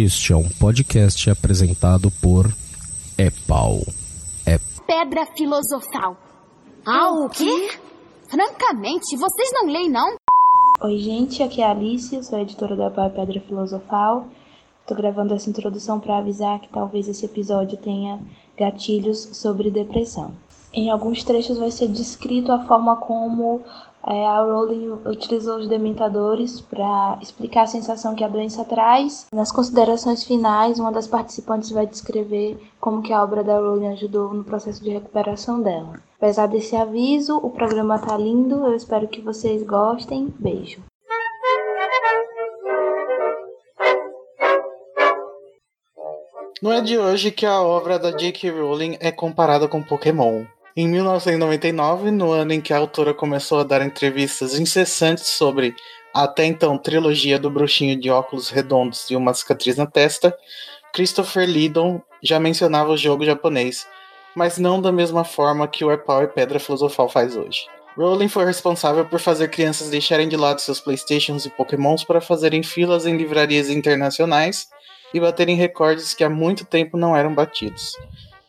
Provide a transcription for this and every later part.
Este é um podcast apresentado por Epau. É Pedra filosofal. Ah, o quê? Francamente, vocês não leem, não? Oi, gente, aqui é a Alice, sou a editora da Pai Pedra Filosofal. Tô gravando essa introdução para avisar que talvez esse episódio tenha gatilhos sobre depressão. Em alguns trechos vai ser descrito a forma como é, a Rowling utilizou os dementadores para explicar a sensação que a doença traz. Nas considerações finais, uma das participantes vai descrever como que a obra da Rowling ajudou no processo de recuperação dela. Apesar desse aviso, o programa tá lindo, eu espero que vocês gostem. Beijo. Não é de hoje que a obra da J.K. Rowling é comparada com Pokémon. Em 1999, no ano em que a autora começou a dar entrevistas incessantes sobre a até então trilogia do bruxinho de óculos redondos e uma cicatriz na testa, Christopher Lydon já mencionava o jogo japonês, mas não da mesma forma que o Epau e Pedra Filosofal faz hoje. Rowling foi responsável por fazer crianças deixarem de lado seus Playstations e Pokémons para fazerem filas em livrarias internacionais e baterem recordes que há muito tempo não eram batidos,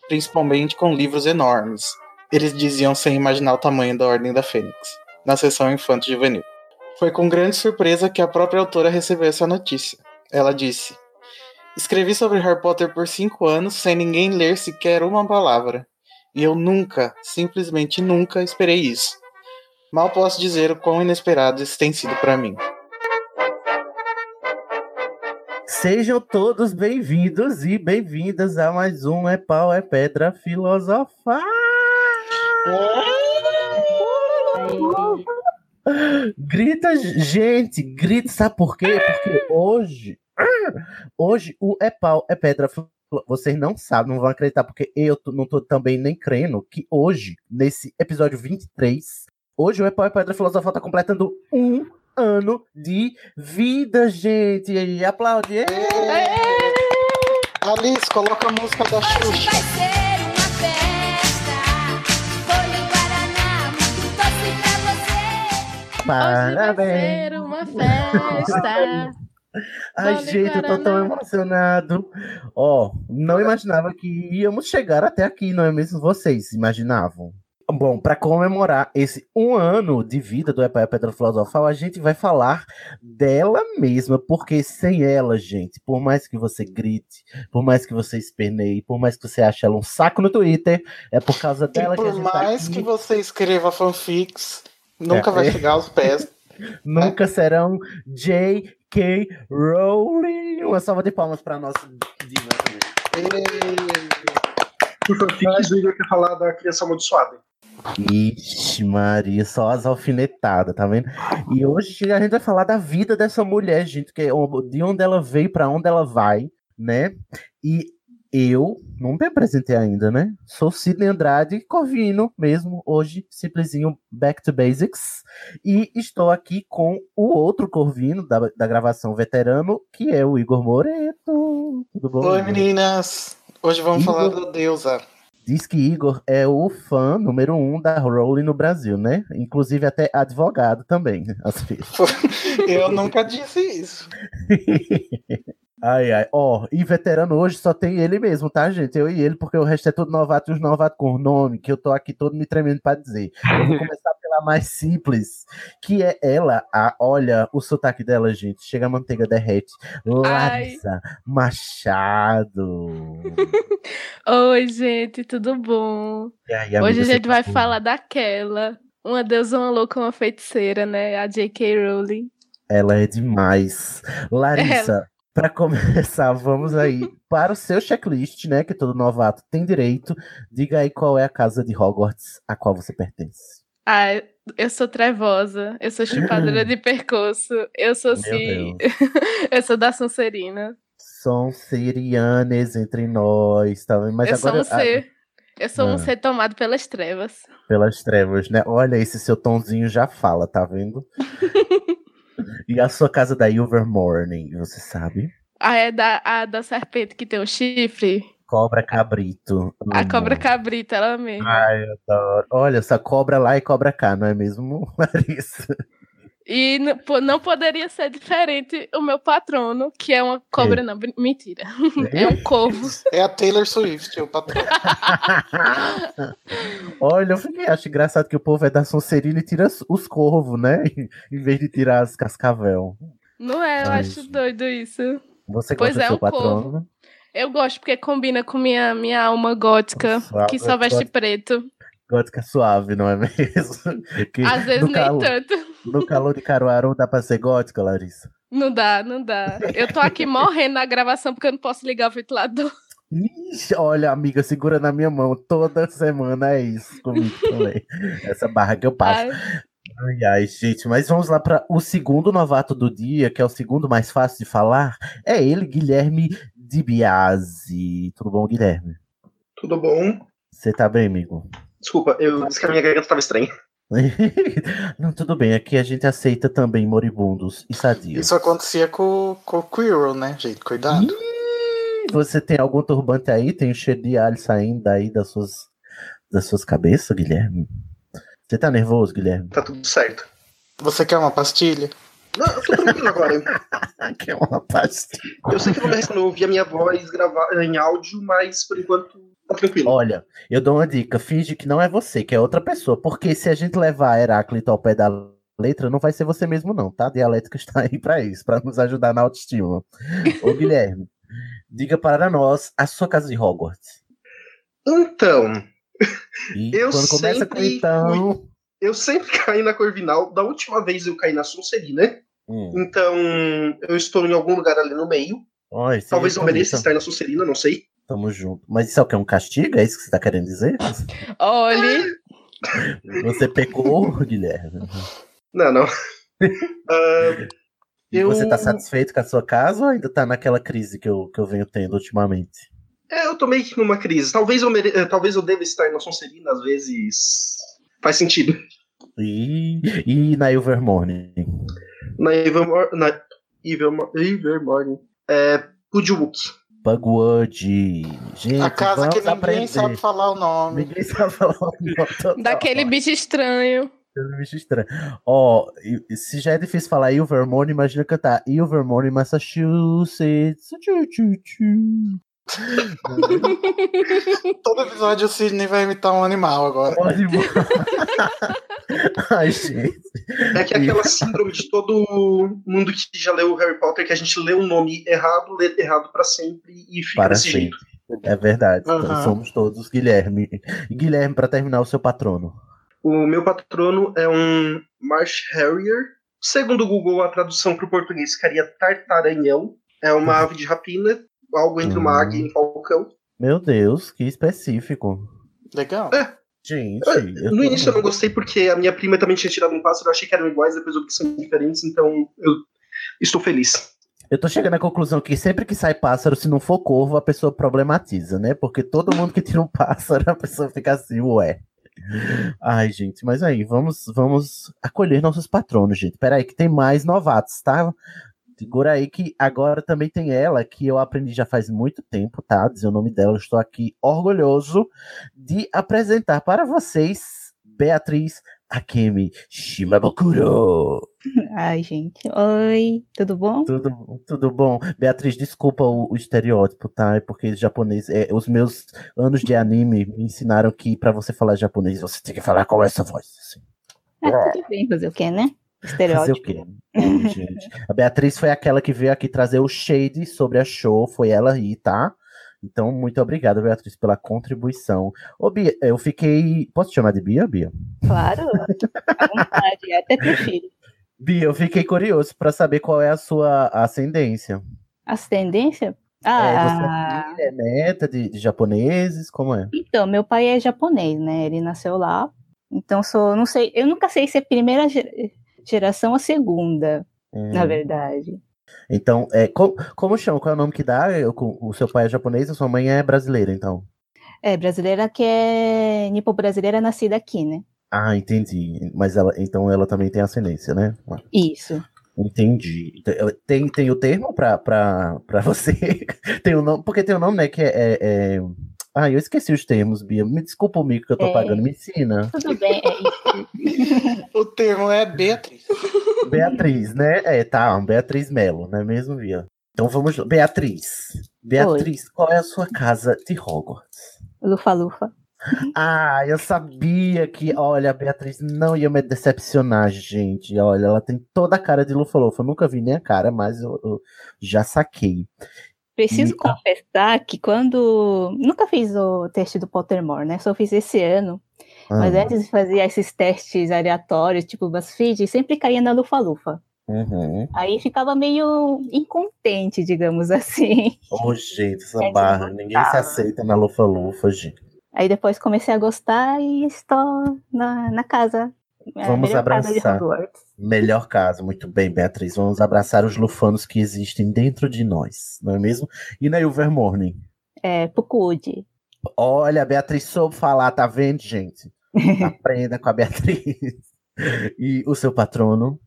principalmente com livros enormes. Eles diziam sem imaginar o tamanho da Ordem da Fênix, na seção Infanto Juvenil. Foi com grande surpresa que a própria autora recebeu essa notícia. Ela disse: Escrevi sobre Harry Potter por cinco anos sem ninguém ler sequer uma palavra. E eu nunca, simplesmente nunca, esperei isso. Mal posso dizer o quão inesperado isso tem sido para mim. Sejam todos bem-vindos e bem-vindas a mais um É Pau, É Pedra Filosofar. Grita, gente, grita, sabe por quê? Porque hoje, hoje o É Pau, É Pedra vocês não sabem, não vão acreditar, porque eu não tô também nem crendo que hoje, nesse episódio 23, hoje o É Pau, É Pedra Filosofal tá completando um ano de vida, gente. E aplaude. Alice, coloca a música da Hoje Xuxa. Parabéns. Hoje vai ser uma festa. Ai, Vale gente, eu tô tão emocionado. Ó, não imaginava que íamos chegar até aqui, não é mesmo? Vocês imaginavam? Bom, para comemorar esse um ano de vida do Epaia Pedra Filosofal, a gente vai falar dela mesma, porque sem ela, gente, por mais que você grite, por mais que você esperneie, por mais que você ache ela um saco no Twitter, é por causa dela E que a por gente tá mais aqui. que você escreva fanfics, nunca É, vai é. chegar aos pés. Nunca serão J.K. Rowling. Uma salva de palmas para nossa diva também. Por o Igor quer falar da criança amaldiçoada. Ixi, Maria, só as alfinetadas, tá vendo? E hoje a gente vai falar da vida dessa mulher, gente, que é de onde ela veio, pra onde ela vai, né? E eu não me apresentei ainda, né? Sou Sidney Andrade Corvino mesmo, hoje, simplesinho Back to Basics. E estou aqui com o outro Corvino da, da gravação veterano, que é o Igor Moreto. Tudo bom? Oi, Igor? meninas. Hoje vamos Igor. falar da deusa. Diz que Igor é o fã número um da Rowling no Brasil, né? Inclusive até advogado também, às vezes. Eu nunca disse isso. Ai, ai. Ó, e veterano hoje só tem ele mesmo, tá, gente? Eu e ele, porque o resto é tudo novato e os novatos com nome, que eu tô aqui todo me tremendo pra dizer. Eu vou começar pela mais simples, que é ela. A, olha o sotaque dela, gente. Chega a manteiga, derrete. Larissa Machado. Oi, gente, tudo bom? Aí, Hoje amiga, a você gente vai tá falar daquela. Uma deusa, uma louca, uma feiticeira, né? A J.K. Rowling. Ela é demais. Larissa, para começar, vamos aí para o seu checklist, né? Que todo novato tem direito. Diga aí qual é a casa de Hogwarts a qual você pertence. Ah, eu sou trevosa, eu sou chupadora de percurso, eu sou Meu sim. eu sou da Sonserina. São serianes entre nós, tá? Mas eu sou agora um ser. Eu sou Ah. um ser tomado pelas trevas. pelas trevas, né? Olha, esse seu tonzinho já fala, tá vendo? E a sua casa da Ilvermorning, você sabe? Ah, é da, a da serpente que tem um chifre. Cobra cabrito. A Amo. cobra cabrita, ela mesma. Ai, eu adoro. Olha, essa cobra lá e cobra cá, não é mesmo, Larissa? E não poderia ser diferente o meu patrono, que é uma cobra, não, brin- mentira. É um corvo. É a Taylor Swift, o patrão. Olha, eu fiquei, acho engraçado que o povo é da Sonserina e tira os- os corvos, né? Em vez de tirar as cascavel. Não é? Eu Ai, acho doido isso. Você Pois gosta é, do seu um corvo. patrono? Eu gosto porque combina com minha, minha alma gótica, Suave, que só veste suave. preto. Gótica suave, não é mesmo? Que Às vezes nem calor, tanto. No calor de Caruaru dá pra ser gótica, Larissa? Não dá, não dá. Eu tô aqui morrendo na gravação porque eu não posso ligar o ventilador. Ixi, olha, amiga, segura na minha mão. Toda semana é isso comigo também. Essa barra que eu passo. Ai, Ai, ai, gente, mas vamos lá para o segundo novato do dia, que é o segundo mais fácil de falar. É ele, Guilherme Di Biasi. Tudo bom, Guilherme? Tudo bom? Você tá bem, amigo? Desculpa, eu disse que a minha garganta estava estranha. Não, tudo bem. Aqui a gente aceita também moribundos e sadios. Isso acontecia com, com o Quirrell, né, gente? Cuidado. Ih, Você tem algum turbante aí? Tem um cheiro de alho saindo daí das suas, das suas cabeças, Guilherme? Você tá nervoso, Guilherme? Tá tudo certo. Você quer uma pastilha? Não, eu tô tranquilo agora. Que é uma pastilha. Eu sei que não eu ouvir a minha voz gravar em áudio, mas por enquanto tá tranquilo. Olha, eu dou uma dica. Finge que não é você, que é outra pessoa. Porque se a gente levar Heráclito ao pé da letra, não vai ser você mesmo, não, tá? A dialética está aí pra isso, pra nos ajudar na autoestima. Ô, Guilherme, diga para nós a sua casa de Hogwarts. Então, E Eu quando começa com então. Eu sempre caí na Corvinal. Da última vez eu caí na Sonserina. Hum, Então, eu estou em algum lugar ali no meio. esse Talvez eu mereça estar na Sonserina, não sei. Tamo junto. Mas isso é o que? Um castigo? É isso que você tá querendo dizer? olhe, Você pecou, Guilherme. Não, não. Ah, E Eu- você tá satisfeito com a sua casa ou ainda tá naquela crise que eu, que eu venho tendo ultimamente? é, eu tô meio que numa crise. Talvez eu, mere... eh, Talvez eu deva estar na Sonserina, às vezes. Faz sentido. E, e na Ilvermorny? Na Evermore. Na Evermore. Evermore. É. Pudwook. Bugwood. Gente, A casa que ninguém aprender. sabe falar o nome. Ninguém sabe falar o nome daquele bicho estranho. Aquele bicho estranho. Ó, se já é difícil falar Ilvermorny, imagina cantar Ilvermorny, Massachusetts. Tchu, tchu, tchu. Todo episódio o Sidney vai imitar um animal agora. Olha, irmão. Ai, gente. É que é aquela síndrome de todo mundo que já leu Harry Potter, que a gente lê o nome errado, lê errado pra sempre e fica Para desse jeito. sempre. É verdade. então Aham. somos todos Guilherme. E Guilherme, pra terminar, o seu patrono. O meu patrono é um Marsh Harrier. Segundo o Google, a tradução para o português ficaria tartaranhão. É uma ave de rapina, algo entre uma águia e um falcão. Meu Deus, que específico. Legal. Gente. É, eu No início eu não gostei porque a minha prima também tinha tirado um pássaro, eu achei que eram iguais, depois eu vi que são diferentes, então eu estou feliz. Eu tô chegando à conclusão que sempre que sai pássaro, se não for corvo, a pessoa problematiza, né? Porque todo mundo que tira um pássaro, a pessoa fica assim, ué. Ai, gente, mas aí, vamos, vamos acolher nossos patronos, gente. Peraí, que tem mais novatos, tá? Segura aí que agora também tem ela, que eu aprendi já faz muito tempo, tá? Dizer o nome dela, eu estou aqui orgulhoso de apresentar para vocês Beatriz Akemi Shimabukuro. Ai, gente. Oi, tudo bom? Tudo, tudo bom? Beatriz, desculpa o, o estereótipo, tá? É porque japonês. É, os meus anos de anime me ensinaram que pra você falar japonês, você tem que falar com essa voz. Assim. Ah, tudo bem, fazer o quê, né? Fazer Estereótipo. o quê? Gente. A Beatriz foi aquela que veio aqui trazer o shade sobre a show, foi ela aí, tá? Então, muito obrigado, Beatriz, pela contribuição. Ô, Bia, eu fiquei. Posso te chamar de Bia, Bia? Claro, à vontade, até prefiro. Bia, eu fiquei curioso pra saber qual é a sua ascendência. Ascendência? É, Ah, você é filha, é neta de, de japoneses? Como é? então, meu pai é japonês, né? Ele nasceu lá. Então, sou, não sei, eu nunca sei se é primeira geração ou segunda, na Hum. verdade. Então, é, co- como chama? Qual é o nome que dá? Eu- o seu pai é japonês e a sua mãe é brasileira, então. É, brasileira que é nipo-brasileira nascida aqui, né? Ah, entendi. Mas ela, então ela também tem ascendência, né? Isso. Entendi. Então, Tem, tem o termo pra, pra, pra você? tem o nome, porque tem o nome, né, que é, é- é- Ah, eu esqueci os termos, Bia. Me desculpa o mico que eu tô É. pagando, me ensina. Tudo bem, é isso. O termo é Beatriz. Beatriz, né? É, tá, Beatriz Melo, não é mesmo, Via? Então vamos lá. Beatriz. Beatriz, qual é a sua casa de Hogwarts? Lufa-lufa. Ah, eu sabia que, olha, a Beatriz não ia me decepcionar, gente. Olha, ela tem toda a cara de Lufa-Lufa. Eu nunca vi nem a cara, mas eu, eu já saquei. Preciso E- confessar que quando. Nunca fiz o teste do Pottermore, né? Só fiz esse ano. Mas Ah, antes de fazer esses testes aleatórios, tipo BuzzFeed, sempre caía na Lufa-Lufa. uhum. Aí ficava meio incontente, digamos assim. Ô, gente, essa É barra. Ninguém se desmontável. aceita na Lufa-Lufa, gente. Aí depois comecei a gostar e estou na, na casa. é Vamos melhor casa abraçar. Hogwarts. Melhor caso, muito bem, Beatriz. Vamos abraçar os lufanos que existem dentro de nós, não é mesmo? E na Ilvermorning? É, Pucude. Olha, a Beatriz soube falar, tá vendo, gente? Aprenda com a Beatriz. E o seu patrono?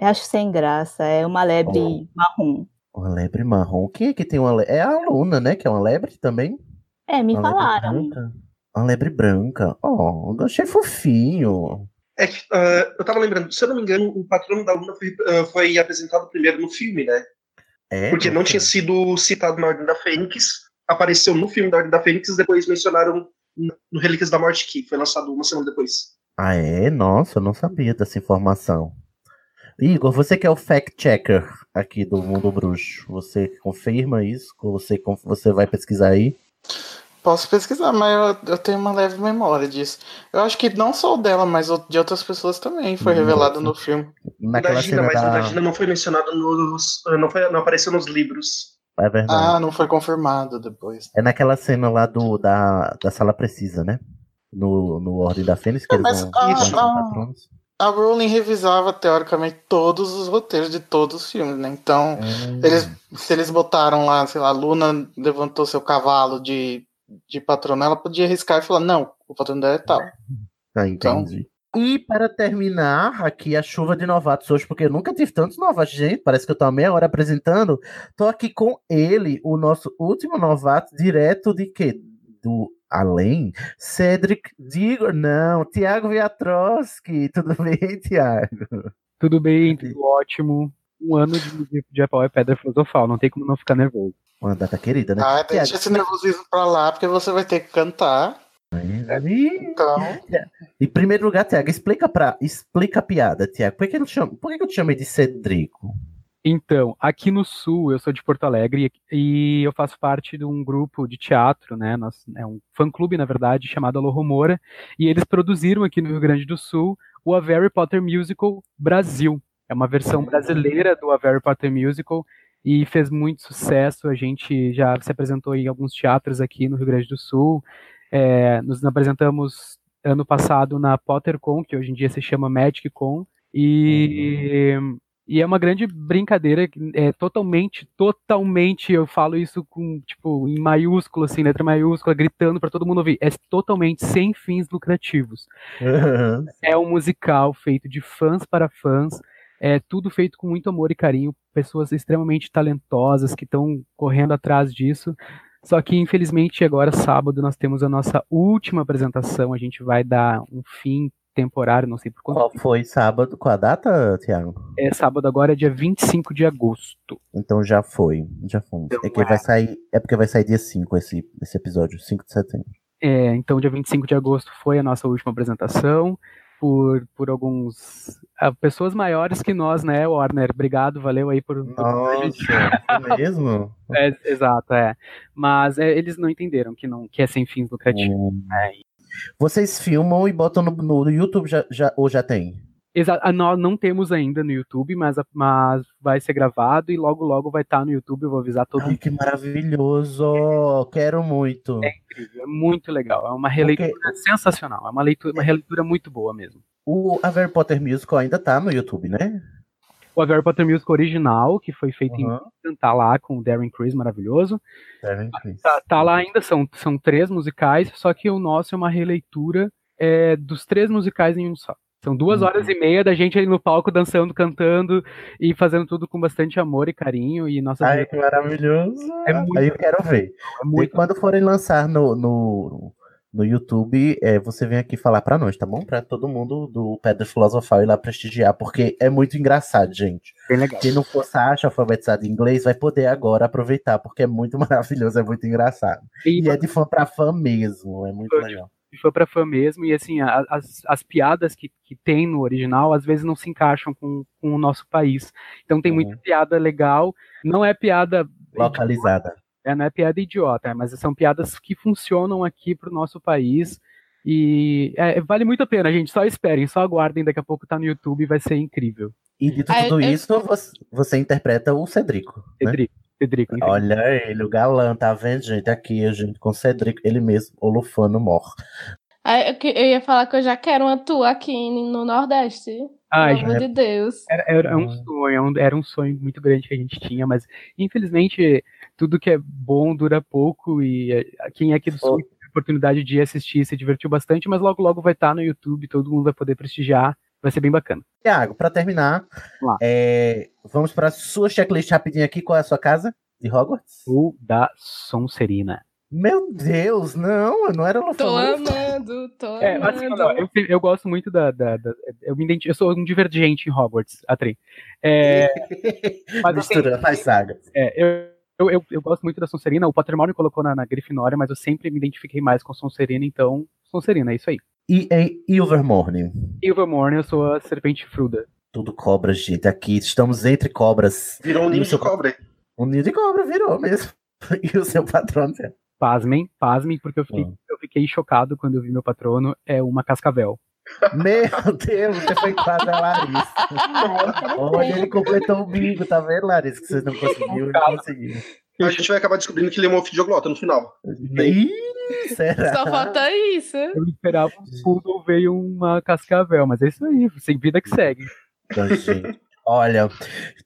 Eu acho sem graça. É uma lebre marrom. Uma lebre marrom. Quem é que tem uma lebre? É a aluna, né? Que é uma lebre também? É, me Uma lebre falaram. branca. Uma lebre branca. Oh, eu achei fofinho. É que, ah, eu tava lembrando, se eu não me engano, o patrono da Luna foi, ah, foi apresentado primeiro no filme, né? É, Porque não tinha sido citado na Ordem da Fênix, apareceu no filme da Ordem da Fênix, depois mencionaram no- Relíquias da Morte, que foi lançado uma semana depois. Ah, é? Nossa, eu não sabia dessa informação. Igor, você que é o fact-checker aqui do Mundo Bruxo, você confirma isso? Você, você vai pesquisar aí? Posso pesquisar, mas eu, eu tenho uma leve memória disso. Eu acho que não só o dela, mas de outras pessoas também foi Nossa. revelado no filme. O Naquela da Gina, cena mas o da da... Gina não foi mencionado nos. Não, foi, não apareceu nos livros. É verdade. Ah, não foi confirmado depois. É naquela cena lá do, da, da sala precisa, né? No, no Ordem da Fênix, que É, eles vão a- vão a- patronos. A Rowling revisava, teoricamente, todos os roteiros de todos os filmes, né? Então, Hum. eles, se eles botaram lá, sei lá, a Luna levantou seu cavalo de, de patrono, ela podia arriscar e falar, não, o patrono dela é tal. Ah, Então- entendi. E para terminar aqui a chuva de novatos hoje, porque eu nunca tive tantos novatos, gente. Parece que eu tô há meia hora apresentando. Tô aqui com ele, o nosso último novato, direto de quê? Do além? Cedric Digor, não, Tiago Viatroski. Tudo bem, Tiago? Tudo bem, tudo ótimo. Um ano de, de, de Apple é pedra filosofal, não tem como não ficar nervoso. Uma data querida, né? Ah, Tiago, deixa esse nervosismo pra lá, porque você vai ter que cantar. Então, Em primeiro lugar, Tiago, explica, pra, explica a piada, Tiago. Por que, eu te chamo, por que que eu te chamei de Cedrico? Então, aqui no Sul, eu sou de Porto Alegre e eu faço parte de um grupo de teatro, né? Nós, é um fã-clube, na verdade, chamado Alô Rumora, e eles produziram aqui no Rio Grande do Sul o A Harry Potter Musical Brasil. É uma versão brasileira do A Harry Potter Musical e fez muito sucesso. A gente já se apresentou em alguns teatros aqui no Rio Grande do Sul. É, nos apresentamos ano passado na PotterCon, que hoje em dia se chama MagicCon, e e é uma grande brincadeira, é totalmente, totalmente, eu falo isso com, tipo, em maiúsculo, assim, letra maiúscula, gritando para todo mundo ouvir, é totalmente sem fins lucrativos. É um musical feito de fãs para fãs, é tudo feito com muito amor e carinho, pessoas extremamente talentosas que estão correndo atrás disso. Só que, infelizmente, agora, sábado, nós temos a nossa última apresentação, a gente vai dar um fim temporário, não sei por quanto Qual foi sábado? Qual a data, Tiago? é sábado agora, é dia 25 de agosto. Então já foi, já foi. Então, é que vai é. sair, é porque vai sair dia 5 esse, esse episódio, 5 de setembro. É, então, dia 25 de agosto foi a nossa última apresentação. Por, por alguns. ah, pessoas maiores que nós, né, Warner? Obrigado, valeu aí por. por- Nossa, é mesmo? É, exato, é. Mas é, eles não entenderam que, não, que é sem fins lucrativos. Hum. né? Vocês filmam e botam no, no YouTube já, já, ou já tem? Exa- nós não temos ainda no YouTube, mas, mas vai ser gravado e logo logo vai estar no YouTube. Eu vou avisar todo Ai, mundo. que maravilhoso! Quero muito. É incrível, é muito legal. É uma releitura sensacional. É uma, leitura, uma releitura muito boa mesmo. O Harry Potter Musical ainda tá no YouTube, né? O Harry Potter Music original, que foi feito Uhum. em tá lá com o Darren Criss, maravilhoso. Devem Chris. Tá, tá lá ainda, são, são três musicais, só que o nosso é uma releitura é, dos três musicais em um só. São duas Uhum. horas e meia da gente ali no palco dançando, cantando e fazendo tudo com bastante amor e carinho. E nossa Ai, que maravilhoso! É muito Aí eu quero ver. é muito E quando forem lançar no, no, no YouTube, é, você vem aqui falar pra nós, tá bom? Pra todo mundo do Pedra Filosofal ir lá prestigiar, porque é muito engraçado, gente. Bem legal. Quem não for Sasha alfabetizado em inglês vai poder agora aproveitar, porque é muito maravilhoso, é muito engraçado. E, E é de fã pra fã mesmo, é muito legal. Foi pra fã mesmo, e assim, a- as, as piadas que, que tem no original, às vezes não se encaixam com, com o nosso país. Então tem muita piada legal, não é piada Localizada. é, não é piada idiota, mas são piadas que funcionam aqui pro nosso país. E é, vale muito a pena, gente. Só esperem, só aguardem, daqui a pouco tá no YouTube e vai ser incrível. E dito Ah, tudo eu- isso, você, você interpreta o Cedrico. né? Cedrico, incrível. Olha ele, o galã, tá vendo, gente? Aqui, a gente com o Cedrico, ele mesmo, Olufano Mor. Aí, eu, ia falar que eu já quero uma tua aqui no Nordeste. Ai, Pelo amor já- de Deus. Era, era um sonho, é era um sonho muito grande que a gente tinha, mas infelizmente tudo que é bom dura pouco e eh, quem é aqui do Sul teve a oportunidade de assistir se divertiu bastante, mas logo logo vai estar no YouTube, todo mundo vai poder prestigiar, vai ser bem bacana. Tiago, pra terminar, é, vamos pra sua checklist rapidinho aqui. Qual é a sua casa de Hogwarts? O da Sonserina. Meu Deus, não, eu não era Tô Olufano. amando, tô É, amando. assim, não, eu, eu gosto muito da. da- da- eu, me identi- eu sou um divergente em Hogwarts, Atri. É, mas assim, Misturando as sagas. É, eu, eu, eu, eu gosto muito da Sonserina. O Patrimônio colocou na, na Grifinória, mas eu sempre me identifiquei mais com Sonserina, então Sonserina, é isso aí. E em Ilvermorny? Ilvermorny, eu sou a Serpente Fruda. Tudo cobras, gente. Aqui estamos entre cobras. Virou um ninho seu de cobra. Um ninho de cobra virou mesmo. E o seu patrono? Pasmem, pasmem, porque eu fiquei, eu fiquei chocado quando eu vi meu patrono. É uma cascavel. Meu Deus, você foi quase a Larissa. Olha, ele completou o bingo, tá vendo, Larissa? Que vocês não conseguiram, ele conseguiu. A gente vai acabar descobrindo que ele é um ofidioglota no final. Será? Só falta isso. Eu esperava um poodle, veio uma cascavel, mas é isso aí, sem vida que segue. Então, gente, Olha,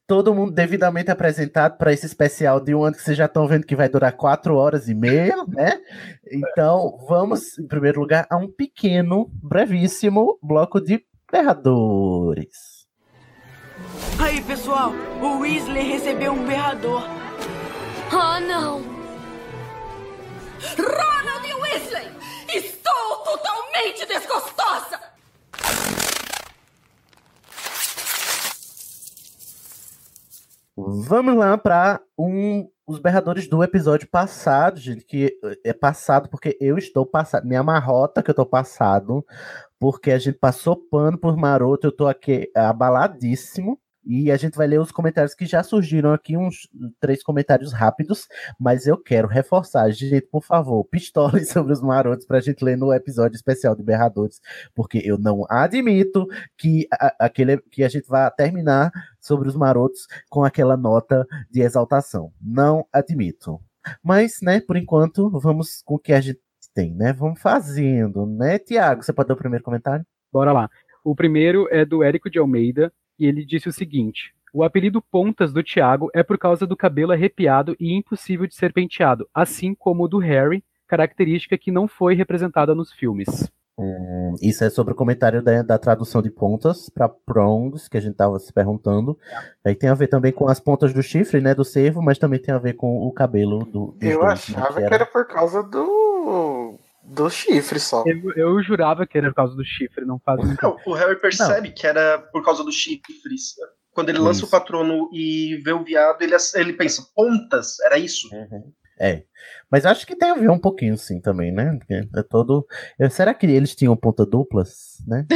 todo mundo devidamente apresentado para esse especial de um ano que vocês já estão vendo que vai durar quatro horas e meia, né? Então, vamos, em primeiro lugar, a um pequeno, brevíssimo bloco de berradores. Aí, pessoal, o Weasley recebeu um berrador. Oh, não! Ronald Weasley! Estou totalmente desgostosa! Vamos lá para um, os berradores do episódio passado, gente, que é passado porque eu estou passado, minha marrota que eu tô passado, porque a gente passou pano por maroto, eu tô aqui abaladíssimo. E a gente vai ler os comentários que já surgiram aqui, uns três comentários rápidos, mas eu quero reforçar, gente, por favor, pistolem sobre os marotos pra gente ler no episódio especial de Berradores, porque eu não admito que, a, aquele, que a gente vai terminar sobre os marotos com aquela nota de exaltação. Não admito. Mas, né, por enquanto, vamos com o que a gente tem, né? Vamos fazendo, né, Tiago? Você pode dar o primeiro comentário? Bora lá. O primeiro é do Érico de Almeida, e ele disse o seguinte: O apelido Pontas do Tiago é por causa do cabelo arrepiado e impossível de ser penteado, assim como o do Harry, característica que não foi representada nos filmes. Hum, isso é sobre o comentário da, da tradução de pontas para prongs, que a gente estava se perguntando. Aí tem a ver também com as pontas do chifre, né, do cervo, mas também tem a ver com o cabelo do. Eu dois, né, achava que era por causa do. Do chifre só. Eu, eu jurava que era por causa do chifre, não faz. Não, o Harry percebe que era por causa dos chifres. Quando ele lança Isso. o patrono e vê o viado, ele, ele pensa, pontas, era isso? É. Mas acho que tem a ver um pouquinho, sim, também, né? É todo. eu- Será que eles tinham ponta duplas, né?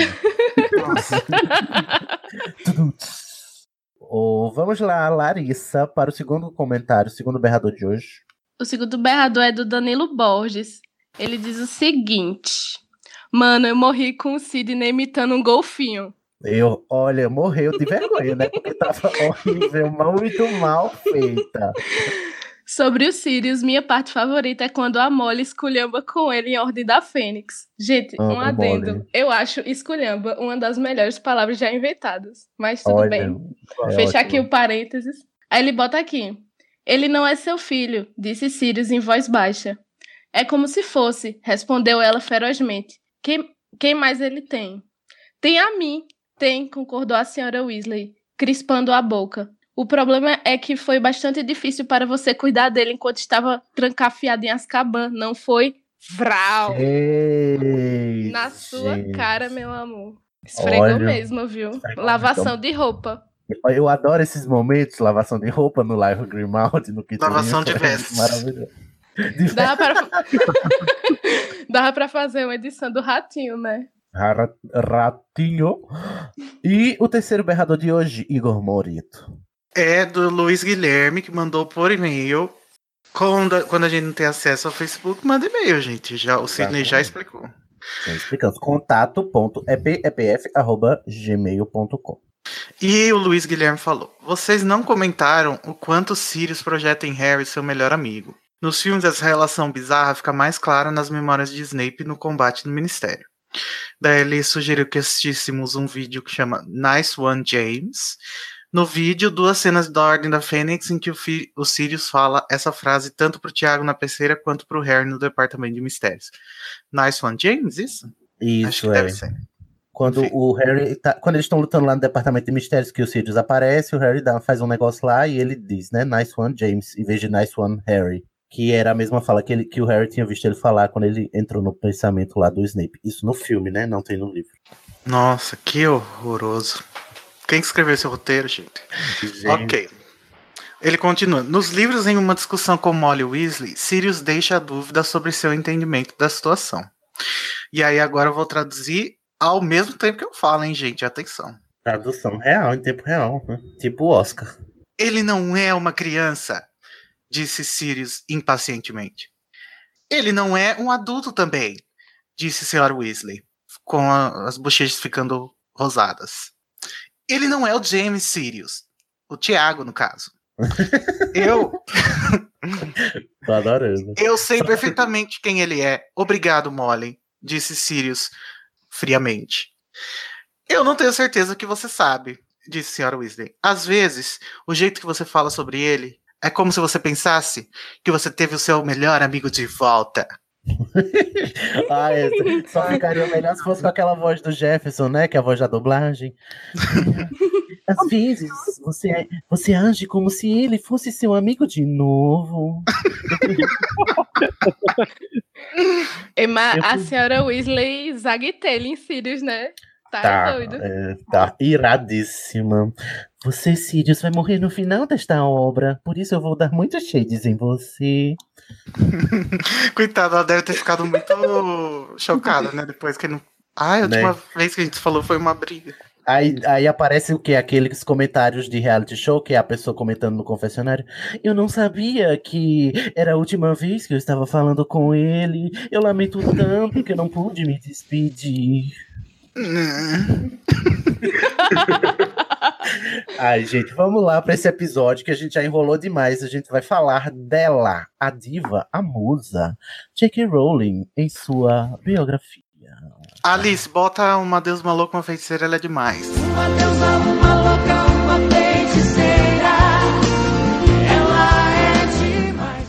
Ô, vamos lá, Larissa, para o segundo comentário, o segundo berrador de hoje. O segundo berrador é do Danilo Borges. Ele diz o seguinte: Mano, eu morri com o Sidney imitando um golfinho. Eu, olha, morreu de vergonha, né? Porque tava horrível, muito mal feita. Sobre o Sirius, minha parte favorita é quando a Molly esculhamba com ele em Ordem da Fênix. Gente, Amo um adendo. Molly. Eu acho esculhamba uma das melhores palavras já inventadas. Mas tudo Olha, bem. é Fechar aqui o parênteses. Aí ele bota aqui. Ele não é seu filho, disse Sirius em voz baixa. É como se fosse, respondeu ela ferozmente. Quem, quem mais ele tem? Tem a mim. Tem, concordou a senhora Weasley, crispando a boca. O problema é que foi bastante difícil para você cuidar dele enquanto estava trancafiado em Azkaban, não foi? Vral! Ei, Na sua gente. cara, meu amor. Esfregou Olha, mesmo, viu? esfregou Lavação muito. de roupa. Eu adoro esses momentos, lavação de roupa no Live Grimaldi, no Kit Lavação de vestes. Maravilhoso. Dava pra... Dava pra fazer uma edição do ratinho, né? Ra- Ratinho. E o terceiro berrador de hoje, Igor Morito. É do Luiz Guilherme, que mandou por e-mail. Quando, quando a gente não tem acesso ao Facebook, manda e-mail, gente. Já, o Sidney já explicou. Então, explicando. Contato.epf.gmail.com E o Luiz Guilherme falou: Vocês não comentaram o quanto Sirius projeta em Harry seu melhor amigo. Nos filmes, essa relação bizarra fica mais clara nas memórias de Snape no combate no Ministério. Daí ele sugeriu que assistíssemos um vídeo que chama Nice One James. No vídeo, duas cenas da Ordem da Fênix em que o, o Sirius fala essa frase tanto pro Tiago na peceira quanto pro Harry no Departamento de Mistérios. Nice One James, isso? Isso, Acho que é. deve ser. Quando o Harry tá, quando eles estão lutando lá no departamento de mistérios, que o Sirius aparece, o Harry dá, faz um negócio lá e ele diz, né? Nice one, James, em vez de nice one, Harry. Que era a mesma fala que, ele, que o Harry tinha visto ele falar quando ele entrou no pensamento lá do Snape. Isso no filme, né? Não tem no livro. Nossa, que horroroso. Quem que escreveu esse roteiro, gente? Ok. Ele continua. Nos livros, em uma discussão com Molly Weasley, Sirius deixa a dúvida sobre seu entendimento da situação. E aí agora eu vou traduzir ao mesmo tempo que eu falo, hein, gente? Atenção. Tradução real, em tempo real. Né? Tipo Oscar. Ele não é uma criança, disse Sirius impacientemente. Ele não é um adulto também, disse Sr. Weasley, com a- as bochechas ficando rosadas. Ele não é o James Sirius, o Tiago, no caso. Eu, Tô adorando. eu sei perfeitamente quem ele é. Obrigado, Molly, disse Sirius friamente. Eu não tenho certeza que você sabe, disse Sr. Weasley. Às vezes, o jeito que você fala sobre ele é como se você pensasse que você teve o seu melhor amigo de volta. Ah, é, só ficaria melhor se fosse com aquela voz do Jefferson, né? Que é a voz da dublagem. Às vezes, você, é- você age como se ele fosse seu amigo de novo. Emma, Eu a senhora Weasley zaguetelha em Sirius, né? Tá, Tá, doido. é, tá iradíssima. Você, Sirius, vai morrer no final desta obra. Por isso eu vou dar muitos shades em você. Coitada, ela deve ter ficado muito chocada, né? Depois que não. Ah, a última Né? vez que a gente falou foi uma briga. Aí, aí aparece o que? Aqueles comentários de reality show, que é a pessoa comentando no confessionário. Eu não sabia que era a última vez que eu estava falando com ele. Eu lamento tanto que eu não pude me despedir. Ai, gente, vamos lá para esse episódio que a gente já enrolou demais. A gente vai falar dela, a diva, a musa, J.K. Rowling, em sua biografia. Alice, bota uma Deus maluca, uma feiticeira, ela é demais. Uma deusa, uma louca, uma feiticeira. Ela é demais.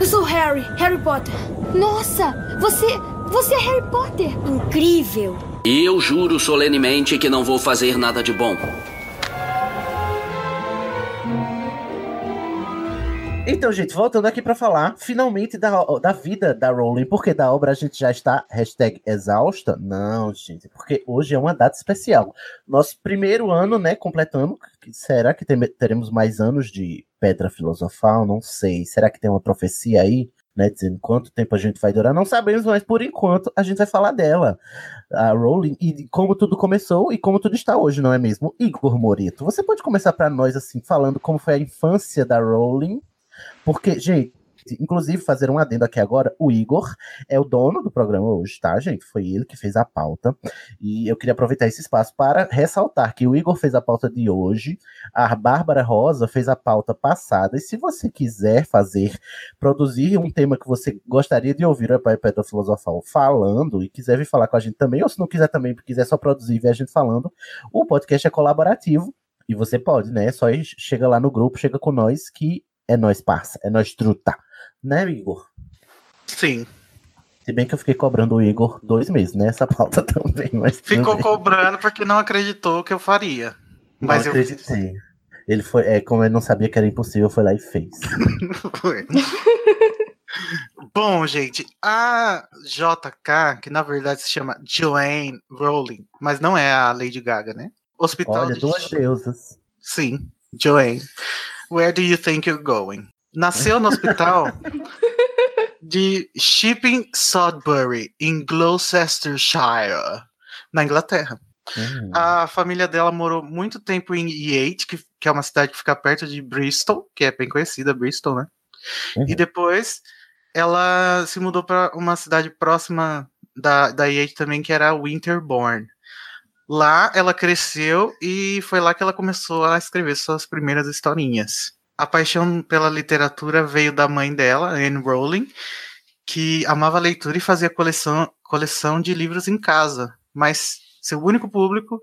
Eu sou Harry, Harry Potter. Nossa, você. Você é Harry Potter. Incrível. E eu juro solenemente que não vou fazer nada de bom. Então, gente, voltando aqui para falar finalmente da, da vida da Rowling, porque da obra a gente já está hashtag exausta? Não, gente, porque hoje é uma data especial. Nosso primeiro ano, né, completando. Será que teremos mais anos de Pedra Filosofal? Não sei. Será que tem uma profecia aí? Né, dizendo quanto tempo a gente vai durar, não sabemos, mas por enquanto a gente vai falar dela, a Rowling, e como tudo começou e como tudo está hoje, não é mesmo? Igor Morito, você pode começar para nós, assim, falando como foi a infância da Rowling, porque, gente, inclusive fazer um adendo aqui agora, o Igor é o dono do programa hoje, tá, gente? Foi ele que fez a pauta. E eu queria aproveitar esse espaço para ressaltar que o Igor fez a pauta de hoje, a Bárbara Rosa fez a pauta passada. E se você quiser fazer, produzir um tema que você gostaria de ouvir o Pedro Filosofal falando e quiser vir falar com a gente também, ou se não quiser também, quiser só produzir e ver a gente falando, o podcast é colaborativo. E você pode, né? Só ir- chega lá no grupo, chega com nós, que é nós, parça, é nós truta. Né, Igor? Sim. Se bem que eu fiquei cobrando o Igor dois meses nessa pauta também, mas. Ficou bem. cobrando porque não acreditou que eu faria. Não Mas eu acreditei. Ele foi, é, como ele não sabia que era impossível, foi lá e fez. Foi. Bom, gente, a JK, que na verdade se chama Joanne Rowling, mas não é a Lady Gaga, né? Hospital Olha, de duas deusas. Sim, Joanne. Where do you think you're going? Nasceu no hospital de Shipping Sudbury, em Gloucestershire, na Inglaterra. Hum. A família dela morou muito tempo em Yate, que, que é uma cidade que fica perto de Bristol, que é bem conhecida, Bristol, né? E depois ela se mudou para uma cidade próxima da, da Yate também, que era Winterbourne. Lá ela cresceu e foi lá que ela começou a escrever suas primeiras historinhas. A paixão pela literatura veio da mãe dela, Anne Rowling, que amava leitura e fazia coleção, coleção de livros em casa, mas seu único público,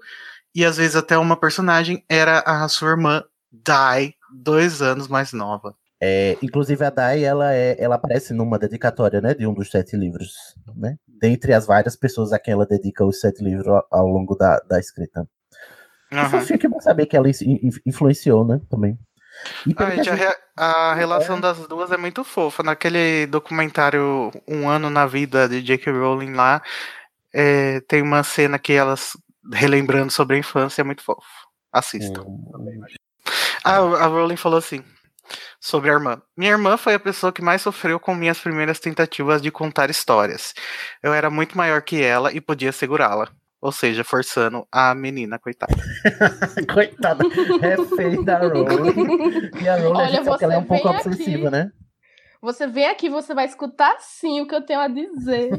e às vezes até uma personagem, era a sua irmã Di, dois anos mais nova. É, inclusive a Dai, ela, é, ela aparece numa dedicatória, né, de um dos sete livros, né? Dentre as várias pessoas a quem ela dedica os sete livros ao, ao longo da, da escrita. Fofinho que bom saber que ela in- in- influenciou, né, também. Ah, gente, a, re- a relação das duas é muito fofa. Naquele documentário Um Ano na Vida de J.K. Rowling lá, é, tem uma cena que elas relembrando sobre a infância, é muito fofo. Assistam. Ah, a Rowling falou assim sobre a irmã. Minha irmã foi a pessoa que mais sofreu com minhas primeiras tentativas de contar histórias. Eu era muito maior que ela e podia segurá-la. Ou seja, forçando a menina, coitada. Coitada, refém da Rowling. E a Rowling, a Olha, gente sabe que ela é um você pouco aqui- obsessiva, né? Você vem aqui, você vai escutar sim o que eu tenho a dizer.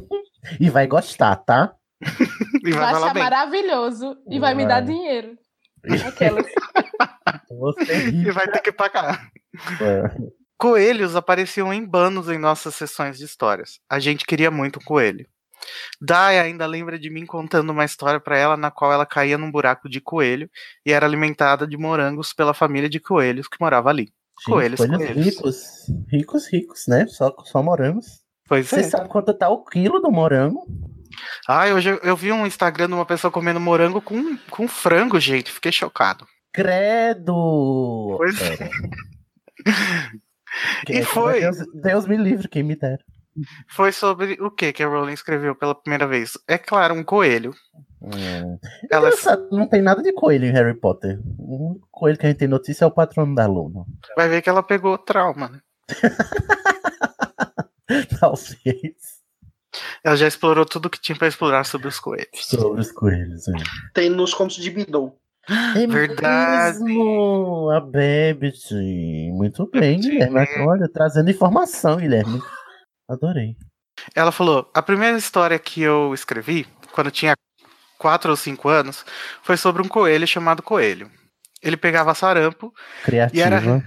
E vai gostar, tá? E vai achar maravilhoso e vai me dar Vai. dinheiro. Aquelas. E vai ter que pagar. É. Coelhos apareciam em banos em nossas sessões de histórias. A gente queria muito um coelho. Dai ainda lembra de mim contando uma história para ela na qual ela caía num buraco de coelho e era alimentada de morangos pela família de coelhos que morava ali. Gente, coelhos, coelhos ricos. Ricos, ricos, né? Só, só morangos. Pois Você é. sabe quanto tá o quilo do morango? Hoje eu, eu vi um Instagram de uma pessoa comendo morango com, com frango, gente. Fiquei chocado. Credo! Pois é. E foi. Deus, Deus me livre, quem me dera. Foi sobre o que que a Rowling escreveu pela primeira vez? É claro, um coelho. Hum. Ela- não tem nada de coelho em Harry Potter. O único coelho que a gente tem notícia é o patrono da Luna. Vai ver que ela pegou trauma, né? Talvez. Ela já explorou tudo que tinha pra explorar sobre os coelhos. Sobre os coelhos, é. Tem nos contos de Bidou. É Verdade. mesmo, a Babbage. Muito bem, Guilherme. Olha, trazendo informação, Guilherme. Adorei. Ela falou: a primeira história que eu escrevi, quando tinha 4 ou 5 anos, foi sobre um coelho chamado Coelho. Ele pegava sarampo e Criativa. era.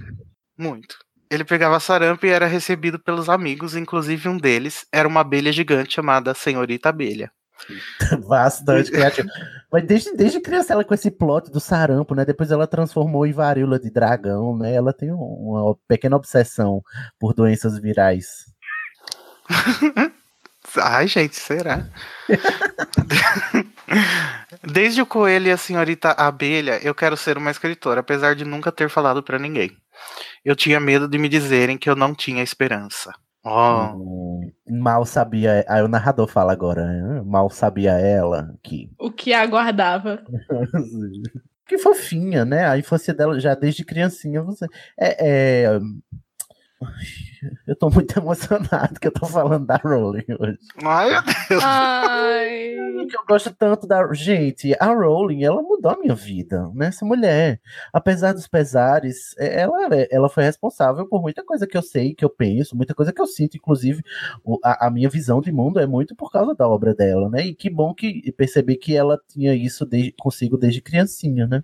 Muito. Ele pegava sarampo e era recebido pelos amigos, inclusive um deles era uma abelha gigante chamada Senhorita Abelha. Bastante criativa. Mas desde, desde criança ela com esse plot do sarampo, né? Depois ela transformou em varíola de dragão, né? Ela tem um- uma pequena obsessão por doenças virais. Ai, gente, será? Desde o coelho e a senhorita abelha, eu quero ser uma escritora, apesar de nunca ter falado pra ninguém. Eu tinha medo de me dizerem que eu não tinha esperança. Oh, Hum, mal sabia. Aí o narrador fala agora. né? Mal sabia ela que. O que aguardava. Que fofinha, né? A infância dela já desde criancinha. Você... É, é... Eu tô muito emocionado que eu tô falando da Rowling hoje. Ai, meu Deus. Ai. que eu gosto tanto da. Gente, a Rowling, ela mudou a minha vida, né? Essa mulher, apesar dos pesares, é- ela, ela foi responsável por muita coisa que eu sei, que eu penso, muita coisa que eu sinto, inclusive a, a minha visão de mundo é muito por causa da obra dela, né? E que bom que perceber que ela tinha isso desde- consigo desde criancinha, né?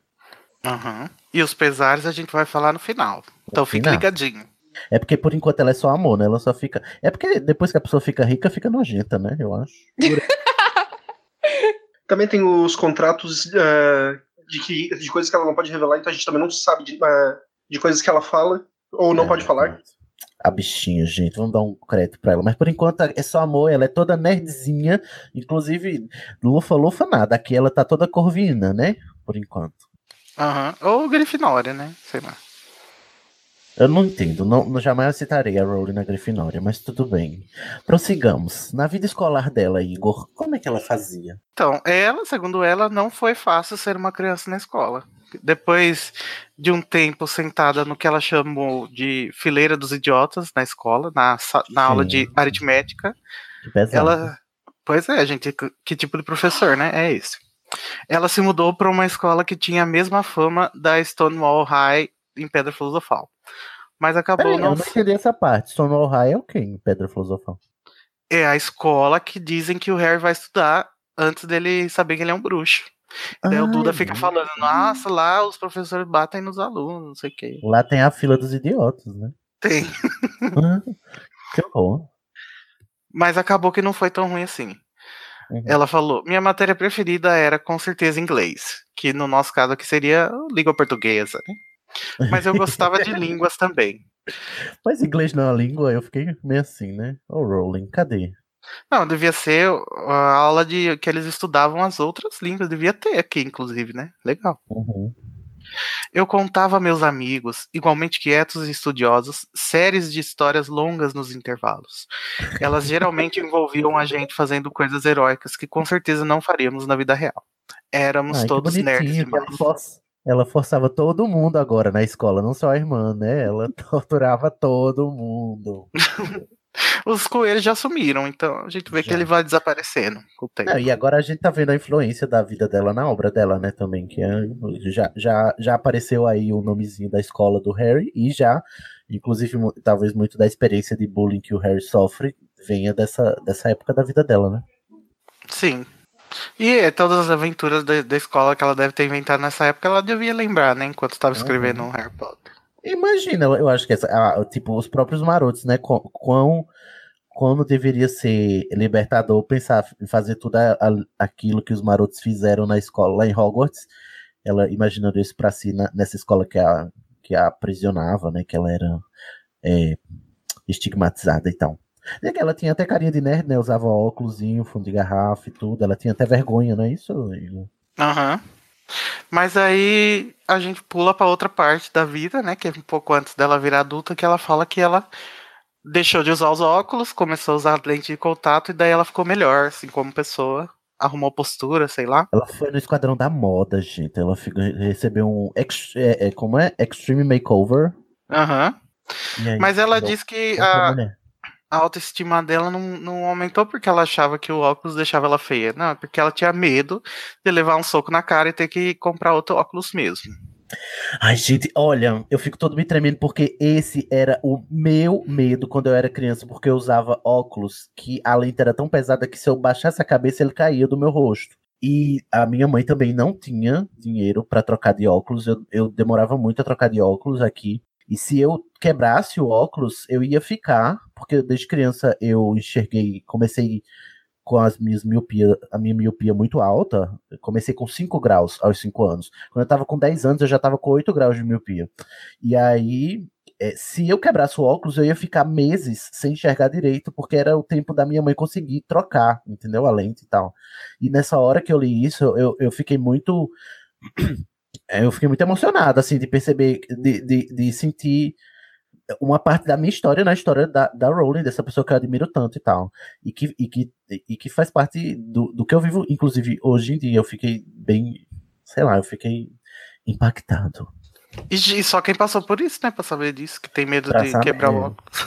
Aham. E os pesares a gente vai falar no final. Então fique ligadinho. É porque por enquanto ela é só amor, né? Ela só fica. É porque depois que a pessoa fica rica, fica nojenta, né? Eu acho. Também tem os contratos eh, de, que, de coisas que ela não pode revelar, então a gente também não sabe de, eh, de coisas que ela fala ou não pode falar. A bichinha, gente, vamos dar um crédito pra ela. Mas por enquanto é só amor, ela é toda nerdzinha. Inclusive, lufa, lufa nada. Aqui ela tá toda corvina, né? Por enquanto. Aham. Ou Grifinória, né? Sei lá. Eu não entendo, não, jamais citarei a Rowling na Grifinória, mas tudo bem. Prossigamos. Na vida escolar dela, Igor, como é que ela fazia? Então, ela, segundo ela, não foi fácil ser uma criança na escola. Depois de um tempo sentada no que ela chamou de fileira dos idiotas na escola, na, na aula de aritmética, ela. Pois é, gente, que, que tipo de professor, né? É esse. Ela se mudou para uma escola que tinha a mesma fama da Stonewall High em Pedra Filosofal. Mas acabou Peraí, eu não não entendi essa parte. Stonewall High é o quê em Pedra Filosofal? É a escola que dizem que o Harry vai estudar antes dele saber que ele é um bruxo. E daí o Duda fica falando, nossa, lá os professores batem nos alunos, não sei o quê. Lá tem a fila dos idiotas, né? Tem. Ah, que horror. Mas acabou que não foi tão ruim assim. Ela falou: minha matéria preferida era com certeza inglês, que no nosso caso aqui seria língua portuguesa, né? Mas eu gostava de línguas também. Mas inglês não é uma língua, eu fiquei meio assim, né? Ô, Rowling, cadê? Não, devia ser a aula de que eles estudavam as outras línguas, devia ter aqui, inclusive, né? Legal. Uhum. Eu contava a meus amigos, igualmente quietos e estudiosos, séries de histórias longas nos intervalos. Elas geralmente envolviam a gente fazendo coisas heróicas que com certeza não faríamos na vida real. Éramos Ai, todos nerds demais. Ela forçava todo mundo agora na escola, não só a irmã, né? Ela torturava todo mundo. Os coelhos já sumiram, então a gente vê que ele vai desaparecendo com o tempo. Não, e agora a gente tá vendo a influência da vida dela na obra dela, né, também, que é- já, já, já apareceu aí o nomezinho da escola do Harry e já, inclusive, talvez muito da experiência de bullying que o Harry sofre venha dessa, dessa época da vida dela, né? Sim. E é, todas as aventuras da, da escola que ela deve ter inventado nessa época, ela devia lembrar, né? Enquanto estava escrevendo o Harry Potter. Imagina, eu acho que essa, ah, tipo, os próprios marotos, né? Quão, quando deveria ser libertador pensar em fazer tudo a- a- aquilo que os marotos fizeram na escola lá em Hogwarts, ela imaginando isso pra si na- nessa escola que a, que a aprisionava, né? Que ela era é, estigmatizada e tal. E que ela tinha até carinha de nerd, né? Usava óculos, fundo de garrafa e tudo. Ela tinha até vergonha, não é isso? Igor? Aham. Mas aí a gente pula pra outra parte da vida, né? Que é um pouco antes dela virar adulta, que ela fala que ela deixou de usar os óculos, começou a usar lente de contato e daí ela ficou melhor, assim, como pessoa. Arrumou postura, sei lá. Ela foi no Esquadrão da Moda, gente. Ela fica- recebeu um. ex- é, é, como é? Extreme Makeover. Aham. Aí, Mas ela diz que a, mulher. A autoestima dela não, não aumentou porque ela achava que o óculos deixava ela feia. Não, é porque ela tinha medo de levar um soco na cara e ter que comprar outro óculos mesmo. Ai, gente, olha, eu fico todo me tremendo porque esse era o meu medo quando eu era criança, porque eu usava óculos que a lente era tão pesada que se eu baixasse a cabeça ele caía do meu rosto. E a minha mãe também não tinha dinheiro pra trocar de óculos, eu, eu demorava muito a trocar de óculos aqui. E se eu quebrasse o óculos, eu ia ficar, porque desde criança eu enxerguei, comecei com as minhas miopia, a minha miopia muito alta. Eu comecei com 5 graus aos 5 anos. Quando eu tava com 10 anos, eu já tava com 8 graus de miopia. E aí, é, se eu quebrasse o óculos, eu ia ficar meses sem enxergar direito, porque era o tempo da minha mãe conseguir trocar, entendeu? A lente e tal. E nessa hora que eu li isso, eu, eu fiquei muito. é, Eu fiquei muito emocionado, assim, de perceber, de, de, de sentir uma parte da minha história na história da, da Rowling, dessa pessoa que eu admiro tanto e tal. E que, e que, e que faz parte do, do que eu vivo, inclusive, hoje em dia. Eu fiquei bem, sei lá, eu fiquei impactado. E, e só quem passou por isso, né? Pra saber disso, que tem medo Pra de saber. quebrar o óculos.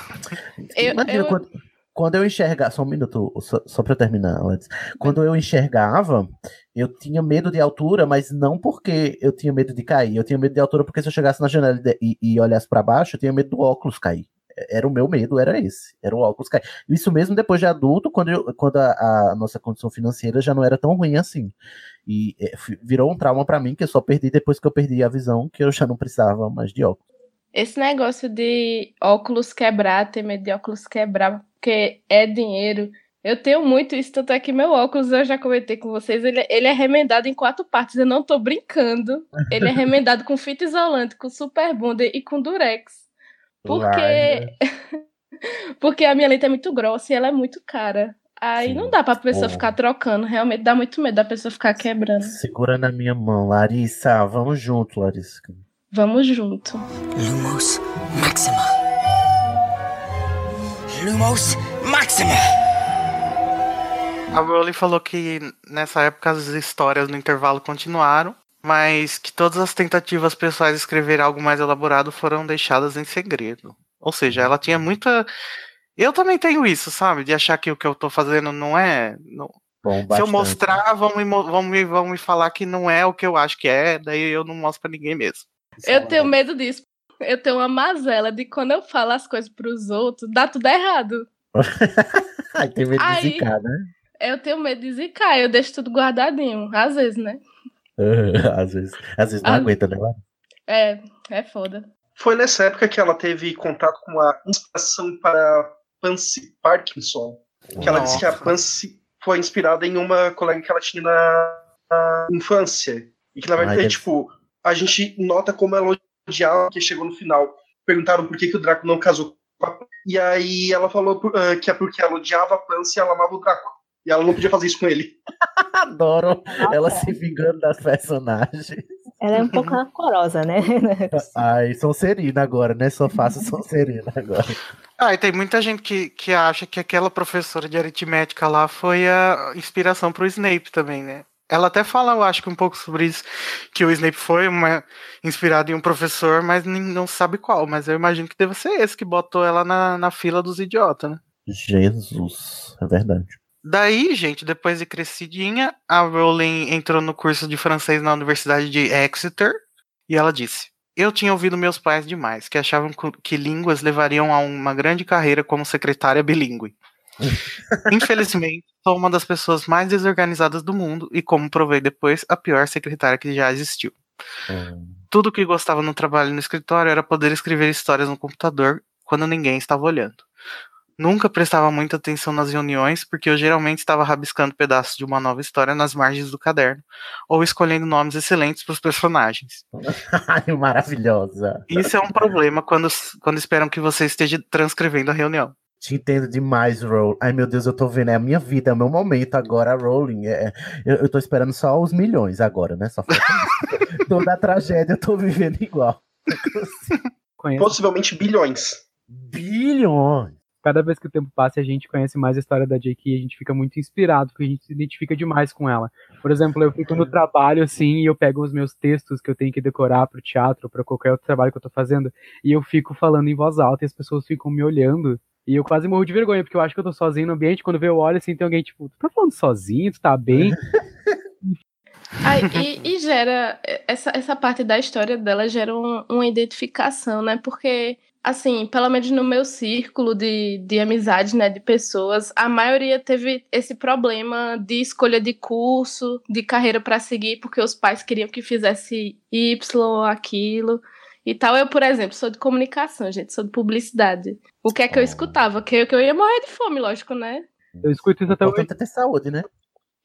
Imagina quando, quando eu enxergar, só um minuto, só, só eu terminar antes. Quando eu enxergava, eu tinha medo de altura, mas não porque eu tinha medo de cair. Eu tinha medo de altura porque se eu chegasse na janela e e, olhasse pra baixo, eu tinha medo do óculos cair. Era o meu medo, era esse. Era o óculos cair. Isso mesmo depois de adulto, quando, eu, quando a, a nossa condição financeira já não era tão ruim assim. E é, virou um trauma pra mim que eu só perdi depois que eu perdi a visão, que eu já não precisava mais de óculos. Esse negócio de óculos quebrar, ter medo de óculos quebrar, porque é dinheiro. Eu tenho muito isso, tanto é que meu óculos, eu já comentei com vocês, ele, ele é remendado em quatro partes, eu não tô brincando. Ele é remendado com fita isolante, com super bonder e com durex. Porque, porque a minha lente é muito grossa e ela é muito cara. Aí não dá pra pessoa Oh. ficar trocando. Realmente dá muito medo da pessoa ficar quebrando. Segura na minha mão, Larissa. Vamos junto, Larissa. Vamos junto. Lumos Maxima. Lumos Maxima. A Rowling falou que nessa época as histórias no intervalo continuaram, mas que todas as tentativas pessoais de escrever algo mais elaborado foram deixadas em segredo. Ou seja, ela tinha muita. Eu também tenho isso, sabe? De achar que o que eu tô fazendo não é. não- Bom, Se eu mostrar, vão me, vão, me, vão me falar que não é o que eu acho que é, daí eu não mostro pra ninguém mesmo. Eu tenho medo disso. Eu tenho uma mazela de quando eu falo as coisas pros outros, dá tudo errado. Ai, tem medo de Aí- zicar, né? Eu tenho medo de zicar, eu deixo tudo guardadinho. Às vezes, né? às vezes, às vezes não Ah. aguenta, né? É, é foda. Foi nessa época que ela teve contato com a inspiração para Pansy Parkinson. Que ela disse que a. Pansy foi inspirada em uma colega que ela tinha na, na infância. E que na Ai, verdade, deve- tipo, a gente nota como ela odiava que chegou no final. Perguntaram por que, que o Draco não casou com a E aí ela falou por- ah, que é porque ela odiava a Pansy e ela amava o Draco. E ela não podia fazer isso com ele. Adoro ela se vingando das personagens. Ela é um pouco rancorosa, né? Ai, Sonserina agora, né? Só faço Sonserina agora. Ah, e tem muita gente que, que acha que aquela professora de aritmética lá foi a inspiração pro Snape também, né? Ela até fala, eu acho que um pouco sobre isso, que o Snape foi uma, inspirado em um professor, mas nem- não sabe qual. Mas eu imagino que deve ser esse que botou ela na, na fila dos idiotas, né? Jesus, é verdade. Daí, gente, depois de crescidinha, a Rowling entrou no curso de francês na Universidade de Exeter e ela disse: Eu tinha ouvido meus pais demais, que achavam que línguas levariam a uma grande carreira como secretária bilíngue. Infelizmente, sou uma das pessoas mais desorganizadas do mundo e, como provei depois, a pior secretária que já existiu. Tudo que gostava no trabalho no escritório era poder escrever histórias no computador quando ninguém estava olhando. Nunca prestava muita atenção nas reuniões, porque eu geralmente estava rabiscando pedaços de uma nova história nas margens do caderno, ou escolhendo nomes excelentes para os personagens. Maravilhosa. Isso é um problema quando, quando esperam que você esteja transcrevendo a reunião. Te entendo demais, Rowling. Ai, meu Deus, eu tô vendo. É a minha vida, é o meu momento agora, Rowling. É, eu, eu tô esperando só os milhões agora, né? Só. Toda a tragédia eu tô vivendo igual. Possivelmente bilhões. Bilhões. Cada vez que o tempo passa e a gente conhece mais a história da J.K., a gente fica muito inspirado, porque a gente se identifica demais com ela. Por exemplo, eu fico no trabalho assim e eu pego os meus textos que eu tenho que decorar pro teatro, para qualquer outro trabalho que eu tô fazendo, e eu fico falando em voz alta e as pessoas ficam me olhando. E eu quase morro de vergonha, porque eu acho que eu tô sozinho no ambiente. Quando eu olho assim, tem alguém tipo, tu tá falando sozinho? Tu tá bem? Ai, e, e gera essa, essa parte da história dela gera um- uma identificação, né? Porque assim, pelo menos no meu círculo de, de amizades, né, de pessoas, a maioria teve esse problema de escolha de curso, de carreira para seguir, porque os pais queriam que fizesse Y ou aquilo e tal. Eu, por exemplo, sou de comunicação, gente, sou de publicidade. O que é que eu escutava? Que eu, que eu ia morrer de fome, lógico, né? Eu escuto isso até O importante é ter saúde, né?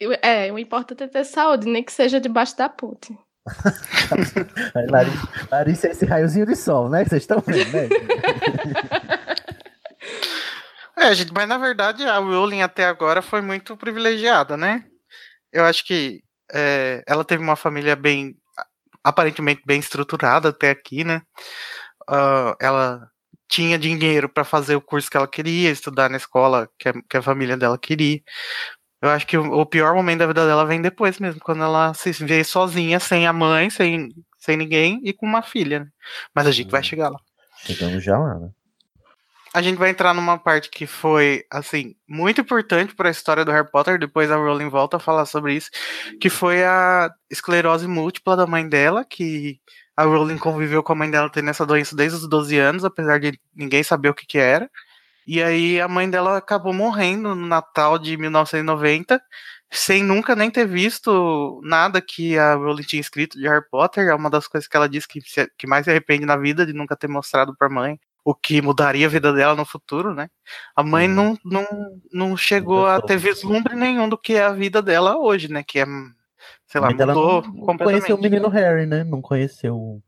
Eu- É, o importante é ter saúde, nem que seja debaixo da ponte. Larissa, Larissa é esse raiozinho de sol, né? Vocês estão vendo, né? É, gente, mas na verdade a Rowling até agora foi muito privilegiada, né? Eu acho que é, ela teve uma família bem, aparentemente bem estruturada até aqui, né? Ah, ela tinha dinheiro para fazer o curso que ela queria, estudar na escola que a, que a família dela queria. Eu acho que o, o pior momento da vida dela vem depois mesmo, quando ela se vê sozinha, sem a mãe, sem, sem ninguém e com uma filha. Né? Mas a gente vai chegar lá. Chegamos já lá, né? A gente vai entrar numa parte que foi, assim, muito importante para a história do Harry Potter. Depois a Rowling volta a falar sobre isso, que foi a esclerose múltipla da mãe dela, que a Rowling conviveu com a mãe dela tendo essa doença desde os 12 anos, apesar de ninguém saber o que, que era. E aí a mãe dela acabou morrendo no Natal de 1990, sem nunca nem ter visto nada que a Rowling tinha escrito de Harry Potter. É uma das coisas que ela disse que, que mais se arrepende na vida de nunca ter mostrado para a mãe o que mudaria a vida dela no futuro, né? A mãe não, não, não chegou a ter vislumbre nenhum do que é a vida dela hoje, né? Que é, sei lá, mudou não, não completamente. conheceu o menino Harry, né? Não conheceu o,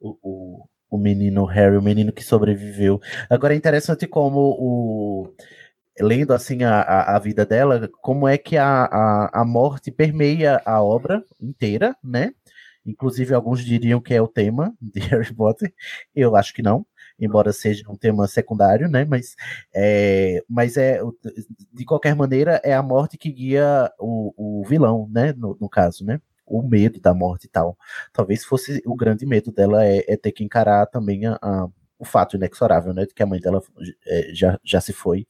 o, o, o menino Harry, o menino que sobreviveu. Agora é interessante como o. lendo assim a, a, a vida dela, como é que a, a, a morte permeia a obra inteira, né? Inclusive, alguns diriam que é o tema de Harry Potter. Eu acho que não, embora seja um tema secundário, né? Mas é, mas é de qualquer maneira é a morte que guia o, o vilão, né? No, no caso, né? O medo da morte e tal. Talvez fosse o grande medo dela é, é ter que encarar também a, a, o fato inexorável, né? De que a mãe dela é, já, já se foi.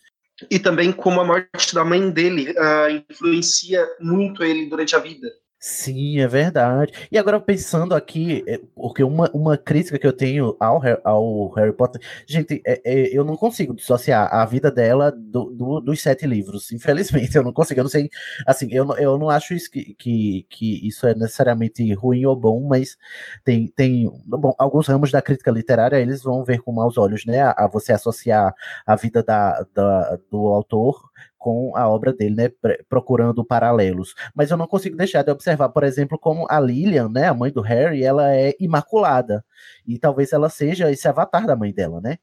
E também como a morte da mãe dele uh, influencia muito ele durante a vida. Sim, é verdade. E agora pensando aqui, é, porque uma, uma crítica que eu tenho ao, ao Harry Potter, gente, é- é, eu não consigo dissociar a vida dela do, do- dos sete livros, infelizmente, eu não consigo, eu não sei, assim, eu, eu não acho isso que, que, que isso é necessariamente ruim ou bom, mas tem, tem, bom, alguns ramos da crítica literária, eles vão ver com maus olhos, né, a, a você associar a vida da, da- do autor com a obra dele, né, procurando paralelos. Mas eu não consigo deixar de observar, por exemplo, como a Lillian, né, a mãe do Harry, ela é imaculada. E talvez ela seja esse avatar da mãe dela, né?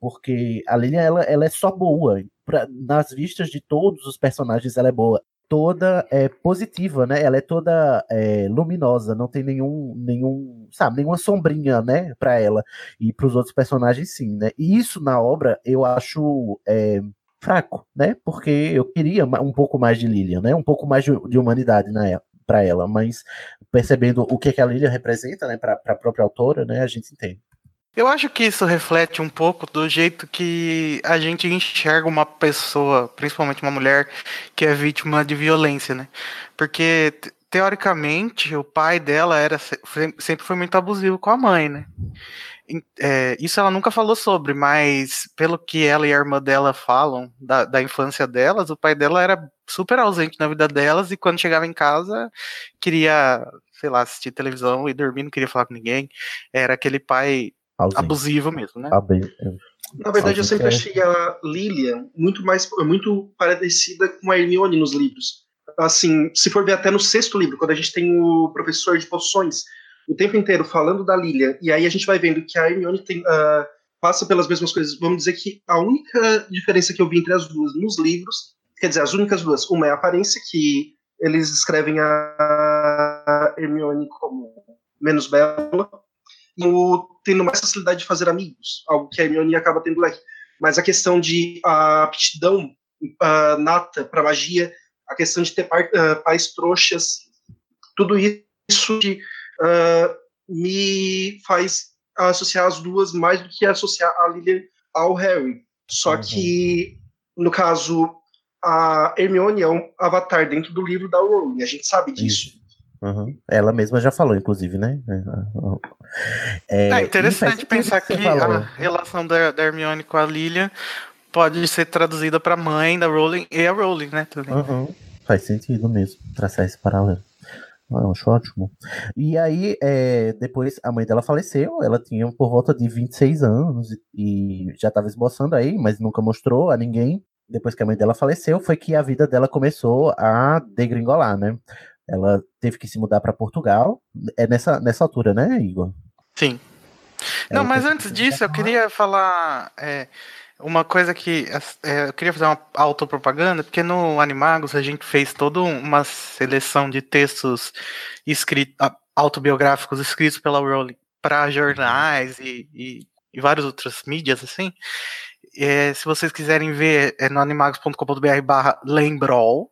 Porque a Lillian, ela, ela é só boa. Pra- nas vistas de todos os personagens, ela é boa. Toda é positiva, né? Ela é toda é, luminosa, não tem nenhum, nenhum, sabe, nenhuma sombrinha, né, para ela e para os outros personagens, sim, né? E isso na obra eu acho é, fraco, né? Porque eu queria um pouco mais de Lilian, né? Um pouco mais de, de humanidade na para ela, mas percebendo o que, que a Lilian representa, né, para a própria autora, né, a gente entende. Eu acho que isso reflete um pouco do jeito que a gente enxerga uma pessoa, principalmente uma mulher, que é vítima de violência, né? Porque, te- teoricamente, o pai dela era sempre foi muito abusivo com a mãe, né? É, isso ela nunca falou sobre, mas pelo que ela e a irmã dela falam da, da infância delas, o pai dela era super ausente na vida delas e quando chegava em casa queria, sei lá, assistir televisão e dormir, não queria falar com ninguém. Era aquele pai Ausente. abusivo mesmo, né? Abe- Na verdade, eu sempre é- achei a Lilian muito mais muito parecida com a Hermione nos livros. Assim, se for ver até no sexto livro, quando a gente tem o professor de poções o tempo inteiro falando da Lilian, e aí a gente vai vendo que a Hermione tem, ah, passa pelas mesmas coisas. Vamos dizer que a única diferença que eu vi entre as duas nos livros, quer dizer, as únicas duas, uma é a aparência, que eles escrevem a Hermione como menos bela, e o tendo mais facilidade de fazer amigos, algo que a Hermione acaba tendo lá. Mas a questão de a aptidão ah, nata para magia, a questão de ter par- ah, pais trouxas, tudo isso de, ah, me faz associar as duas mais do que associar a Lilian ao Harry. Só que, no caso, a Hermione é um avatar dentro do livro da Rowling, a gente sabe disso. Uhum. Ela mesma já falou, inclusive, né? É, É faz interessante pensar que falou. a relação da, da Hermione com a Lilian pode ser traduzida para mãe da Rowling e a Rowling, né? Também. Uhum. Faz sentido mesmo traçar esse paralelo. Ah, Eu acho ótimo. E aí, é, depois a mãe dela faleceu, ela tinha por volta de 26 anos e, e já estava esboçando aí, mas nunca mostrou a ninguém. Depois que a mãe dela faleceu, foi que a vida dela começou a degringolar, né? Ela teve que se mudar para Portugal. É nessa, nessa altura, né, Igor? Sim. É, Não, eu mas antes disso, eu queria falar é, uma coisa que é, eu queria fazer uma autopropaganda, porque no Animagos a gente fez toda uma seleção de textos autobiográficos escritos pela Rowling para jornais e, e, e várias outras mídias, assim. É, se vocês quiserem ver, é no animagos.com.br barra lembrol.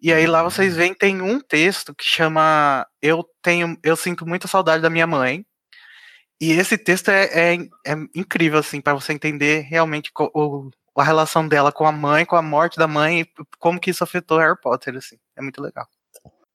E aí lá vocês veem, tem um texto que chama Eu tenho, eu sinto muita saudade da minha mãe. E esse texto é, é, é incrível, assim, para você entender realmente o, a relação dela com a mãe, com a morte da mãe, e como que isso afetou Harry Potter, assim. É muito legal.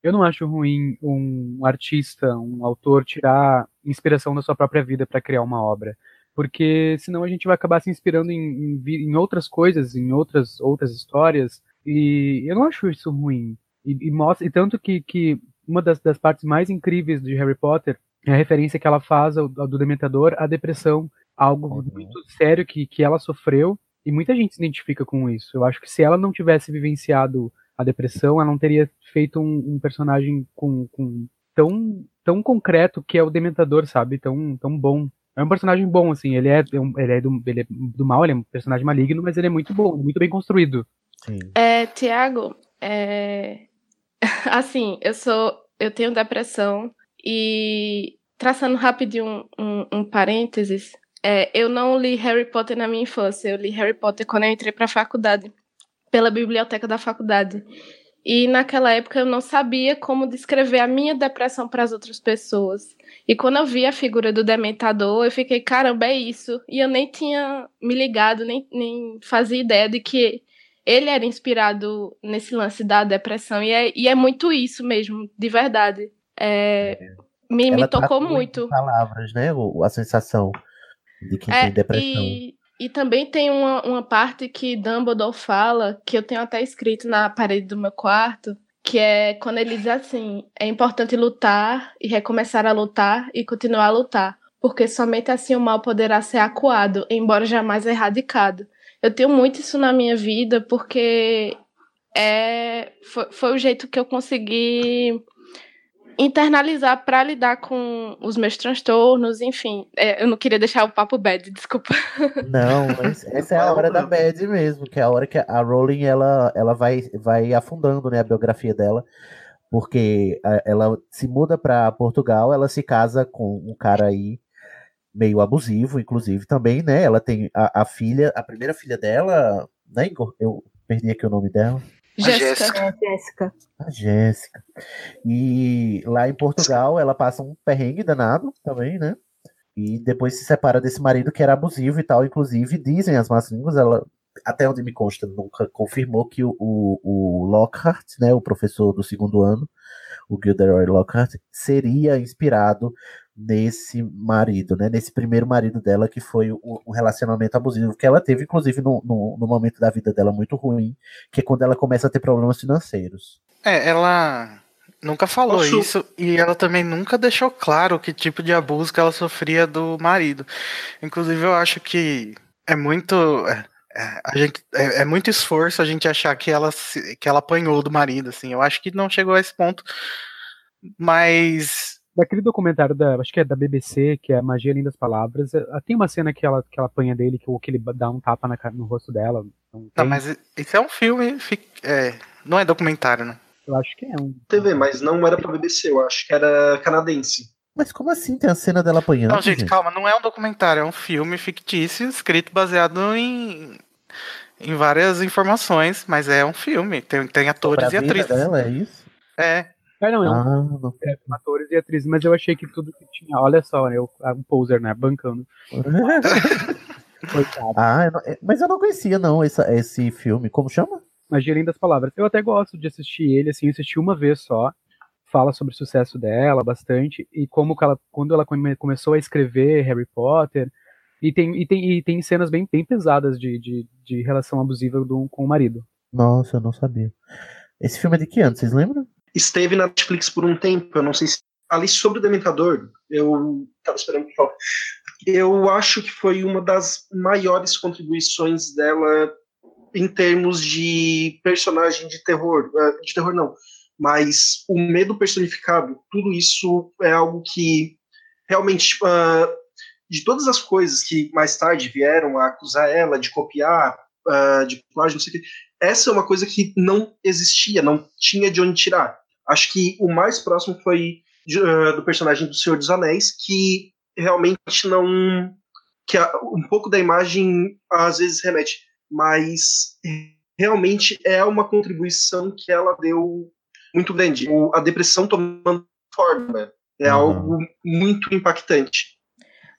Eu não acho ruim um artista, um autor tirar inspiração da sua própria vida para criar uma obra, porque senão a gente vai acabar se inspirando em, em em outras coisas, em outras outras histórias, e eu não acho isso ruim. E, e mostra, e tanto que, que uma das, das partes mais incríveis de Harry Potter é a referência que ela faz ao, ao do Dementador à depressão, algo muito sério que, que ela sofreu, e muita gente se identifica com isso. Eu acho que se ela não tivesse vivenciado a depressão, ela não teria feito um, um personagem com, com tão, tão concreto que é o Dementador, sabe? Tão, tão bom. É um personagem bom, assim, ele é, um- ele é, do, ele é do mal, ele é um personagem maligno, mas ele é muito bom, muito bem construído. É, Tiago, é... assim, eu sou, eu tenho depressão e traçando rapidinho um, um, um parênteses, é, eu não li Harry Potter na minha infância, eu li Harry Potter quando eu entrei para a faculdade, pela biblioteca da faculdade. E naquela época eu não sabia como descrever a minha depressão para as outras pessoas. E quando eu vi a figura do dementador, eu fiquei, caramba, é isso. E eu nem tinha me ligado, nem, nem fazia ideia de que ele era inspirado nesse lance da depressão. E é, e é muito isso mesmo, de verdade. É, me, me Ela tocou muito. palavras, né? o- a sensação de quem É, tem depressão. E, e também tem uma, uma parte que Dumbledore fala, que eu tenho até escrito na parede do meu quarto, que é quando ele diz assim: é importante lutar e recomeçar a lutar e continuar a lutar, porque somente assim o mal poderá ser acuado, embora jamais erradicado. Eu tenho muito isso na minha vida, porque é, foi, foi o jeito que eu consegui internalizar para lidar com os meus transtornos, enfim. É, eu não queria deixar o papo bad, desculpa. Não, mas essa é a hora da bad mesmo, que é a hora que a Rowling ela, ela vai, vai afundando né, a biografia dela, porque ela se muda para Portugal, ela se casa com um cara aí meio abusivo, inclusive também, né? Ela tem a, a filha, a primeira filha dela, né, Igor? Eu perdi aqui o nome dela. Jéssica. É, Jéssica. A Jéssica. E lá em Portugal ela passa um perrengue danado também, né? E depois se separa desse marido que era abusivo e tal. Inclusive, dizem as más línguas, ela, até onde me consta, nunca confirmou que o, o, o Lockhart, né, o professor do segundo ano, o Gilderoy Lockhart, seria inspirado nesse marido, né? Nesse primeiro marido dela, que foi o, o relacionamento abusivo que ela teve, inclusive, no, no, no momento da vida dela muito ruim, que é quando ela começa a ter problemas financeiros. É, ela nunca falou isso e ela também nunca deixou claro que tipo de abuso que ela sofria do marido. Inclusive, eu acho que é muito. é, é, a gente, é, é muito esforço a gente achar que ela, se- que ela apanhou do marido, assim. Eu acho que não chegou a esse ponto. Mas. Daquele documentário da, acho que é da BBC, que é Magia Além das Palavras, eh, tem uma cena que ela, que ela apanha dele, que, o- que ele dá um tapa na, no rosto dela. Não, tem? mas isso é um filme. fi- é, não é documentário, né? Eu acho que é um. TV, mas não era pra BBC, eu acho que era canadense. Mas como assim tem a cena dela apanhando? Não, gente, calma, não é um documentário, é um filme fictício escrito baseado em, em várias informações, mas é um filme, tem, tem atores e atrizes. dela, é isso? É. É, não, é um, Ah, é, atores e atrizes, mas eu achei que tudo que tinha. Olha só, né? O, um poser, né? Bancando. Coitado. Ah, eu não- é, mas eu não conhecia não essa, esse filme. Como chama? Magia Além das Palavras. Eu até gosto de assistir ele, assim, assisti uma vez só. Fala sobre o sucesso dela bastante e como que ela, quando ela come- começou a escrever Harry Potter. E tem, e tem, e tem cenas bem, bem pesadas de, de, de relação abusiva do, com o marido. Nossa, eu não sabia. Esse filme é de que ano, vocês lembram? Esteve na Netflix por um tempo, eu não sei se. Ali sobre o Dementador, eu tava esperando pra falar. Eu acho que foi uma das maiores contribuições dela em termos de personagem de terror. eh, De terror não, mas o medo personificado, tudo isso é algo que realmente, tipo, ah, de todas as coisas que mais tarde vieram a acusar ela de copiar, ah, de plágio, não sei o essa é uma coisa que não existia, não tinha de onde tirar. Acho que o mais próximo foi ah, do personagem do Senhor dos Anéis, que realmente não. que a- um pouco da imagem às vezes remete, mas realmente é uma contribuição que ela deu muito grande. O- a depressão tomando forma é algo muito impactante.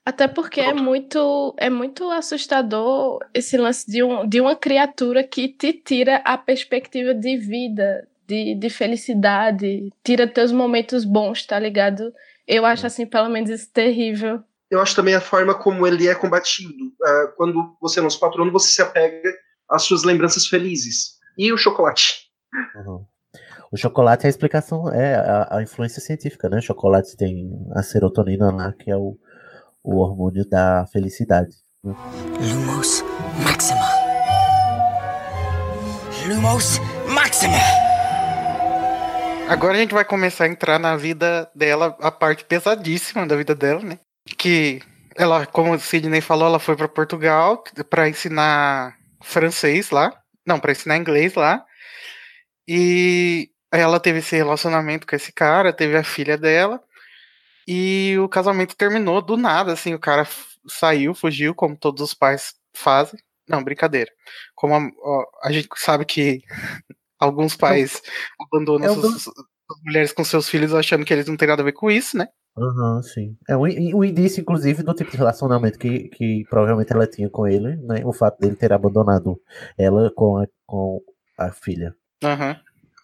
Até porque é muito, é muito assustador esse lance de, um, de uma criatura que te tira a perspectiva de vida, de, de felicidade, tira teus momentos bons, tá ligado? Eu acho, assim, pelo menos isso terrível. Eu acho também a forma como ele é combatido. Ah, quando você é nosso patrono, você se apega às suas lembranças felizes. E o chocolate? Uhum. O chocolate é a explicação, é a, a influência científica, né? O chocolate tem a serotonina lá, que é o, o hormônio da felicidade. né? Lumos Maxima. Lumos Maxima. Agora a gente vai começar a entrar na vida dela, a parte pesadíssima da vida dela, né? Que ela, como o Sidney falou, ela foi para Portugal para ensinar francês lá. Não, para ensinar inglês lá. E ela teve esse relacionamento com esse cara, teve a filha dela. E o casamento terminou do nada, assim, o cara saiu, fugiu, como todos os pais fazem. Não, brincadeira. Como a, a gente sabe que alguns pais abandonam é suas, suas mulheres com seus filhos achando que eles não têm nada a ver com isso, né? Aham, sim. É um, um indício, inclusive, do tipo de relacionamento que, que provavelmente ela tinha com ele, né? O fato dele ter abandonado ela com a, com a filha. Aham.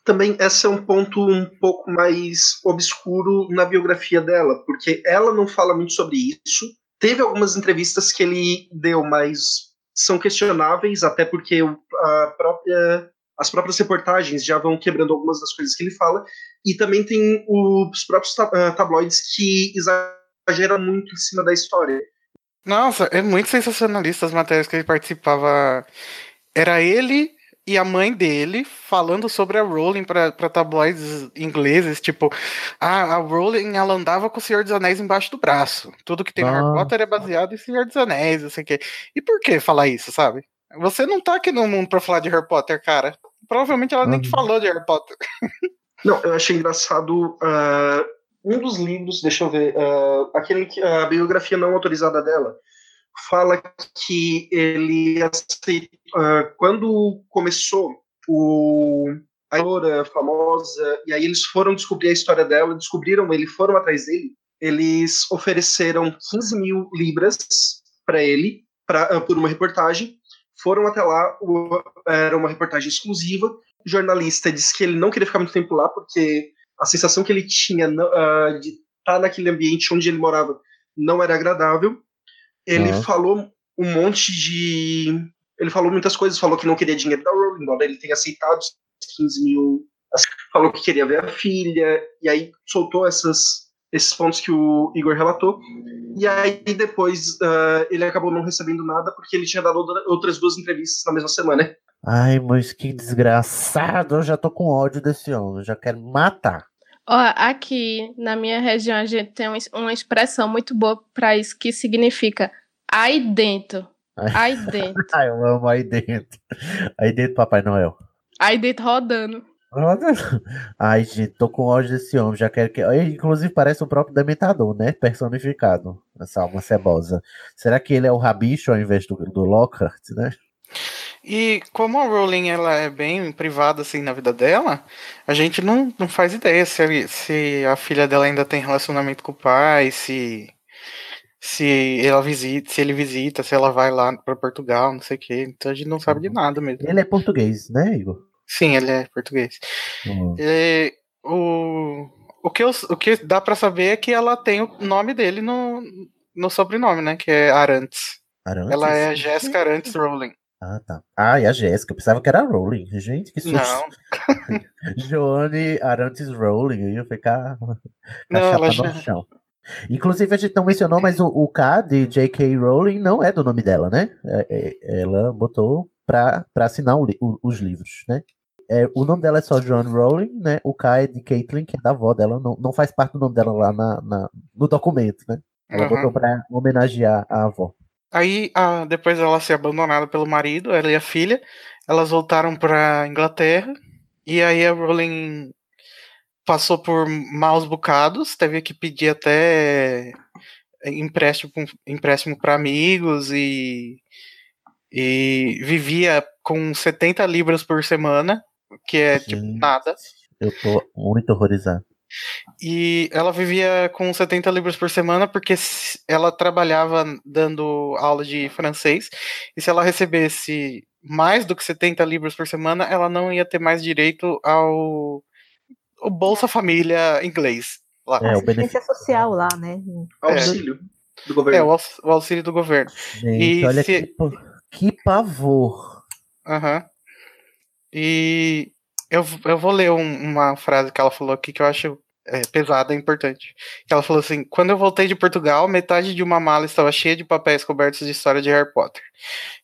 Também esse é um ponto um pouco mais obscuro na biografia dela, porque ela não fala muito sobre isso. Teve algumas entrevistas que ele deu, mas são questionáveis, até porque a própria, as próprias reportagens já vão quebrando algumas das coisas que ele fala. E também tem os próprios ah, tabloides que exageram muito em cima da história. Nossa, é muito sensacionalista as matérias que ele participava. Era ele e a mãe dele falando sobre a Rowling para tabloides ingleses, tipo, ah, a Rowling ela andava com o Senhor dos Anéis embaixo do braço. Tudo que tem no Harry Ah. Potter é baseado em Senhor dos Anéis, não sei o quê. E por que falar isso, sabe? Você não tá aqui no mundo pra falar de Harry Potter, cara. Provavelmente ela nem te falou de Harry Potter. Não, eu achei engraçado. ah, um dos livros, deixa eu ver, ah, aquele que a biografia não autorizada dela fala que ele aceitou, ah, quando começou o a autora famosa e aí eles foram descobrir a história dela, descobriram ele, foram atrás dele, eles ofereceram 15 mil libras para ele pra, por uma reportagem. Foram até lá, o- era uma reportagem exclusiva. O jornalista disse que ele não queria ficar muito tempo lá, porque a sensação que ele tinha ah, de estar naquele ambiente onde ele morava não era agradável. Ele Ah. falou um monte de. Ele falou muitas coisas, falou que não queria dinheiro da Rowling, embora ele tenha aceitado os 15 mil. assim, Falou que queria ver a filha, e aí soltou essas, esses pontos que o Igor relatou. E aí depois ah, ele acabou não recebendo nada, porque ele tinha dado outra- outras duas entrevistas na mesma semana. Ai, mas que desgraçado. Eu já tô com ódio desse homem. eu Já quero matar. Ó, aqui na minha região a gente tem uma, uma expressão muito boa para isso que significa aí dentro. Aí dentro. Ai, eu amo aí dentro. Aí dentro, Papai Noel. Aí dentro rodando. Ai, gente, tô com ódio desse homem. Já quero que. Inclusive, parece o próprio Dementador, né? Personificado. Essa alma cebosa. Será que ele é o Rabicho ao invés do, do Lockhart, né? E como a Rowling ela é bem privada assim na vida dela, a gente não, não faz ideia se, se a filha dela ainda tem relacionamento com o pai, se se ela visita, se ele visita, se ela vai lá para Portugal, não sei o quê. Então a gente não sabe de nada mesmo. Ele é português, né, Igor? Sim, ele é português. Hum. E o, o, que eu- o que dá pra saber é que ela tem o nome dele no, no sobrenome, né? Que é Arantes. Arantes? Ela é a Jéssica Arantes Rowling. Ah, tá. Ah, e a Jéssica. Eu pensava que era a Rowling. Gente, que susto. Não. Joane Arantes Rowling. Eu ia ficar Não, ela no já- chão. Inclusive, a gente não mencionou, mas o, o K de J.K. Rowling não é do nome dela, né? É- é- ela botou pra assinar o o- os livros, né? É, o nome dela é só Joan Rowling, né? O K é de Caitlin, que é da avó dela. Não, não faz parte do nome dela lá na, na- no documento, né? Ela Aham. botou pra homenagear a avó. Aí, a- depois dela ser abandonada pelo marido, ela e a filha, elas voltaram pra Inglaterra. E aí a Rowling passou por maus bocados, teve que pedir até empréstimo, empréstimo para amigos e, e vivia com 70 libras por semana, que é tipo Gente. nada. Eu tô muito horrorizado. E ela vivia com 70 libras por semana porque ela trabalhava dando aula de francês. E se ela recebesse mais do que 70 libras por semana, ela não ia ter mais direito ao o Bolsa Família inglês. Lá. É, o Assistência social lá, né? Auxílio do É, governo. o, aux- o auxílio do governo. Gente, E olha se- que, que pavor. Aham. E eu, eu vou ler um- uma frase que ela falou aqui que eu acho é, pesada e importante. Que ela falou assim: Quando eu voltei de Portugal, metade de uma mala estava cheia de papéis cobertos de história de Harry Potter.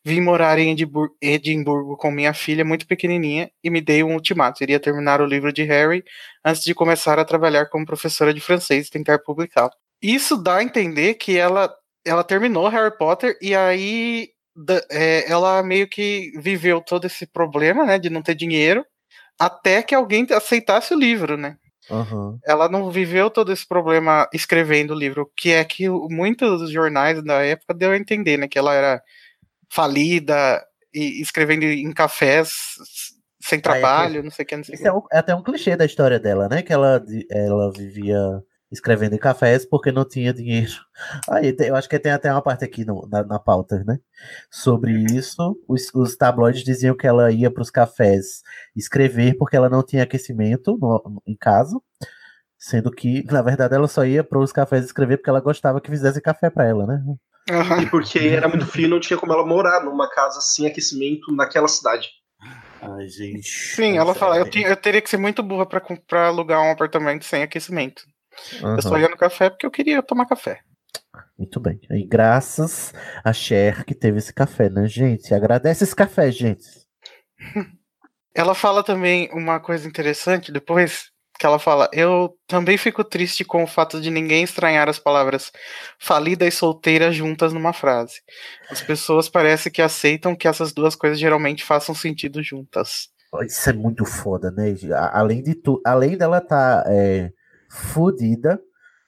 Vim morar em Edimburgo, Edimburgo com minha filha muito pequenininha e me dei um ultimato: iria terminar o livro de Harry antes de começar a trabalhar como professora de francês e tentar publicá-lo. Isso dá a entender que ela ela terminou Harry Potter e aí da- é, ela meio que viveu todo esse problema, né, de não ter dinheiro, até que alguém aceitasse o livro, né? Aham. Ela não viveu todo esse problema escrevendo o livro, que é que muitos jornais da época deu a entender, né, que ela era falida e escrevendo em cafés sem Ah, é trabalho, que- não sei o que, não sei Isso é, que. um- é até um clichê da história dela, né? Que ela, ela vivia escrevendo em cafés porque não tinha dinheiro. Aí, tem- eu acho que tem até uma parte aqui no- na, na pauta, né? Sobre isso, os, os tabloides diziam que ela ia para os cafés escrever porque ela não tinha aquecimento no- em casa, sendo que, na verdade, ela só ia para os cafés escrever porque ela gostava que fizesse café para ela, né? E porque era muito frio, não tinha como ela morar numa casa sem aquecimento naquela cidade. Ai, gente. Sim, ela fala, eu, tinha- eu teria que ser muito burra pra alugar um apartamento sem aquecimento. Eu só ia no café porque eu queria tomar café. Muito bem. E graças a Cher que teve esse café, né, gente? Agradece esse café, gente. Ela fala também uma coisa interessante depois, que ela fala: Eu também fico triste com o fato de ninguém estranhar as palavras falida e solteira juntas numa frase. As pessoas parece que aceitam que essas duas coisas geralmente façam sentido juntas. Isso é muito foda, né? Além de tudo, além dela estar é, fodida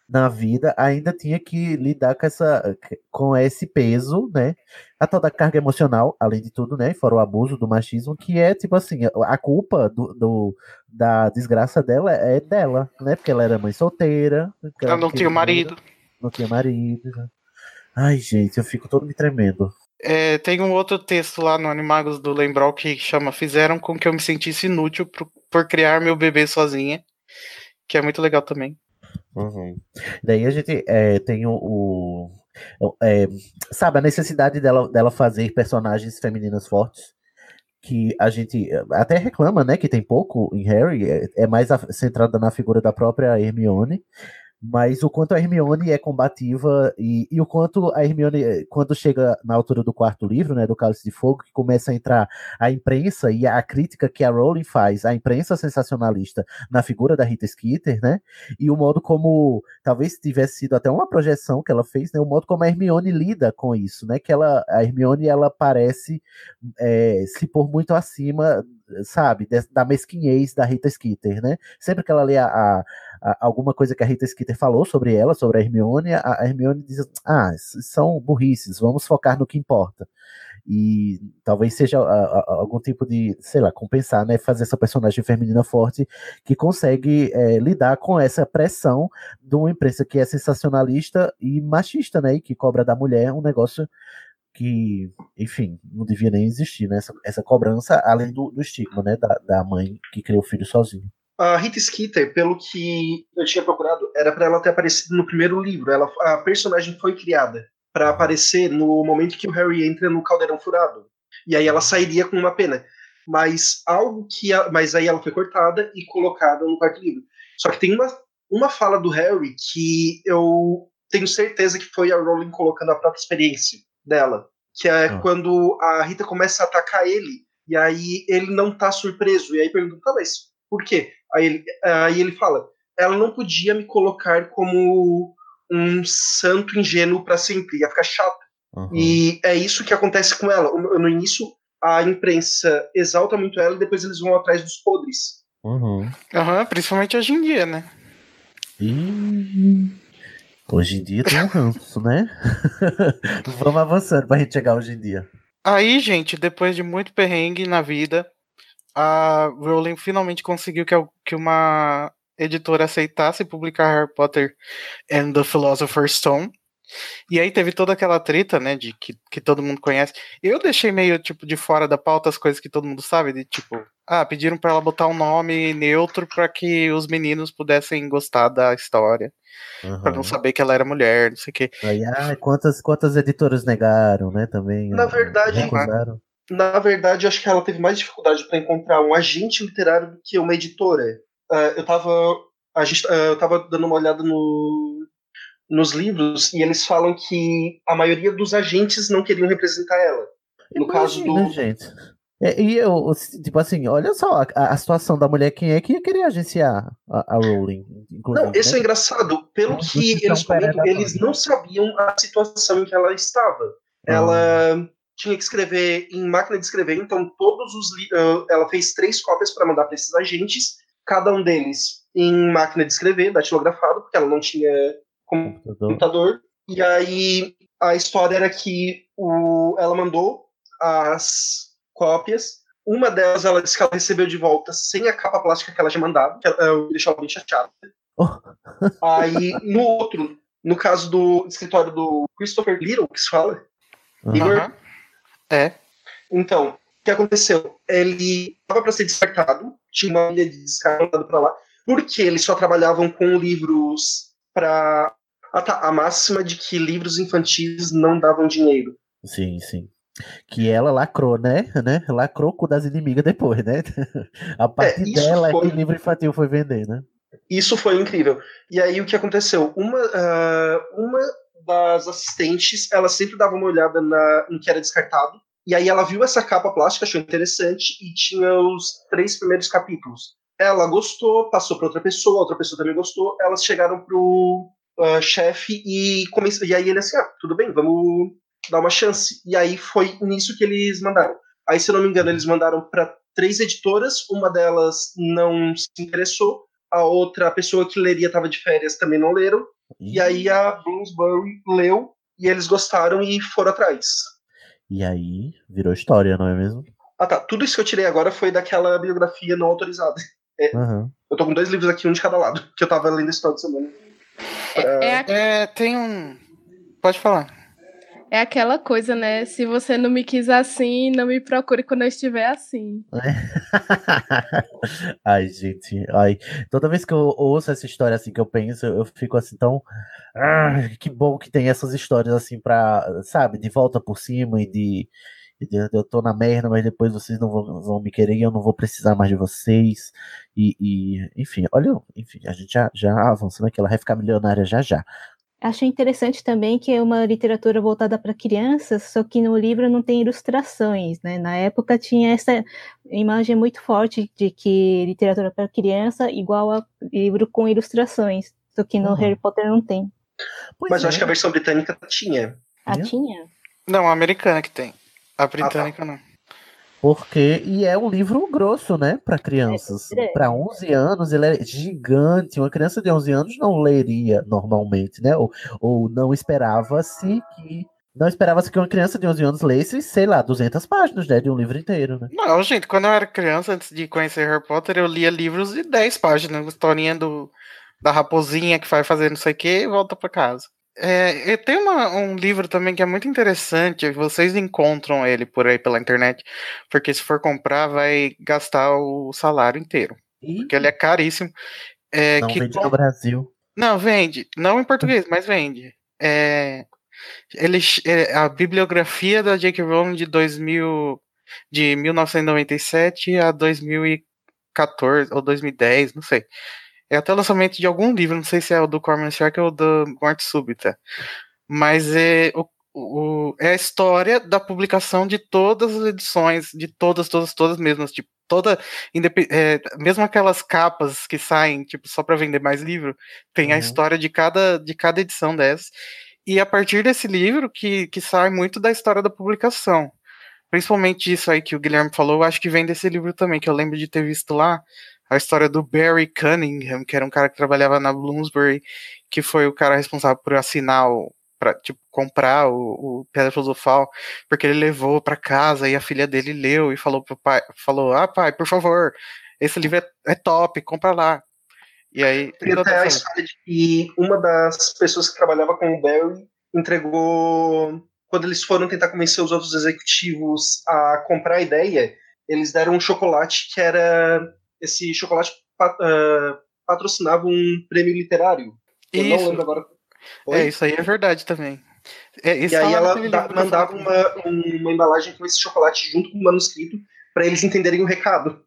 na vida, ainda tinha que lidar com essa com esse peso, né? A tal da carga emocional, além de tudo, né? Fora o abuso do machismo, que é tipo assim, a- culpa do, do- da desgraça dela é dela, né? Porque ela era mãe solteira. Ela não tinha marido. Não tinha marido. né? Ai, gente, eu fico todo me tremendo. É, tem um outro texto lá no Animagos do Lembrol que chama Fizeram com que eu me sentisse inútil por, por criar meu bebê sozinha. Que é muito legal também. Uhum. Daí a gente é, tem o. o- é, sabe, a necessidade dela, dela fazer personagens femininas fortes. Que a gente até reclama, né? Que tem pouco em Harry, é, é mais a- centrada na figura da própria Hermione. Mas o quanto a Hermione é combativa e, e o quanto a Hermione, eh, quando chega na altura do quarto livro, né, do Cálice de Fogo, que começa a entrar a imprensa e a crítica que a Rowling faz, a imprensa sensacionalista na figura da Rita Skeeter, né, e o modo como, talvez tivesse sido até uma projeção que ela fez, né, o modo como a Hermione lida com isso, né, que ela, a Hermione, ela parece eh, se pôr muito acima, sabe, da mesquinhez da Rita Skeeter, né, sempre que ela lê a, a- a- alguma coisa que a Rita Skeeter falou sobre ela, sobre a Hermione, a, Hermione diz, ah, são burrices, vamos focar no que importa. E talvez seja algum tipo de, sei lá, compensar, né? Fazer essa personagem feminina forte que consegue é, lidar com essa pressão de uma imprensa que é sensacionalista e machista, né? E que cobra da mulher um negócio que, enfim, não devia nem existir, né? Essa, essa cobrança, além do, do estigma, né? Da, da mãe que criou o filho sozinho. A Rita Skeeter, pelo que eu tinha procurado, era para ela ter aparecido no primeiro livro. Ela, a personagem foi criada para aparecer no momento que o Harry entra no Caldeirão Furado. E aí ela sairia com uma pena. Mas algo que, a- mas aí ela foi cortada e colocada no quarto livro. Só que tem uma, uma fala do Harry que eu tenho certeza que foi a Rowling colocando a própria experiência dela, que é Ah. quando a Rita começa a atacar ele e aí ele não tá surpreso e aí pergunta, tá, mas por quê? Aí ele, aí ele fala, ela não podia me colocar como um santo ingênuo para sempre, ia ficar chato. E é isso que acontece com ela. No início, a imprensa exalta muito ela e depois eles vão atrás dos podres. Uhum. Aham, principalmente hoje em dia, né? Ih, hoje em dia tem um ranço, né? Vamos avançando pra gente chegar hoje em dia. Aí, gente, depois de muito perrengue na vida, a Rowling finalmente conseguiu que, uma editora aceitasse publicar Harry Potter and the Philosopher's Stone. E aí teve toda aquela treta, né, de que, que todo mundo conhece. Eu deixei meio, tipo, de fora da pauta as coisas que todo mundo sabe, de tipo, ah, pediram pra ela botar um nome neutro pra que os meninos pudessem gostar da história. Pra não Uhum. saber que ela era mulher, não sei o quê. Aí, ai, quantas, quantas editoras negaram, né? Também. Na ah, verdade, recusaram. Na verdade, acho que ela teve mais dificuldade para encontrar um agente literário do que uma editora. Ah, eu tava. A gente, ah, eu tava dando uma olhada no, nos livros e eles falam que a maioria dos agentes não queriam representar ela. No caso do. Imagina, gente. É, E eu, tipo assim, olha só a, a situação da mulher, quem é que ia querer agenciar a, a Rowling? Não, isso né? é engraçado. Pelo que eles é comentam, eles não sabiam a situação em que ela estava. Ah. Ela tinha que escrever em máquina de escrever, então todos os ah, ela fez três cópias para mandar para esses agentes, cada um deles em máquina de escrever, datilografado, porque ela não tinha computador. E aí a história era que o, ela mandou as cópias. Uma delas ela disse que ela recebeu de volta sem a capa plástica que ela tinha mandado, que ela, eu deixou ela bem chateada. Aí no outro, no caso do escritório do Christopher Little, que se fala, Igor. Aham. É. Então, o que aconteceu? Ele estava para ser descartado, tinha uma ilha de descarte mandado para lá, porque eles só trabalhavam com livros para. Ah, tá. A máxima de que livros infantis não davam dinheiro. Sim, sim. Que ela lacrou, né? né? Lacrou com das inimigas depois, né? A partir isso dela foi- é que livro infantil foi vender, né? Isso foi incrível. E aí o que aconteceu? Uma, ah, uma das assistentes, ela sempre dava uma olhada na, em que era descartado. E aí ela viu essa capa plástica, achou interessante e tinha os três primeiros capítulos. Ela gostou, passou para outra pessoa, outra pessoa também gostou. Elas chegaram pro ah, chefe e começou. E aí ele assim, ah, tudo bem, vamos dar uma chance. E aí foi nisso que eles mandaram. Aí, se eu não me engano, eles mandaram para três editoras. Uma delas não se interessou. A outra pessoa que leria estava de férias também não leram. E aí a Bloomsbury leu e eles gostaram e foram atrás. E aí virou história, não é mesmo? Ah tá, tudo isso que eu tirei agora foi daquela biografia não autorizada. É, Aham. Eu tô com dois livros aqui, um de cada lado, que eu tava lendo esse final de semana. É, tem um. Pode falar. É aquela coisa, né? Se você não me quis assim, não me procure quando eu estiver assim. ai, gente, ai. Toda vez que eu ouço essa história assim que eu penso, eu fico assim tão. Ah, que bom que tem essas histórias assim pra, sabe, de volta por cima e de. Eu tô na merda, mas depois vocês não vão, vão me querer e eu não vou precisar mais de vocês. E, e, enfim, olha, enfim, a gente já, já avançando aqui, ela vai ficar milionária já já. Achei interessante também que é uma literatura voltada para crianças, só que no livro não tem ilustrações, né? Na época tinha essa imagem muito forte de que literatura para criança igual a livro com ilustrações, só que no Uhum. Harry Potter não tem. Mas eu acho que a versão britânica tinha. Ah, tinha? Não, a americana que tem. A britânica não. Porque, e é um livro grosso, né, para crianças. grande. Para 11 anos, ele é gigante. Uma criança de 11 anos não leria normalmente, né? Ou, ou não esperava-se que. Não esperava-se que uma criança de 11 anos lesse, sei lá, 200 páginas, né, de um livro inteiro, né? Não, gente, quando eu era criança, antes de conhecer Harry Potter, eu lia livros de 10 páginas, uma historinha do, da raposinha que vai fazer não sei o que e volta pra casa. É, tem uma- um livro também que é muito interessante, vocês encontram ele por aí pela internet, porque se for comprar vai gastar o salário inteiro, porque ele é caríssimo. É, Não que vende no Brasil. Não, vende. Não em português, mas vende. É, ele, é, a bibliografia da J.K. Rowling de 2000, de 1997 a 2014 ou 2010, não sei. É até o lançamento de algum livro, não sei se é o do Corman Shark ou do Morte Súbita. Mas é, o, o- é a história da publicação de todas as edições, de todas, todas, todas mesmas, tipo, toda, é, mesmo aquelas capas que saem, tipo, só para vender mais livro, tem a Uhum. história de cada, de cada edição dessas. E a partir desse livro que, que sai muito da história da publicação. Principalmente isso aí que o Guilherme falou, eu acho que vem desse livro também, que eu lembro de ter visto lá, a história do Barry Cunningham, que era um cara que trabalhava na Bloomsbury, que foi o cara responsável por assinar o para tipo comprar o, o Pedra Filosofal, porque ele levou para casa e a filha dele leu e falou pro pai, falou: "Ah, pai, por favor, esse livro é, é top, compra lá". E aí Tem até a história de que uma das pessoas que trabalhava com o Barry entregou. Quando eles foram tentar convencer os outros executivos a comprar a ideia, eles deram um chocolate que era. Esse chocolate pa- ah, patrocinava um prêmio literário. Eu não Isso. lembro agora. É, Oi? isso aí é verdade também. É, isso E aí ela da- mandava uma, uma embalagem com esse chocolate junto com o manuscrito para eles entenderem o recado.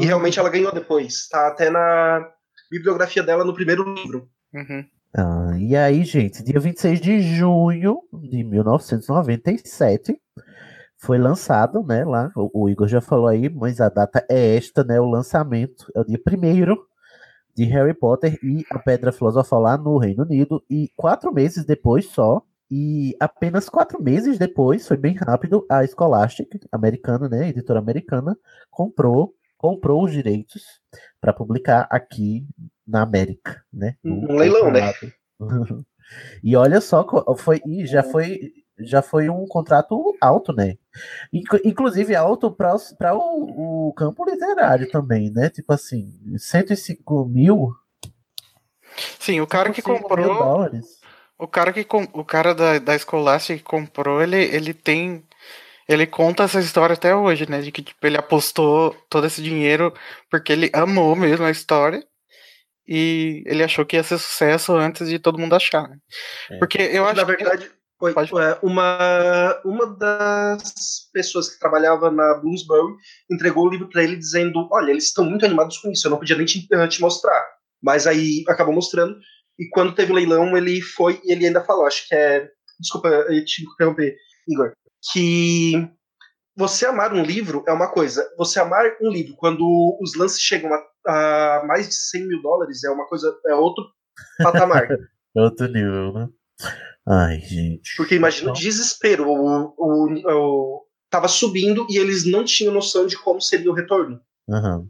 E realmente ela ganhou depois. Tá até na bibliografia dela no primeiro livro. Uhum. Ah, e aí, gente, dia 26 de junho de 1997 foi lançado, né, lá, o, o Igor já falou aí, mas a data é esta, né, o lançamento é o dia primeiro de Harry Potter e a Pedra Filosofal lá no Reino Unido, e quatro meses depois só, e apenas quatro meses depois, foi bem rápido, a Scholastic, americana, né, editora americana, comprou comprou os direitos para publicar aqui na América, né? Um leilão, né? e olha só, foi e já foi já foi um contrato alto, né? Inclu- Inclusive alto para o, o campo literário também, né? Tipo assim, 105 mil, Sim, o cara que 105 mil comprou. dólares. O cara que com- o cara da, da Scholastic que comprou, ele, ele tem. Ele conta essa história até hoje, né? De que tipo, ele apostou todo esse dinheiro porque ele amou mesmo a história. E ele achou que ia ser sucesso antes de todo mundo achar. né? Porque eu acho Na verdade, oi, é, uma, uma das pessoas que trabalhava na Bloomsbury entregou o livro para ele dizendo: Olha, eles estão muito animados com isso, eu não podia nem te, eh, te mostrar. Mas aí acabou mostrando. E quando teve o leilão, ele foi e ele ainda falou: Acho que é. Desculpa eu te interromper, Igor. Que você amar um livro é uma coisa. Você amar um livro quando os lances chegam a, a mais de 100 mil dólares é uma coisa. É outro patamar. Outro nível, né? Ai, gente. Porque imagina o desespero. O, o, o- tava subindo e eles não tinham noção de como seria o retorno. Aham.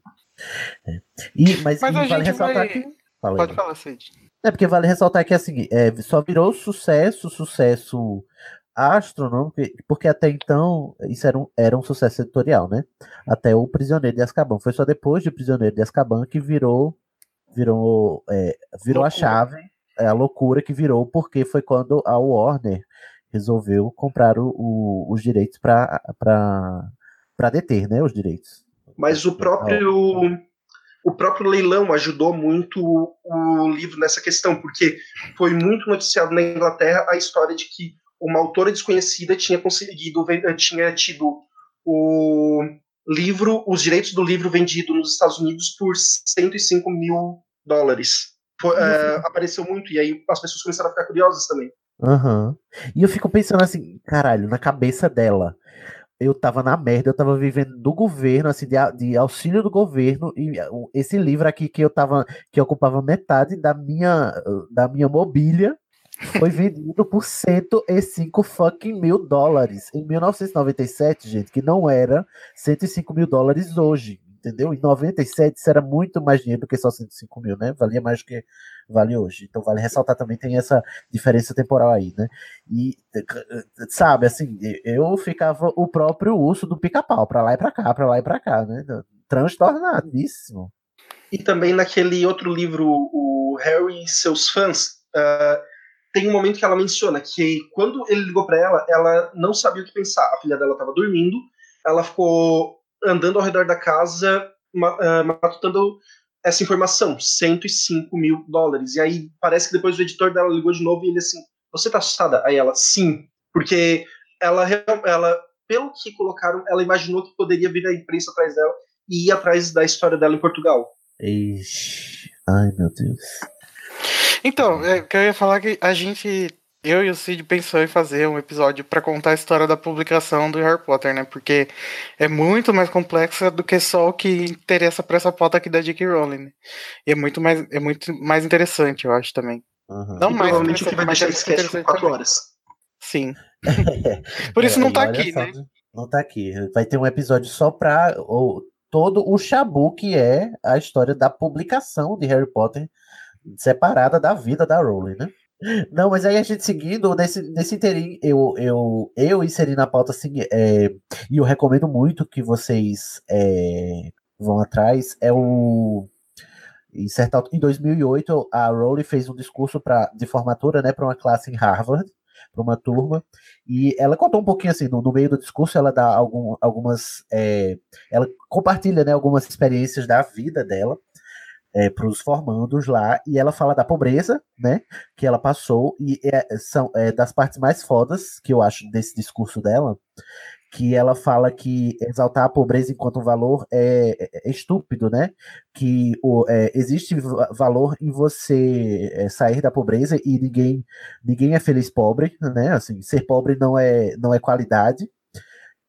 É. E, mas, Mas e a vale gente ressaltar vai. que. Pode falar, Cid. É porque vale ressaltar que assim, é, só virou sucesso, sucesso astronômico, porque até então isso era um, era um sucesso editorial, né? Até o Prisioneiro de Azkaban. Foi só depois de Prisioneiro de Azkaban que virou virou é, virou a chave, é, a loucura que virou, porque foi quando a Warner resolveu comprar o- o- os direitos para deter, né, os direitos. Mas o próprio o próprio leilão ajudou muito o, o livro nessa questão, porque foi muito noticiado na Inglaterra a história de que uma autora desconhecida tinha conseguido eh, tinha tido o livro, os direitos do livro vendido nos Estados Unidos por 105 mil dólares. Foi, eh, apareceu muito e aí as pessoas começaram a ficar curiosas também. Aham. E eu fico pensando assim, caralho, na cabeça dela. Eu tava na merda, eu tava vivendo do governo, assim, de, de auxílio do governo, e o- esse livro aqui que eu tava, que ocupava metade da minha, da minha mobília, foi vendido por 105 fucking mil dólares em 1997, gente, que não era 105 mil dólares hoje, entendeu? Em 97 isso era muito mais dinheiro do que só 105 mil, né? Valia mais do que vale hoje. Então vale ressaltar também, tem essa diferença temporal aí, né? E, sabe, assim, eu ficava o próprio urso do pica-pau, pra lá e pra cá, pra lá e pra cá, né? Transtornadíssimo. E também naquele outro livro, o Harry e seus fãs, ah, tem um momento que ela menciona que quando ele ligou para ela, ela não sabia o que pensar. A filha dela estava dormindo, ela ficou andando ao redor da casa, ah, matutando essa informação, 105 mil dólares. E aí parece que depois o editor dela ligou de novo e ele assim, você tá assustada? Aí ela, sim, porque ela, ela pelo que colocaram, ela imaginou que poderia vir a imprensa atrás dela e ir atrás da história dela em Portugal. Ixi, ai meu Deus. Então, é, eu ia falar que a gente, eu e o Cid pensou em fazer um episódio pra contar a história da publicação do Harry Potter, né? Porque é muito mais complexa do que só o que interessa pra essa pauta aqui da J.K. Rowling. né? E é muito mais, é muito mais interessante, eu acho também. Não E mais provavelmente o que interessante, vai mas deixar é esse cast com interessante 4 também. horas. Sim. Por isso É, não tá aqui, só, né? Não tá aqui. Vai ter um episódio só pra o, todo o chabu que é a história da publicação de Harry Potter separada da vida da Rowling, né? Não, mas aí a gente seguindo, nesse, nesse inteirinho, eu, eu, eu inseri na pauta assim, é, e eu recomendo muito que vocês é, vão atrás, é o. Em, certa, em 2008, a Rowling fez um discurso pra, de formatura né, para uma classe em Harvard, para uma turma, e ela contou um pouquinho assim, no, no meio do discurso, ela dá algum, algumas. é, ela compartilha né, algumas experiências da vida dela para os formandos lá, e ela fala da pobreza, né, que ela passou, e é, são é, das partes mais fodas que eu acho desse discurso dela, que ela fala que exaltar a pobreza enquanto um valor é, é- é estúpido, né? Que o, é, existe va- valor em você é, sair da pobreza e ninguém ninguém é feliz pobre, né? Assim, ser pobre não é não é qualidade.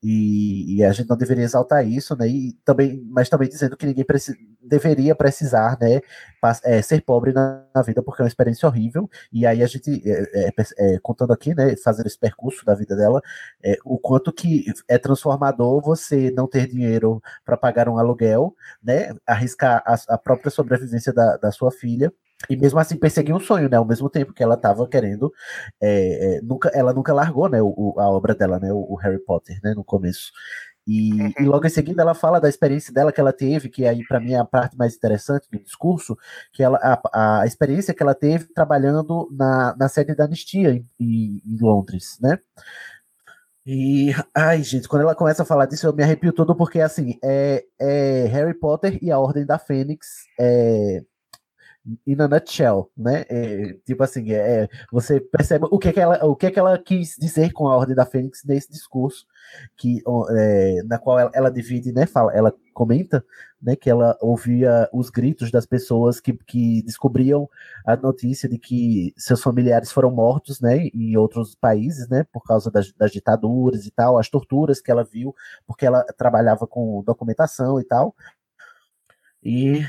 E, e a gente não deveria exaltar isso, né? E também, mas também dizendo que ninguém preci deveria precisar, né? É, ser pobre na, na, vida porque é uma experiência horrível. E aí a gente, é, é, é contando aqui, né? Fazendo esse percurso da vida dela, é, o quanto que é transformador você não ter dinheiro para pagar um aluguel, né? Arriscar a, a própria sobrevivência da, da sua filha e mesmo assim perseguir um sonho, né? Ao mesmo tempo que ela estava querendo, é, é, nunca, ela nunca largou, né? O, a obra dela, né? O, o, Harry Potter, né? No começo. E, uhum. e, logo em seguida ela fala da experiência dela que ela teve, que aí para mim é a parte mais interessante do discurso, que ela a, a experiência que ela teve trabalhando na, na sede da Anistia em, em, em Londres, né? E, ai, gente, quando ela começa a falar disso, eu me arrepio todo, porque, assim, é, é Harry Potter e a Ordem da Fênix é, in a nutshell, né? É, tipo assim, é, você percebe o que, que ela, o que, que ela quis dizer com a Ordem da Fênix nesse discurso, que é, na qual ela, ela, divide, né? Fala, ela comenta, né? Que ela ouvia os gritos das pessoas que, que descobriam a notícia de que seus familiares foram mortos, né? Em outros países, né? Por causa das, das ditaduras e tal, as torturas que ela viu, porque ela trabalhava com documentação e tal. E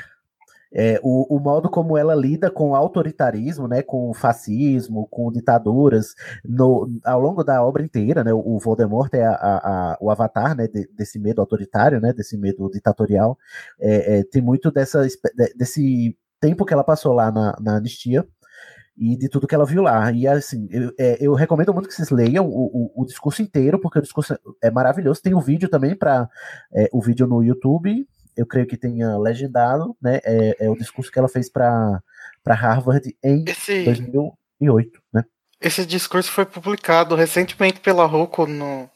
é, o, o, modo como ela lida com autoritarismo, né, com fascismo, com ditaduras, no, ao longo da obra inteira, né, o Voldemort é a, a, o avatar, né, de, desse medo autoritário, né, desse medo ditatorial, é, é, tem muito dessa, desse tempo que ela passou lá na, na anistia, e de tudo que ela viu lá. E assim, eu, é, eu recomendo muito que vocês leiam o, o, o, discurso inteiro, porque o discurso é maravilhoso. Tem o um vídeo também para é, o vídeo no YouTube, eu creio que tenha legendado, né? É, é o discurso que ela fez para Harvard em Esse... 2008, né? Esse discurso foi publicado recentemente pela Rocco no,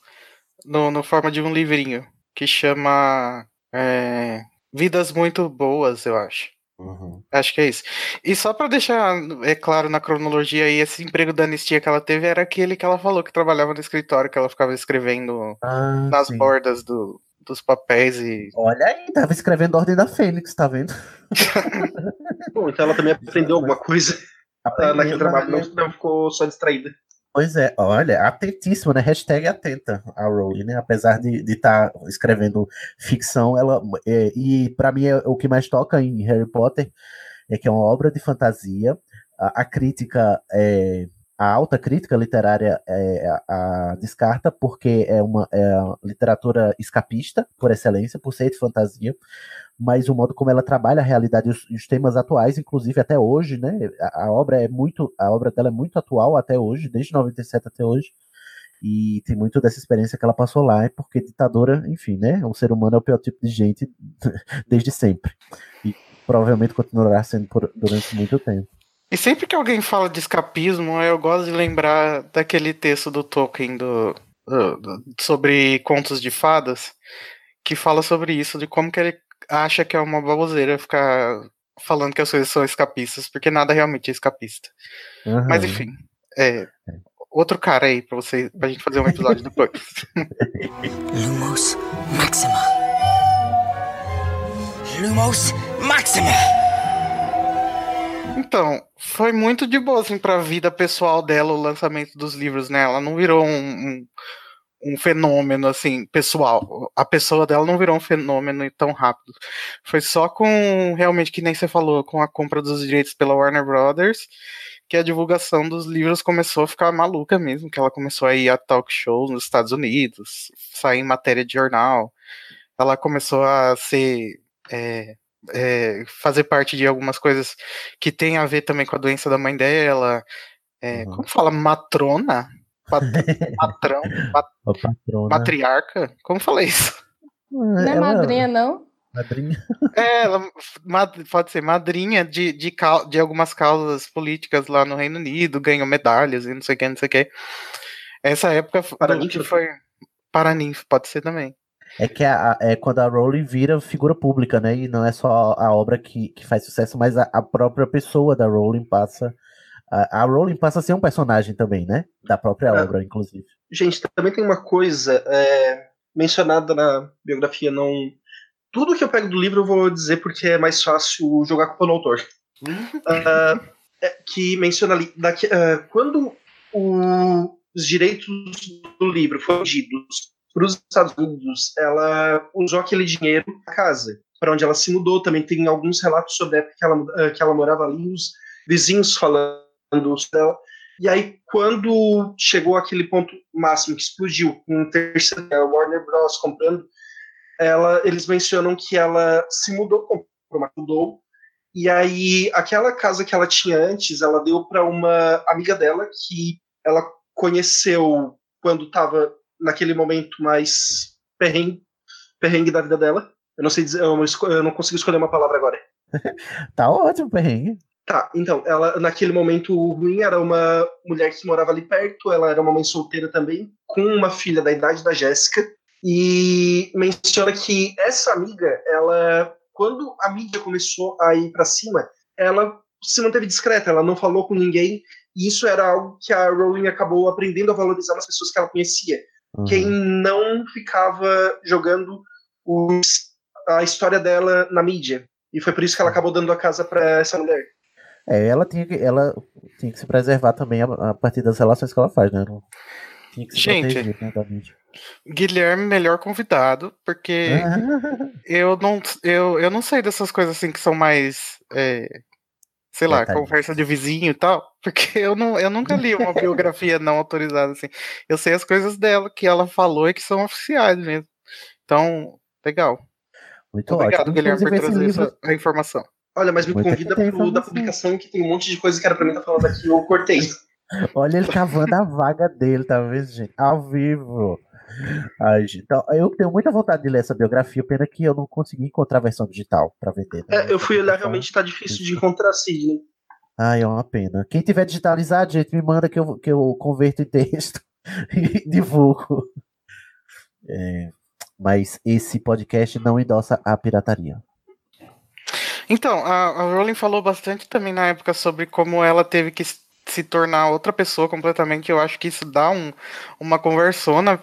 no, no forma de um livrinho que chama é, Vidas Muito Boas, eu acho. Uhum. Acho que é isso. E só para deixar é claro na cronologia aí, esse emprego da anistia que ela teve era aquele que ela falou que trabalhava no escritório, que ela ficava escrevendo ah, nas sim. bordas do, dos papéis e. Olha aí, tava escrevendo Ordem da Fênix, tá vendo? Bom, então ela também aprendeu alguma coisa Aprendeu, naquele trabalho, não, não ficou só distraída. Pois é, olha, atentíssima, né? Hashtag atenta a Rowling, né? Apesar de estar tá escrevendo ficção, ela. É, e para mim é, o que mais toca em Harry Potter é que é uma obra de fantasia. A, a crítica é, a alta crítica literária é, a, a descarta porque é uma é literatura escapista por excelência, por ser de fantasia, mas o modo como ela trabalha a realidade e os, os, temas atuais, inclusive até hoje, né? A, a, obra é muito, a obra dela é muito atual até hoje, desde 97 até hoje. E tem muito dessa experiência que ela passou lá, é porque ditadora, enfim, né? O ser humano é o pior tipo de gente desde sempre. E provavelmente continuará sendo por, durante muito tempo. E sempre que alguém fala de escapismo, eu gosto de lembrar daquele texto do Tolkien do, do, do, sobre contos de fadas, que fala sobre isso, de como que ele acha que é uma baboseira ficar falando que as coisas são escapistas, porque nada realmente é escapista. Uhum. Mas enfim, é, outro cara aí pra, você, pra gente fazer um episódio depois. Lumos Maxima. Lumos Maxima. Então, foi muito de boa, assim, pra vida pessoal dela o lançamento dos livros, né? Ela não virou um, um, um, fenômeno, assim, pessoal. A pessoa dela não virou um fenômeno tão rápido. Foi só com, realmente, que nem você falou, com a compra dos direitos pela Warner Brothers, que a divulgação dos livros começou a ficar maluca mesmo, que ela começou a ir a talk shows nos Estados Unidos, sair em matéria de jornal. Ela começou a ser... É, é, fazer parte de algumas coisas que tem a ver também com a doença da mãe dela. É, uhum. Como fala? Matrona? Pat patrão? Pat matriarca? Como fala isso? Não é ela... madrinha, não? Madrinha. É, ela pode ser madrinha de, de, de algumas causas políticas lá no Reino Unido, ganhou medalhas e não sei o que, não sei o que. Essa época foi. Paraninfo, pode ser também. É que a, é quando a Rowling vira figura pública, né? E não é só a obra que, que faz sucesso, mas a, a própria pessoa da Rowling passa. A, a, Rowling passa a ser um personagem também, né? Da própria é. obra, inclusive. Gente, também tem uma coisa é, mencionada na biografia, não. Tudo que eu pego do livro eu vou dizer porque é mais fácil jogar com o autor. uh, é, que menciona ali. Daqui, uh, quando o, os direitos do livro foram vendidos para os Estados Unidos, ela usou aquele dinheiro na casa, para onde ela se mudou. Também tem alguns relatos sobre a época que ela, eh, que ela morava ali, os vizinhos falando dela. E aí, quando chegou aquele ponto máximo que explodiu, com um terceiro, a Warner Bros. comprando, ela, eles mencionam que ela se mudou, comprou, mudou, e aí aquela casa que ela tinha antes, ela deu para uma amiga dela que ela conheceu quando estava naquele momento mais perrengue, perrengue da vida dela. Eu não sei dizer, eu não, eu não consigo escolher uma palavra agora. tá ótimo, perrengue. Tá, então, ela naquele momento ruim era uma mulher que morava ali perto, ela era uma mãe solteira também, com uma filha da idade da Jéssica, e menciona que essa amiga, ela, quando a mídia começou a ir para cima, ela se manteve discreta, ela não falou com ninguém, e isso era algo que a Rowling acabou aprendendo a valorizar nas pessoas que ela conhecia. Uhum. Quem não ficava jogando os, a história dela na mídia. E foi por isso que ela acabou dando a casa para essa mulher. É, ela tinha que, ela tinha que se preservar também a, a partir das relações que ela faz, né? Não, tinha que se Gente, proteger, né, da mídia. Guilherme, melhor convidado, porque eu não, eu, eu não sei dessas coisas assim que são mais, é, sei lá, Detalhe. conversa de vizinho e tal, porque eu, não, eu nunca li uma biografia não autorizada assim. Eu sei as coisas dela que ela falou e que são oficiais mesmo. Então, legal. Muito Obrigado, ótimo. Guilherme, por trazer livro- essa a informação. Olha, mas me Muito convida pro da publicação que tem um monte de coisa que era pra mim estar falando aqui, eu cortei. Olha ele cavando a vaga dele, tá vendo, gente? Ao vivo. Então, eu tenho muita vontade de ler essa biografia, pena que eu não consegui encontrar a versão digital pra vender. né? É, eu fui olhar, realmente tá difícil de encontrar Sidney. Ai, é uma pena. Quem tiver digitalizado, gente, me manda que eu, que eu converto em texto e divulgo. É, mas esse podcast não endossa a pirataria. Então, a, a Rowling falou bastante também na época sobre como ela teve que se tornar outra pessoa completamente. Eu acho que isso dá um, uma conversona,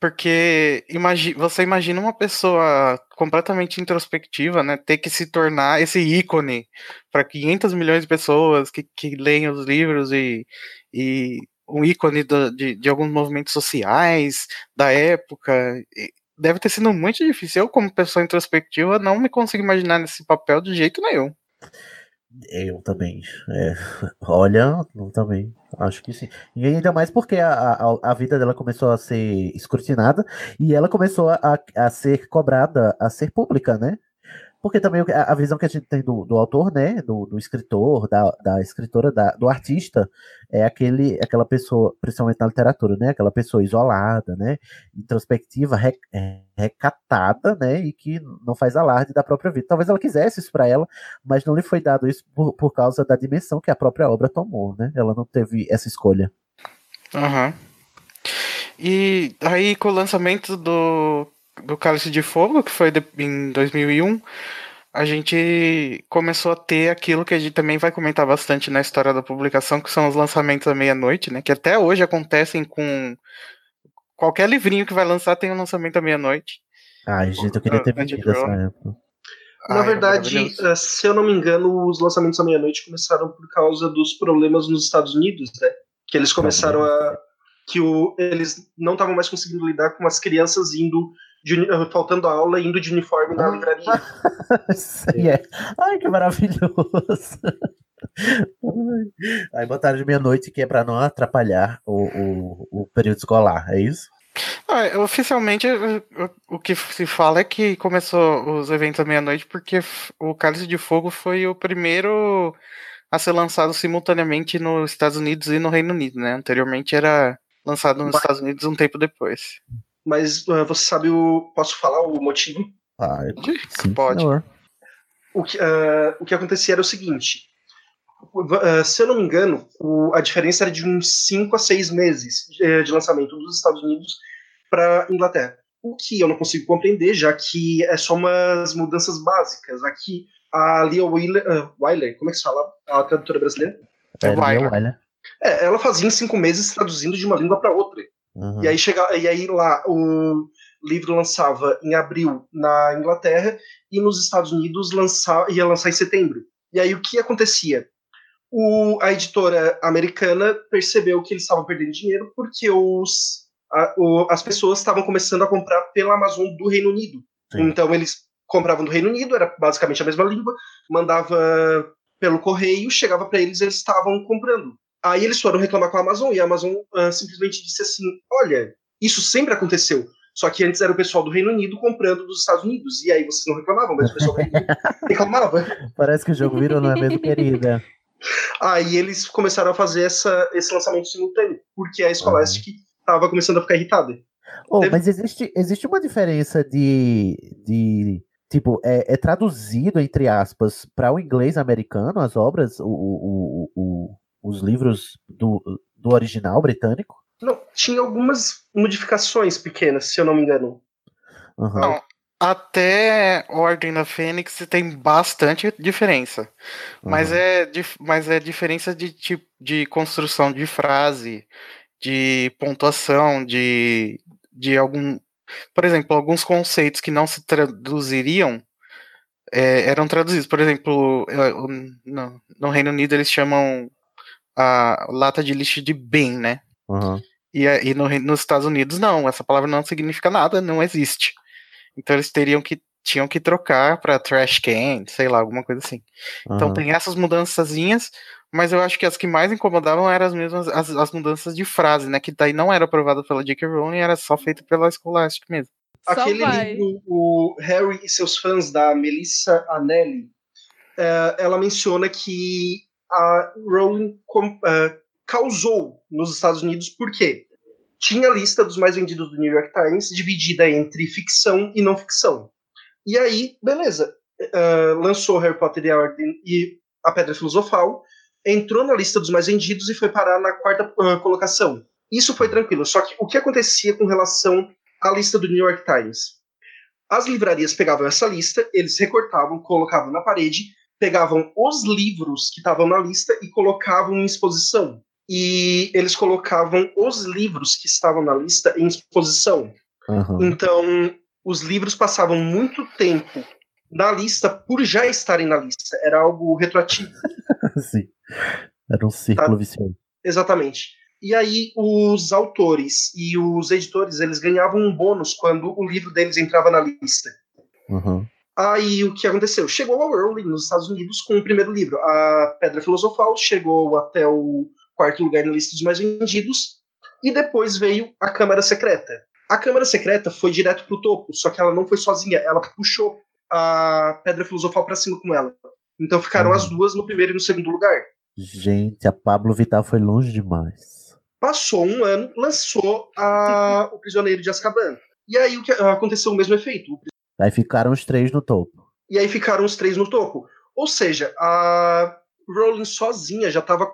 porque imagi você imagina uma pessoa completamente introspectiva, né? Ter que se tornar esse ícone para 500 milhões de pessoas que, que leem os livros e, e um ícone do- de, de alguns movimentos sociais da época. Deve ter sido muito difícil. Eu, como pessoa introspectiva, não me consigo imaginar nesse papel de jeito nenhum. Eu também. é, olha, eu também. Acho que sim. E ainda mais porque a, a, a vida dela começou a ser escrutinada e ela começou a, a ser cobrada, a ser pública, né? Porque também a, visão que a gente tem do, do autor, né? Do, do escritor, da, da escritora, da, do artista, é aquele, aquela pessoa, principalmente na literatura, né? Aquela pessoa isolada, né? Introspectiva, re- é, recatada, né? E que não faz alarde da própria vida. Talvez ela quisesse isso para ela, mas não lhe foi dado isso por, por causa da dimensão que a própria obra tomou, né? Ela não teve essa escolha. Aham. E aí, com o lançamento do, do Cálice de Fogo, que foi de- em 2001, a gente começou a ter aquilo que a gente também vai comentar bastante na história da publicação, que são os lançamentos à meia-noite, né? Que até hoje acontecem com qualquer livrinho que vai lançar tem um lançamento à meia-noite. Ai, gente, eu queria ter Ah, vivido essa época. Na Ai, é verdade, eh, se eu não me engano, os lançamentos à meia-noite começaram por causa dos problemas nos Estados Unidos, né? Que eles começaram a. que o, eles não estavam mais conseguindo lidar com as crianças indo. De eh, faltando a aula indo de uniforme na livraria. Sim, é. Ai, que maravilhoso. Ai. Aí botaram de meia-noite que é pra não atrapalhar o, o, o período escolar, é isso? Ah, oficialmente, o, o- o que se fala é que começou os eventos à meia-noite porque o Cálice de Fogo foi o primeiro a ser lançado simultaneamente nos Estados Unidos e no Reino Unido, né? Anteriormente era lançado nos Mas- Estados Unidos um tempo depois. Mas eh, você sabe o. Posso falar o motivo? Ah, sim, Pode. senhor. O que, ah, o que acontecia era o seguinte: ah, se eu não me engano, o- a diferença era de uns 5 a 6 meses eh, de lançamento dos Estados Unidos para Inglaterra. O que eu não consigo compreender, já que é só umas mudanças básicas. Aqui, a Lia Wyler como é que se fala? A tradutora brasileira? É olha. É, ela fazia em cinco meses traduzindo de uma língua para outra. Uhum. E aí chega, e aí lá o livro lançava em abril na Inglaterra e nos Estados Unidos lançar, ia lançar em setembro. E aí o que acontecia? O, a editora americana percebeu que eles estavam perdendo dinheiro porque os a- o- as pessoas estavam começando a comprar pela Amazon do Reino Unido. Então eles compravam do Reino Unido, era basicamente a mesma língua, mandava pelo correio, chegava para eles, eles estavam comprando. Aí eles foram reclamar com a Amazon e a Amazon ah, simplesmente disse assim: Olha, isso sempre aconteceu. Só que antes era o pessoal do Reino Unido comprando dos Estados Unidos. E aí vocês não reclamavam, mas o pessoal do Reino Unido reclamava. Parece que o jogo virou, não é mesmo, querida? Aí eles começaram a fazer essa, esse lançamento simultâneo, porque a Scholastic estava começando a ficar irritada. Oh, mas existe, existe uma diferença de. de tipo, é, é traduzido, entre aspas, para o inglês americano as obras, o, o, o- o- os livros do, do original britânico? Não, tinha algumas modificações pequenas, se eu não me engano. Aham. Não, até Ordem da Fênix tem bastante diferença. Mas, é, mas é diferença de tipo de construção de frase, de pontuação, de, de algum. Por exemplo, alguns conceitos que não se traduziriam é, eram traduzidos. Por exemplo, o- no, no Reino Unido eles chamam a lata de lixo de bin, né? Aham. E, e no nos Estados Unidos, não, essa palavra não significa nada, não existe. Então eles teriam que tinham que trocar para trash can, sei lá, alguma coisa assim. Então Aham. tem essas mudançazinhas, mas eu acho que as que mais incomodavam eram as mesmas as, as mudanças de frase, né? Que daí não era aprovada pela J.K. Rowling, era só feita pela Scholastic mesmo. Aquele livro, o Harry e seus fãs, da Melissa Anelli, eh, ela menciona que a Rowling com- eh, causou nos Estados Unidos porque tinha a lista dos mais vendidos do New York Times dividida entre ficção e não ficção. E aí, beleza, eh, lançou Harry Potter e a Ordem e a Pedra Filosofal, entrou na lista dos mais vendidos e foi parar na quarta eh, colocação. Isso foi tranquilo, só que o que acontecia com relação à lista do New York Times? As livrarias pegavam essa lista, eles recortavam, colocavam na parede, pegavam os livros que estavam na lista e colocavam em exposição. E eles colocavam os livros que estavam na lista em exposição. Aham. Então, os livros passavam muito tempo na lista por já estarem na lista. Era algo retroativo. Sim. Era um círculo vicioso. Exatamente. E aí os autores e os editores, eles ganhavam um bônus quando o livro deles entrava na lista. Aham. Aí o que aconteceu? Chegou a Rowling nos Estados Unidos com o primeiro livro, A Pedra Filosofal, chegou até o quarto lugar na lista dos mais vendidos, e depois veio a Câmara Secreta. A Câmara Secreta foi direto pro topo, só que ela não foi sozinha, ela puxou a Pedra Filosofal para cima com ela. Então ficaram as duas no primeiro e no segundo lugar. Gente, a Pablo Vittar foi longe demais. Passou um ano, lançou a, o Prisioneiro de Azkaban. E aí o que aconteceu o mesmo efeito. O Aí ficaram os três no topo. E aí ficaram os três no topo. Ou seja, a Rowling sozinha já estava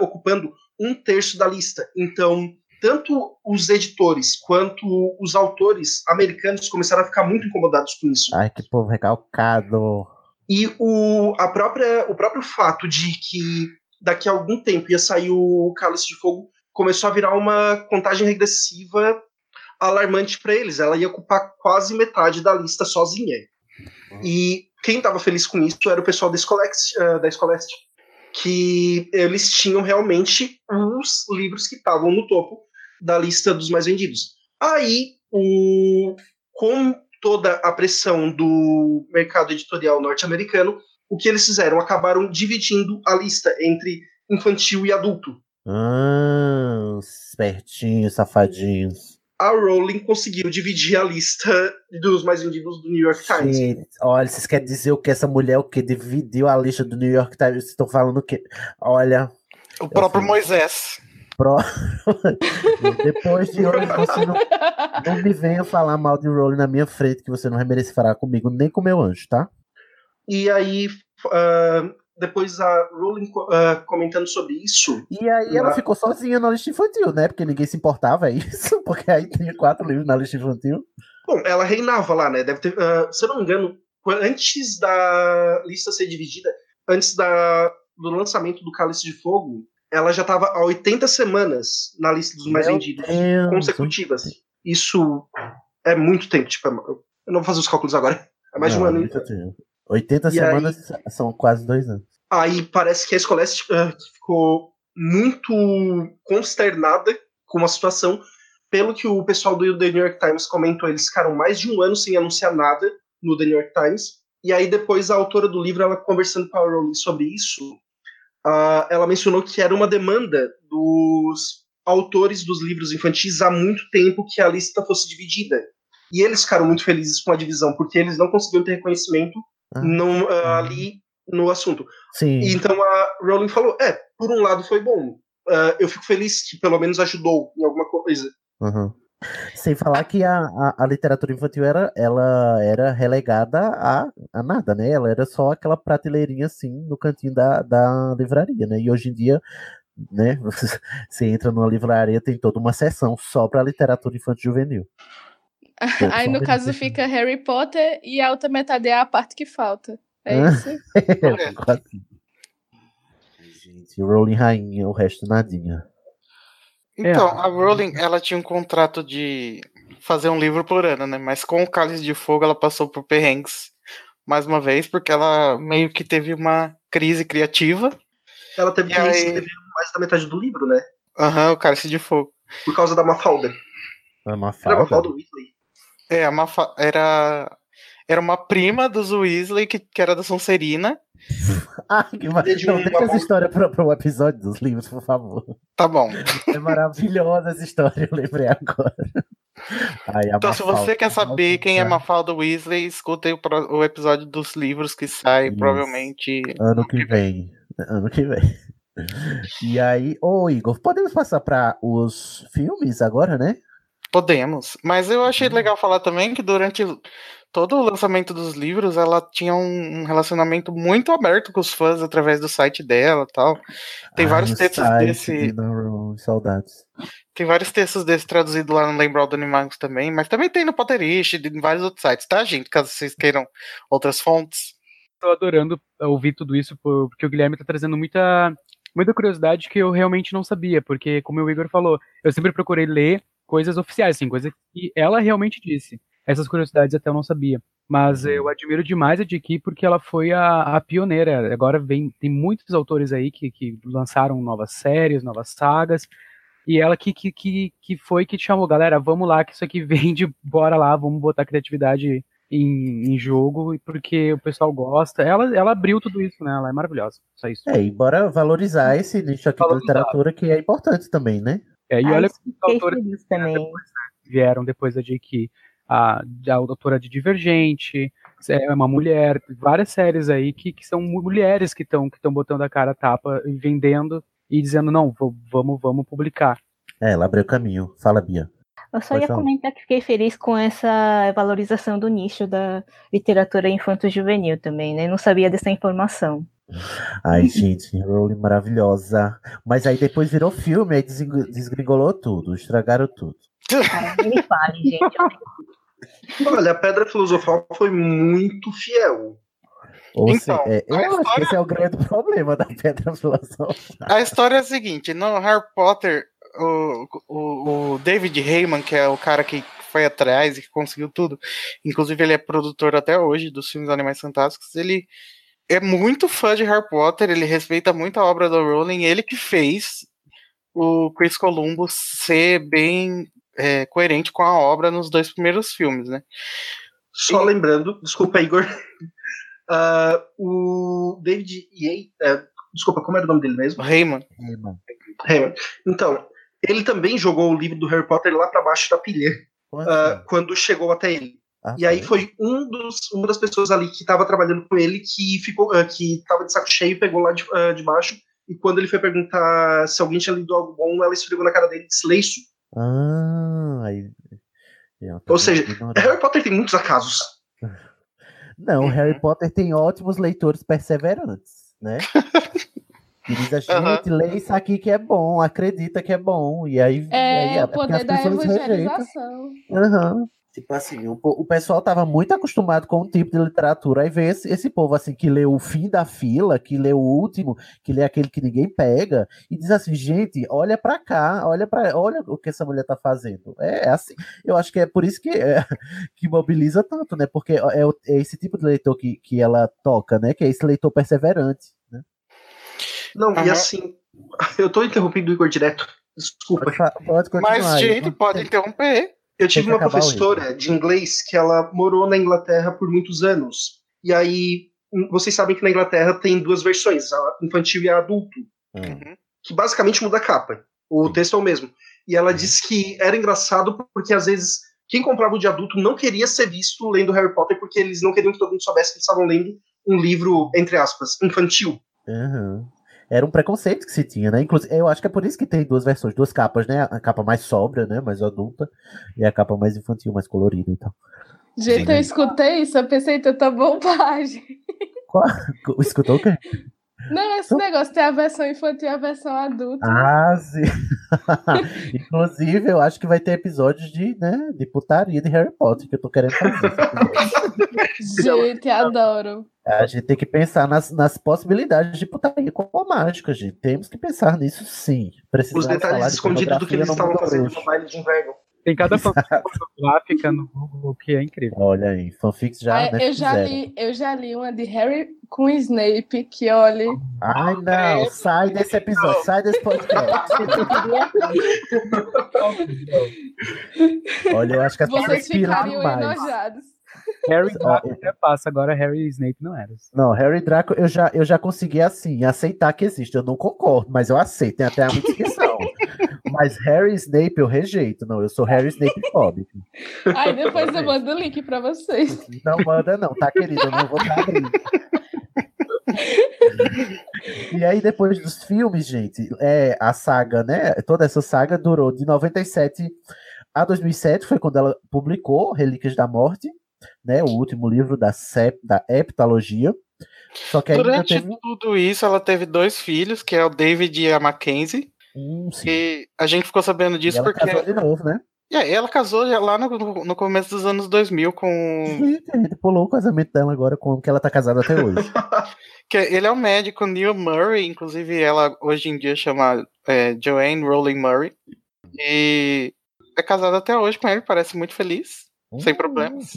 ocupando um terço da lista. Então, tanto os editores quanto os autores americanos começaram a ficar muito incomodados com isso. Ai, que povo recalcado. E o, a própria, o próprio fato de que daqui a algum tempo ia sair o Cálice de Fogo começou a virar uma contagem regressiva alarmante para eles. Ela ia ocupar quase metade da lista sozinha. E quem estava feliz com isso era o pessoal da Scholastic, uh, da que eles tinham realmente os livros que estavam no topo da lista dos mais vendidos. Aí, o, com toda a pressão do mercado editorial norte-americano, o que eles fizeram? Acabaram dividindo a lista entre infantil e adulto. Ah, espertinhos, safadinhos. A Rowling conseguiu dividir a lista dos mais vendidos do New York Times. Gente, olha, vocês querem dizer o que essa mulher o que dividiu a lista do New York Times? Vocês estão falando o quê? Olha. O próprio Moisés. Pro... Depois de hoje, você não, não me venha falar mal de Rowling na minha frente, que você não vai merecer falar comigo, nem com meu anjo, tá? E aí, uh, depois a Rowling uh, comentando sobre isso. E aí ela ficou sozinha na lista infantil, né? Porque ninguém se importava, é isso? Porque aí tinha quatro livros na lista infantil. Bom, ela reinava lá, né? Deve ter, uh, se eu não me engano, antes da lista ser dividida, antes da, do lançamento do Cálice de Fogo, ela já estava há 80 semanas na lista dos mais Meu vendidos Deus. consecutivas. Isso é muito tempo, tipo, eu não vou fazer os cálculos agora. É mais de um Não, ano. muito tempo. 80 E semanas são quase dois anos. Aí parece que a Scholastic uh, ficou muito consternada com a situação, pelo que o pessoal do The New York Times comentou, eles ficaram mais de um ano sem anunciar nada no The New York Times. E aí depois a autora do livro, ela conversando com a Rowling sobre isso, uh, ela mencionou que era uma demanda dos autores dos livros infantis há muito tempo que a lista fosse dividida. E eles ficaram muito felizes com a divisão, porque eles não conseguiam ter reconhecimento. No, uh, ali no assunto. Sim. Então a Rowling falou: é, por um lado foi bom. Uh, eu fico feliz que pelo menos ajudou em alguma coisa. Uhum. Sem falar que a, a, a, literatura infantil era, ela era relegada a, a nada, né? Ela era só aquela prateleirinha assim no cantinho da, da livraria, né? E hoje em dia, né? Você entra numa livraria, tem toda uma seção só para literatura infantil juvenil. Aí no caso fica Harry Potter e a outra metade é a parte que falta. É isso? Gente, Rowling rainha, o resto nadinha. Então, é. a Rowling, ela tinha um contrato de fazer um livro por ano, né? Mas com o Cálice de Fogo ela passou por perrengues mais uma vez, porque ela meio que teve uma crise criativa. Ela teve que aí... escrever mais da metade do livro, né? Aham, uhum, o Cálice de Fogo. Por causa da Mafalda. A Mafalda? Era a Mafalda Weasley. É, a Mafalda era era uma prima dos Weasley, que, que era da Sonserina. ah, que mar... Não, deixa essa história para o episódio dos livros, por favor. tá bom. É maravilhosa essa história, eu lembrei agora. Ai, então, se você quer saber quem é Mafalda Weasley, escutem o, o episódio dos livros que sai, Isso. provavelmente. Ano que vem. Ano que vem. E aí, ô Igor, podemos passar para os filmes agora, né? Podemos. Mas eu achei uhum. legal falar também que durante todo o lançamento dos livros, ela tinha um relacionamento muito aberto com os fãs através do site dela tal. Tem vários textos desse. Saudades. Tem vários textos desse traduzido lá no Lembral do Animagos também, mas também tem no Potterish e em vários outros sites, tá, gente? Caso vocês queiram outras fontes. Tô adorando ouvir tudo isso, porque o Guilherme tá trazendo muita, muita curiosidade que eu realmente não sabia, porque, como o Igor falou, eu sempre procurei ler coisas oficiais, assim, coisas que ela realmente disse. Essas curiosidades até eu não sabia. Mas eu admiro demais a J.K. porque ela foi a, a, pioneira. Agora vem, tem muitos autores aí que, que lançaram novas séries, novas sagas. E ela que, que, que, que foi que chamou, galera, vamos lá, que isso aqui vende, bora lá, vamos botar criatividade em, em, jogo, porque o pessoal gosta. Ela, ela abriu tudo isso, né? Ela é maravilhosa. Só isso. É, e bora valorizar esse nicho aqui valorizar. da literatura que é importante também, né? É, e olha que autores também. Depois, né, vieram depois da J.K a, a autora de Divergente, é uma mulher, várias séries aí que, que são mulheres que estão que botando a cara a tapa e vendendo e dizendo não, vamos vamos publicar. É, ela abriu o caminho. Fala, Bia. Eu só Pode ia falar. comentar que fiquei feliz com essa valorização do nicho da literatura infanto-juvenil também, né? Não sabia dessa informação. Ai, gente, Rowling maravilhosa. Mas aí depois virou filme, aí desgringolou tudo, estragaram tudo. Ah, me fale, gente. Olha, a Pedra Filosofal foi muito fiel. Ou então, seja, é, eu acho história... que esse é o grande problema da Pedra Filosofal. A história é a seguinte: no Harry Potter, o, o, o David Heyman, que é o cara que foi atrás e que conseguiu tudo, inclusive ele é produtor até hoje dos filmes Animais Fantásticos, ele é muito fã de Harry Potter, ele respeita muito a obra do Rowling, ele que fez o Chris Columbus ser bem é, coerente com a obra nos dois primeiros filmes, né? Só e... lembrando, desculpa, Igor, uh, o David Yates, uh, desculpa, como era o nome dele mesmo? Raymond. Raymond. Então, ele também jogou o livro do Harry Potter lá para baixo da pilha, uh, quando chegou até ele. Ah, e aí foi um dos, uma das pessoas ali que estava trabalhando com ele que ficou, uh, que estava de saco cheio, pegou lá de, uh, de baixo, e quando ele foi perguntar se alguém tinha lido algo bom, ela esfregou na cara dele e disse, lê isso. Ah, aí. Ou seja, Harry Potter tem muitos acasos. Não, Harry Potter tem ótimos leitores perseverantes, né? Que diz a gente, uhum. lê isso aqui que é bom, acredita que é bom. E aí, é, aí, o poder da evangelização. Uhum. Tipo assim, o, o pessoal tava muito acostumado com um tipo de literatura. Aí vê esse, esse povo assim que lê o fim da fila, que lê o último, que lê aquele que ninguém pega, e diz assim, gente, olha para cá, olha para, olha o que essa mulher tá fazendo. É, é, assim, eu acho que é por isso que, é, que mobiliza tanto, né? Porque é, é, esse tipo de leitor que, que ela toca, né? Que é esse leitor perseverante, né? Não, uhum. e assim, eu tô interrompendo o Igor direto. Desculpa. Pode continuar. Mas, gente, pode interromper. Eu tive uma professora de inglês que ela morou na Inglaterra por muitos anos. E aí, hum, vocês sabem que na Inglaterra tem duas versões, a infantil e a adulto, Hum. que basicamente muda a capa. O texto é o mesmo. E ela disse que era engraçado porque às vezes quem comprava o de adulto não queria ser visto lendo Harry Potter porque eles não queriam que todo mundo soubesse que eles estavam lendo um livro, entre aspas, infantil. Aham. Era um preconceito que se tinha, né? Inclusive, eu acho que é por isso que tem duas versões, duas capas, né? A capa mais sóbria, né? Mais adulta, e a capa mais infantil, mais colorida e tal. Gente, eu escutei isso, eu pensei tanta bobagem. Qual... Escutou o quê? Não, esse negócio tem a versão infantil e a versão adulta. Ah, sim. Inclusive, eu acho que vai ter episódios de, né, de putaria de Harry Potter que eu tô querendo fazer. Gente, adoro. A gente tem que pensar nas, nas possibilidades de putaria com a mágica, gente. Temos que pensar nisso sim. Os Precisamos falar detalhes de escondidos do que eles estavam fazendo no baile de inverno. Tem cada fanfic no Google que é incrível. Olha aí, fanfics já, Ah, né, eu, já fizeram. li, eu já li uma de Harry com Snape, que olha. Ai, não, sai desse episódio, sai desse podcast. Olha, eu acho que as pessoas ficariam demais. enojados. Harry Draco até passa, agora Harry e Snape não era. Não, Harry Draco eu já, eu já consegui assim, aceitar que existe. Eu não concordo, mas eu aceito, tem até a minha descrição. Mas Harry Snape eu rejeito. Não, eu sou Harry Snape fóbico. Aí depois eu mando o link pra vocês. Não manda, não, tá, querido? Eu não vou estar abrindo. E aí, depois dos filmes, gente, é, a saga, né? Toda essa saga durou de 97 a 2007, foi quando ela publicou Relíquias da Morte, né? O último livro da, sep, da heptalogia. Só que ainda Durante teve. tudo isso, ela teve dois filhos, que é o David e a Mackenzie. E a gente ficou sabendo disso ela porque. casou de novo, né? E ela casou lá no, no- começo dos anos 2000 com. Gente, a gente pulou o casamento dela agora com o que ela tá casada até hoje. que ele é o médico Neil Murray, inclusive ela hoje em dia chama é, Joanne Rowling Murray. E é casada até hoje com ele, parece muito feliz, sem problemas.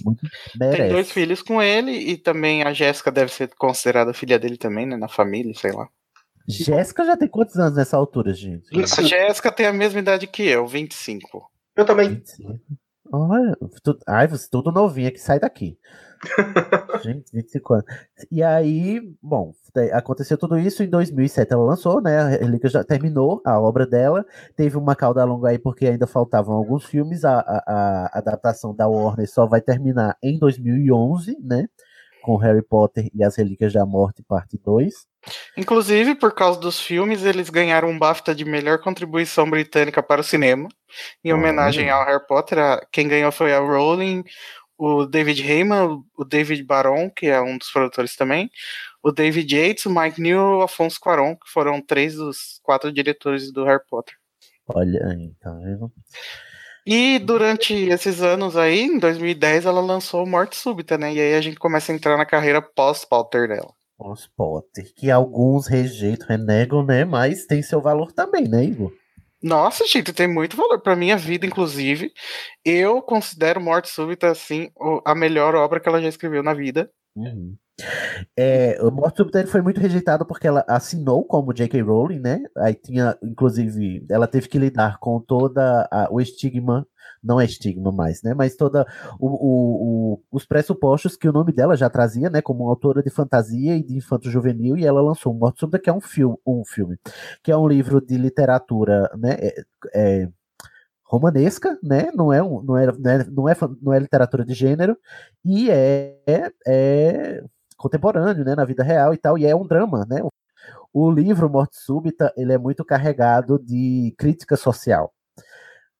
Tem dois filhos com ele e também a Jéssica deve ser considerada filha dele também, né? Na família, sei lá. Jéssica já tem quantos anos nessa altura, gente? A Jéssica tem a mesma idade que eu, 25. Eu também. Olha, tu, ai, você tudo novinha que sai daqui. Gente, 25 anos. E aí, bom, te- aconteceu tudo isso em 2007. Ela lançou, né? A Relíquia já terminou a obra dela. Teve uma cauda longa aí porque ainda faltavam alguns filmes. A, a, a adaptação da Warner só vai terminar em 2011, né? Com Harry Potter e as Relíquias da Morte, parte 2. Inclusive, por causa dos filmes, eles ganharam um BAFTA de melhor contribuição britânica para o cinema, em homenagem ao Harry Potter. Quem ganhou foi a Rowling, o David Heyman, o David Baron, que é um dos produtores também, o David Yates, o Mike New e o Afonso Cuarón, que foram três dos quatro diretores do Harry Potter. Olha aí, tá vendo? E durante esses anos aí, em 2010, ela lançou Morte Súbita, né? E aí a gente começa a entrar na carreira pós-Potter dela. Os Potter, que alguns rejeitam, renegam, né? Mas tem seu valor também, né, Igor? Nossa, gente, tem muito valor pra minha vida, inclusive. Eu considero Morte Súbita, assim, a melhor obra que ela já escreveu na vida. Uhum. É, o Morte ele foi muito rejeitado porque ela assinou como J.K. Rowling, né? Aí tinha, inclusive, ela teve que lidar com toda a- o estigma, não é estigma mais, né? Mas toda o, o- o- os pressupostos que o nome dela já trazia, né? Como autora de fantasia e de infanto juvenil, e ela lançou o Morte Súbita, que é um filme, um filme, que é um livro de literatura, né? é- é, romanesca, né? Não é, um, não, é, não, é, não, é, não é literatura de gênero, e é, é contemporâneo, né? Na vida real e tal, e é um drama, né? O livro Morte Súbita, ele é muito carregado de crítica social.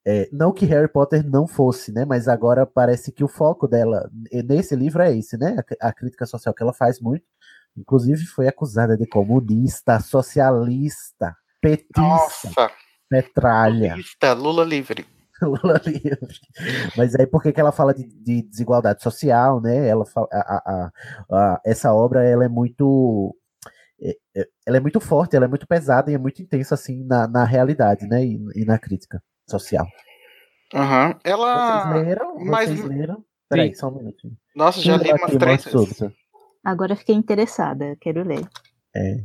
É, não que Harry Potter não fosse, né? Mas agora parece que o foco dela nesse livro é esse, né? A, a crítica social que ela faz muito. Inclusive foi acusada de comunista, socialista, petista, Nossa, petralha. Lula livre. Lula livre. Mas aí por que que ela fala de, de desigualdade social, né? Ela fala, a- a- a- essa obra ela é muito é- é- ela é muito forte, ela é muito pesada e é muito intensa assim na, na realidade, né? E, e na crítica social. Aham. Ela. Vocês leram? mas- Vocês leram? Peraí, só um minutinho. Nossa, já li umas três? Agora fiquei interessada, quero ler. É.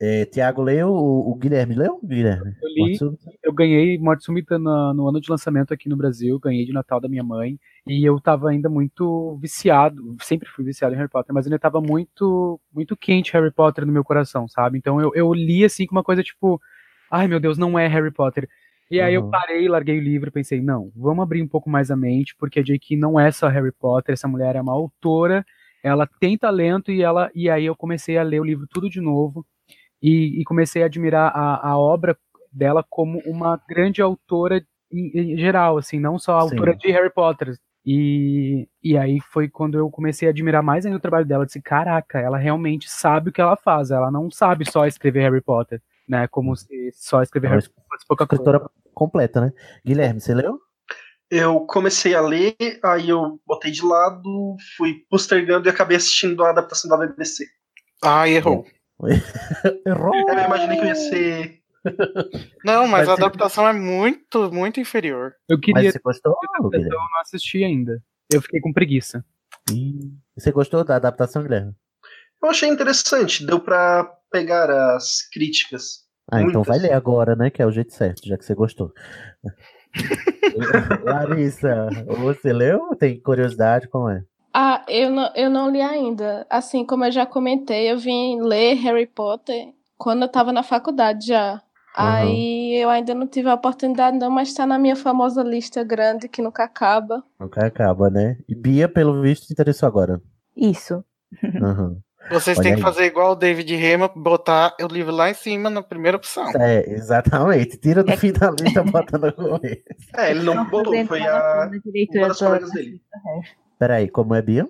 É, Tiago leu, o, o Guilherme leu? Guilherme? Eu li, eu ganhei Morte Súbita na- no ano de lançamento aqui no Brasil, ganhei de Natal da minha mãe, e eu tava ainda muito viciado, sempre fui viciado em Harry Potter, mas ainda tava muito, muito quente Harry Potter no meu coração, sabe? Então eu, eu li assim com uma coisa tipo, ai meu Deus, não é Harry Potter. E aí eu Uhum. parei, larguei o livro pensei, não, vamos abrir um pouco mais a mente, porque a J.K. não é só Harry Potter, essa mulher é uma autora, ela tem talento e ela e aí eu comecei a ler o livro tudo de novo e, e comecei a admirar a, a obra dela como uma grande autora em, em geral, assim, não só a Sim. autora de Harry Potter. E, e aí foi quando eu comecei a admirar mais ainda o trabalho dela. Eu disse, caraca, ela realmente sabe o que ela faz. Ela não sabe só escrever Harry Potter, né? Como se só escrever é Harry Potter fosse pouca coisa. Escritora completa, né? Guilherme, você leu? Eu comecei a ler, aí eu botei de lado, fui postergando e acabei assistindo a adaptação da BBC. Ah, errou. Errou! Eu imaginei que eu ia ser. Não, mas Mas a você- adaptação é muito, muito inferior. Eu queria. Mas você gostou, eu Guilherme? não assisti ainda. Eu fiquei com preguiça. Você gostou da adaptação, Guilherme? Eu achei interessante, deu pra pegar as críticas. Ah, então Muitas. vai ler agora, né? Que é o jeito certo, já que você gostou. Larissa, você leu? Tem curiosidade? Como é? Ah, eu não, eu não li ainda. Assim, como eu já comentei, eu vim ler Harry Potter quando eu tava na faculdade já. Aí eu ainda não tive a oportunidade, não, mas tá na minha famosa lista grande que nunca acaba. Nunca acaba, né? E Bia, pelo visto, se interessou agora. Isso. Aham. Vocês Olha têm que aí. fazer igual o David Rema, botar o livro lá em cima na primeira opção. É, exatamente. Tira do fim da lista, bota no começo. É, ele não botou, foi a. Uma das colegas dele. Peraí, como é, Bia?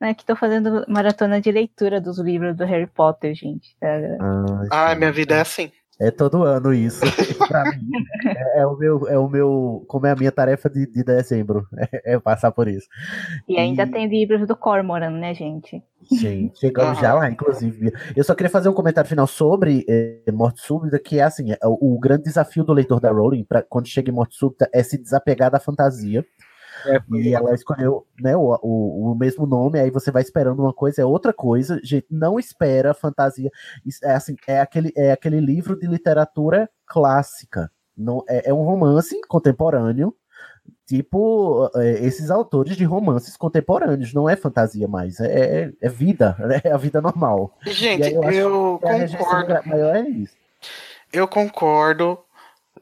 É que tô fazendo maratona de leitura dos livros do Harry Potter, gente. É, Ah, Ah, minha vida é assim. É todo ano isso. pra mim, é, é o meu, é o meu, como é a minha tarefa de, de dezembro, é, é passar por isso. E ainda tem livros do Cormoran, né, gente? Sim, chegamos já lá, inclusive. Eu só queria fazer um comentário final sobre eh, Morte Súbita, que é assim, é o, o grande desafio do leitor da Rowling, pra, quando chega em Morte Súbita, é se desapegar da fantasia. E ela escolheu né, o, o, o mesmo nome, aí você vai esperando uma coisa, é outra coisa. Gente, não espera fantasia. É, assim, é, aquele, é aquele livro de literatura clássica. Não, é, é um romance contemporâneo, tipo é, esses autores de romances contemporâneos. Não é fantasia mais, é, é- é vida, né, é a vida normal. Gente, E aí acho eu que a rejeição concordo. maior é isso. Eu concordo.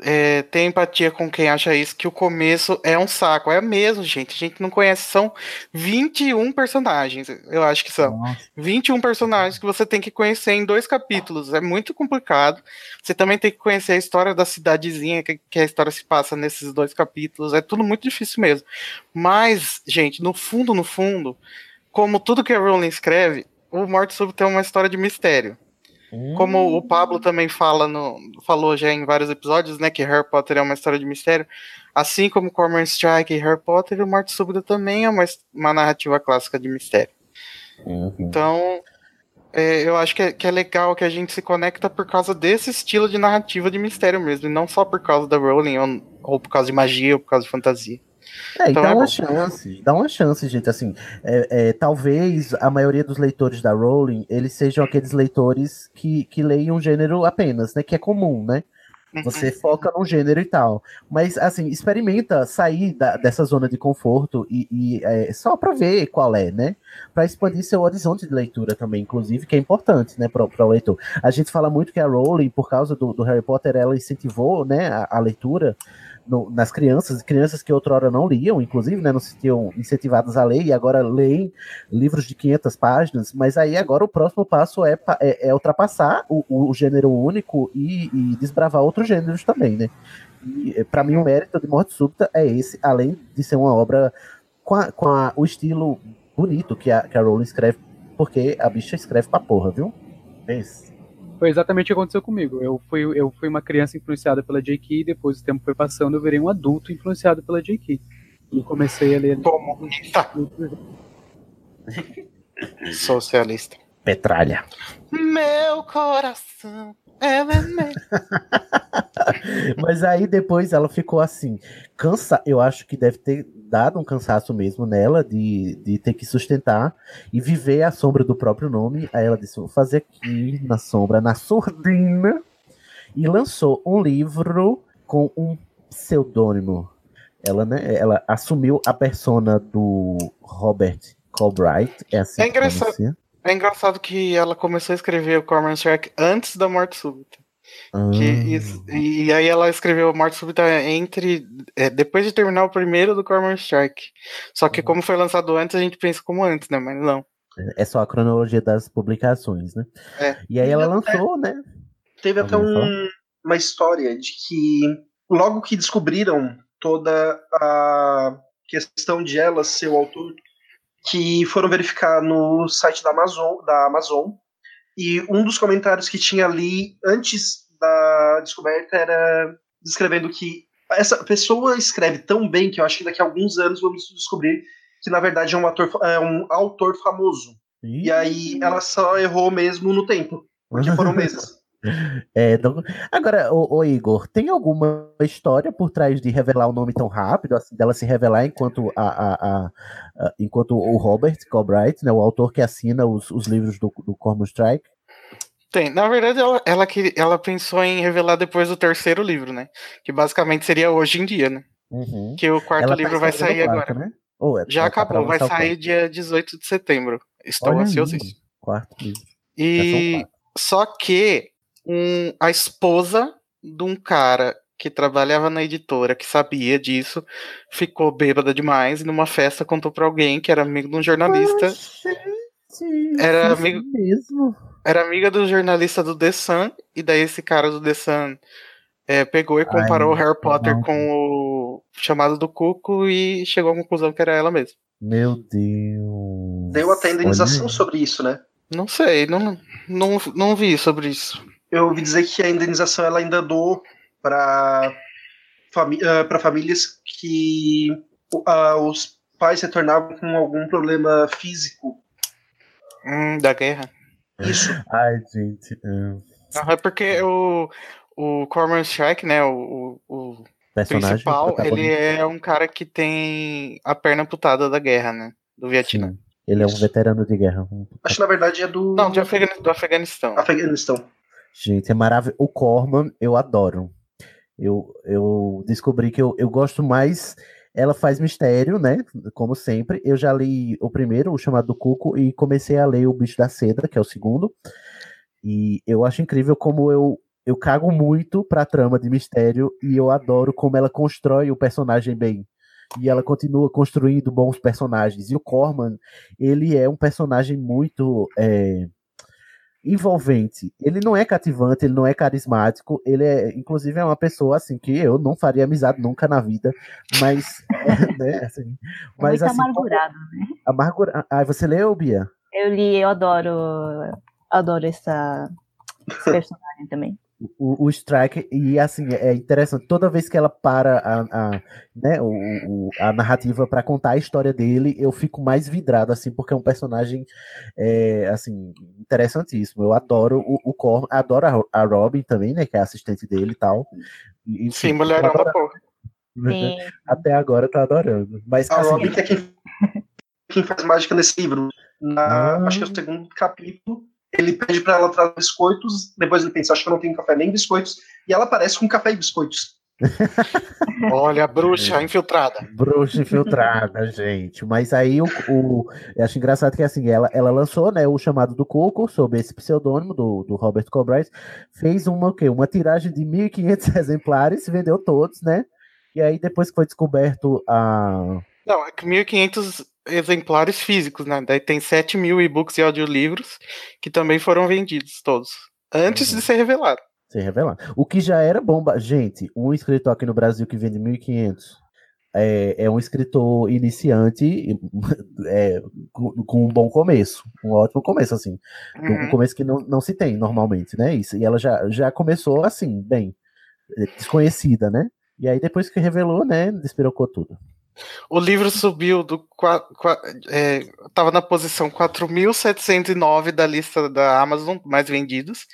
É, tenho empatia com quem acha isso, que o começo é um saco. É mesmo, gente. A gente não conhece. São 21 personagens. Eu acho que são. 21 personagens que você tem que conhecer em dois capítulos. É muito complicado. Você também tem que conhecer a história da cidadezinha, que, que a história se passa nesses dois capítulos. É tudo muito difícil mesmo. Mas, gente, no fundo, no fundo, como tudo que a Rowling escreve, o Morte Súbita é uma história de mistério. Como o Pablo também fala no, falou já em vários episódios, né, que Harry Potter é uma história de mistério, assim como Cormoran Strike e Harry Potter, o Morte Súbita também é uma, uma narrativa clássica de mistério. Então, é, eu acho que é, que é legal que a gente se conecta por causa desse estilo de narrativa de mistério mesmo, e não só por causa da Rowling, ou, ou por causa de magia, ou por causa de fantasia. É, e Então dá é uma bom. chance, dá uma chance, gente. Assim, é, é, talvez a maioria dos leitores da Rowling, eles sejam aqueles leitores que, que leem um gênero apenas, né? Que é comum, né? Você foca num gênero e tal. Mas, assim, experimenta sair da- dessa zona de conforto e, e, é, só pra ver qual é, né? Pra expandir seu horizonte de leitura também, inclusive, que é importante, né, para o leitor. A gente fala muito que a Rowling, por causa do, do Harry Potter, ela incentivou, né, a, a leitura no- nas crianças, crianças que outrora não liam, inclusive, né, não se tinham incentivadas a ler, e agora leem livros de 500 páginas, mas aí agora o próximo passo é, é, é ultrapassar o, o gênero único e, e desbravar outros gêneros também, né? E para mim o mérito de Morte Súbita é esse, além de ser uma obra com, a- com a- o estilo bonito que a, que a Rowling escreve, porque a bicha escreve pra porra, viu? É isso. Foi exatamente o que aconteceu comigo. Eu fui, eu fui uma criança influenciada pela J.K. Depois o tempo foi passando, eu virei um adulto influenciado pela J.K. E comecei a ler. Comunista. Socialista. Petralha. Meu coração é vermelho. Mas aí depois ela ficou assim, cansa, eu acho que deve ter dado um cansaço mesmo nela de, de ter que sustentar e viver à sombra do próprio nome. Aí ela disse: Vou fazer aqui na sombra, na surdina, e lançou um livro com um pseudônimo. Ela, né, ela assumiu a persona do Robert Colbright, é assim É engraçado. É engraçado que ela começou a escrever o Cormoran Strike antes da Morte Súbita. Ah, isso- e aí ela escreveu a Morte Súbita entre. é, depois de terminar o primeiro do Cormoran Strike. Só Uhum. que como foi lançado antes, a gente pensa como antes, né? Mas não. é só a cronologia das publicações, né? É. E aí ela lançou, né? Teve até um- uma história de que logo que descobriram toda a questão de ela ser o autor, que foram verificar no site da Amazon, da Amazon e um dos comentários que tinha ali antes da descoberta era descrevendo que essa pessoa escreve tão bem que eu acho que daqui a alguns anos vamos descobrir que na verdade é um ator, é um autor famoso. E aí ela só errou mesmo no tempo, porque foram meses. É, então- Agora, ô, ô Igor, tem alguma história por trás de revelar o nome tão rápido, assim, dela se revelar enquanto a, a- a- a- enquanto o Robert Galbraith, né, o autor que assina os, os livros do, do Cormo Strike? Tem. Na verdade, ela, ela, ela pensou em revelar depois do terceiro livro, né? Que basicamente seria hoje em dia, né? Uhum. Que o quarto Ela tá livro vai escrevendo sair quarto, agora. né? É- Já tá acabou, vai sair dia 18 de setembro. Estou Olha aí, ansiosíssimo. Quarto livro. E só que um, a esposa de um cara que trabalhava na editora, que sabia disso, ficou bêbada demais e numa festa contou pra alguém que era amigo de um jornalista. Era isso amigo, mesmo. era amiga do jornalista do The Sun, e daí esse cara do The Sun é, pegou e comparou o Harry Potter não. com o chamado do Cuco e chegou à conclusão que era ela mesma. Meu Deus. Deu até indenização Olha. sobre isso, né? Não sei, não, não, não vi sobre isso. Eu ouvi dizer que a indenização ela ainda doou para para famílias que ah, os pais retornavam com algum problema físico. Hum, da guerra. Isso. Ai, gente. hum, Não, é porque o, o Cormoran Strike, né, o, o, o Personagem, principal, ele é um cara que tem a perna amputada da guerra, né, do Vietnã. Ele é um veterano de guerra. Acho que na verdade é do. Não, de Afegani- do Afeganistão. Afeganistão. Gente, é maravilhoso. O Corman, eu adoro. Eu, eu descobri que eu, eu gosto mais. Ela faz mistério, né? Como sempre. Eu já li o primeiro, o chamado do Cuco, e comecei a ler o Bicho da Seda, que é o segundo. E eu acho incrível como eu, eu cago muito pra trama de mistério e eu adoro como ela constrói o personagem bem. E ela continua construindo bons personagens. E o Corman, ele é um personagem muito. é, envolvente. Ele não é cativante, ele não é carismático, ele é, inclusive, é uma pessoa assim que eu não faria amizade nunca na vida, mas, é, né, assim, É mas muito assim, amargurado, né? Ah, você leu, Bia? Eu li, eu adoro, adoro essa, esse personagem também. O, o Strike, e assim, é interessante, toda vez que ela para a, a, né, o, o- a narrativa para contar a história dele, eu fico mais vidrado, assim, porque é um personagem, é, assim, interessantíssimo. Eu adoro o, o Corman, adoro a, a Robin também, né, que é a assistente dele e tal. E, enfim, Sim, da adoro- porra. Sim. Até agora eu tô adorando. Mas, A assim, Robin que é quem, quem faz mágica nesse livro. Na, Ah. Acho que é o segundo capítulo. Ele pede pra ela trazer biscoitos. Depois ele pensa, acho que eu não tenho café nem biscoitos. E ela aparece com café e biscoitos. Olha a bruxa infiltrada. Bruxa infiltrada, gente. Mas aí o, o- eu acho engraçado que assim, ela, ela lançou né, o chamado do Coco sob esse pseudônimo do, do Robert Cobrais, fez uma, o quê? uma tiragem de 1.500 exemplares, vendeu todos, né? E aí depois que foi descoberto a. Não, é que 1.500 exemplares físicos, né? Daí tem 7 mil e-books e audiolivros que também foram vendidos todos. Antes de ser revelado. Se revelar. O que já era bomba. Gente, um escritor aqui no Brasil que vende 1.500 é, é um escritor iniciante é, com, com um bom começo. Um ótimo começo, assim. Um Uhum. começo que não, não se tem normalmente, né? Isso. E ela já, já começou assim, bem, eh, desconhecida, né? E aí depois que revelou, né, despirocou tudo. O livro subiu do. qua- é, tava na posição 4.709 da lista da Amazon mais vendidos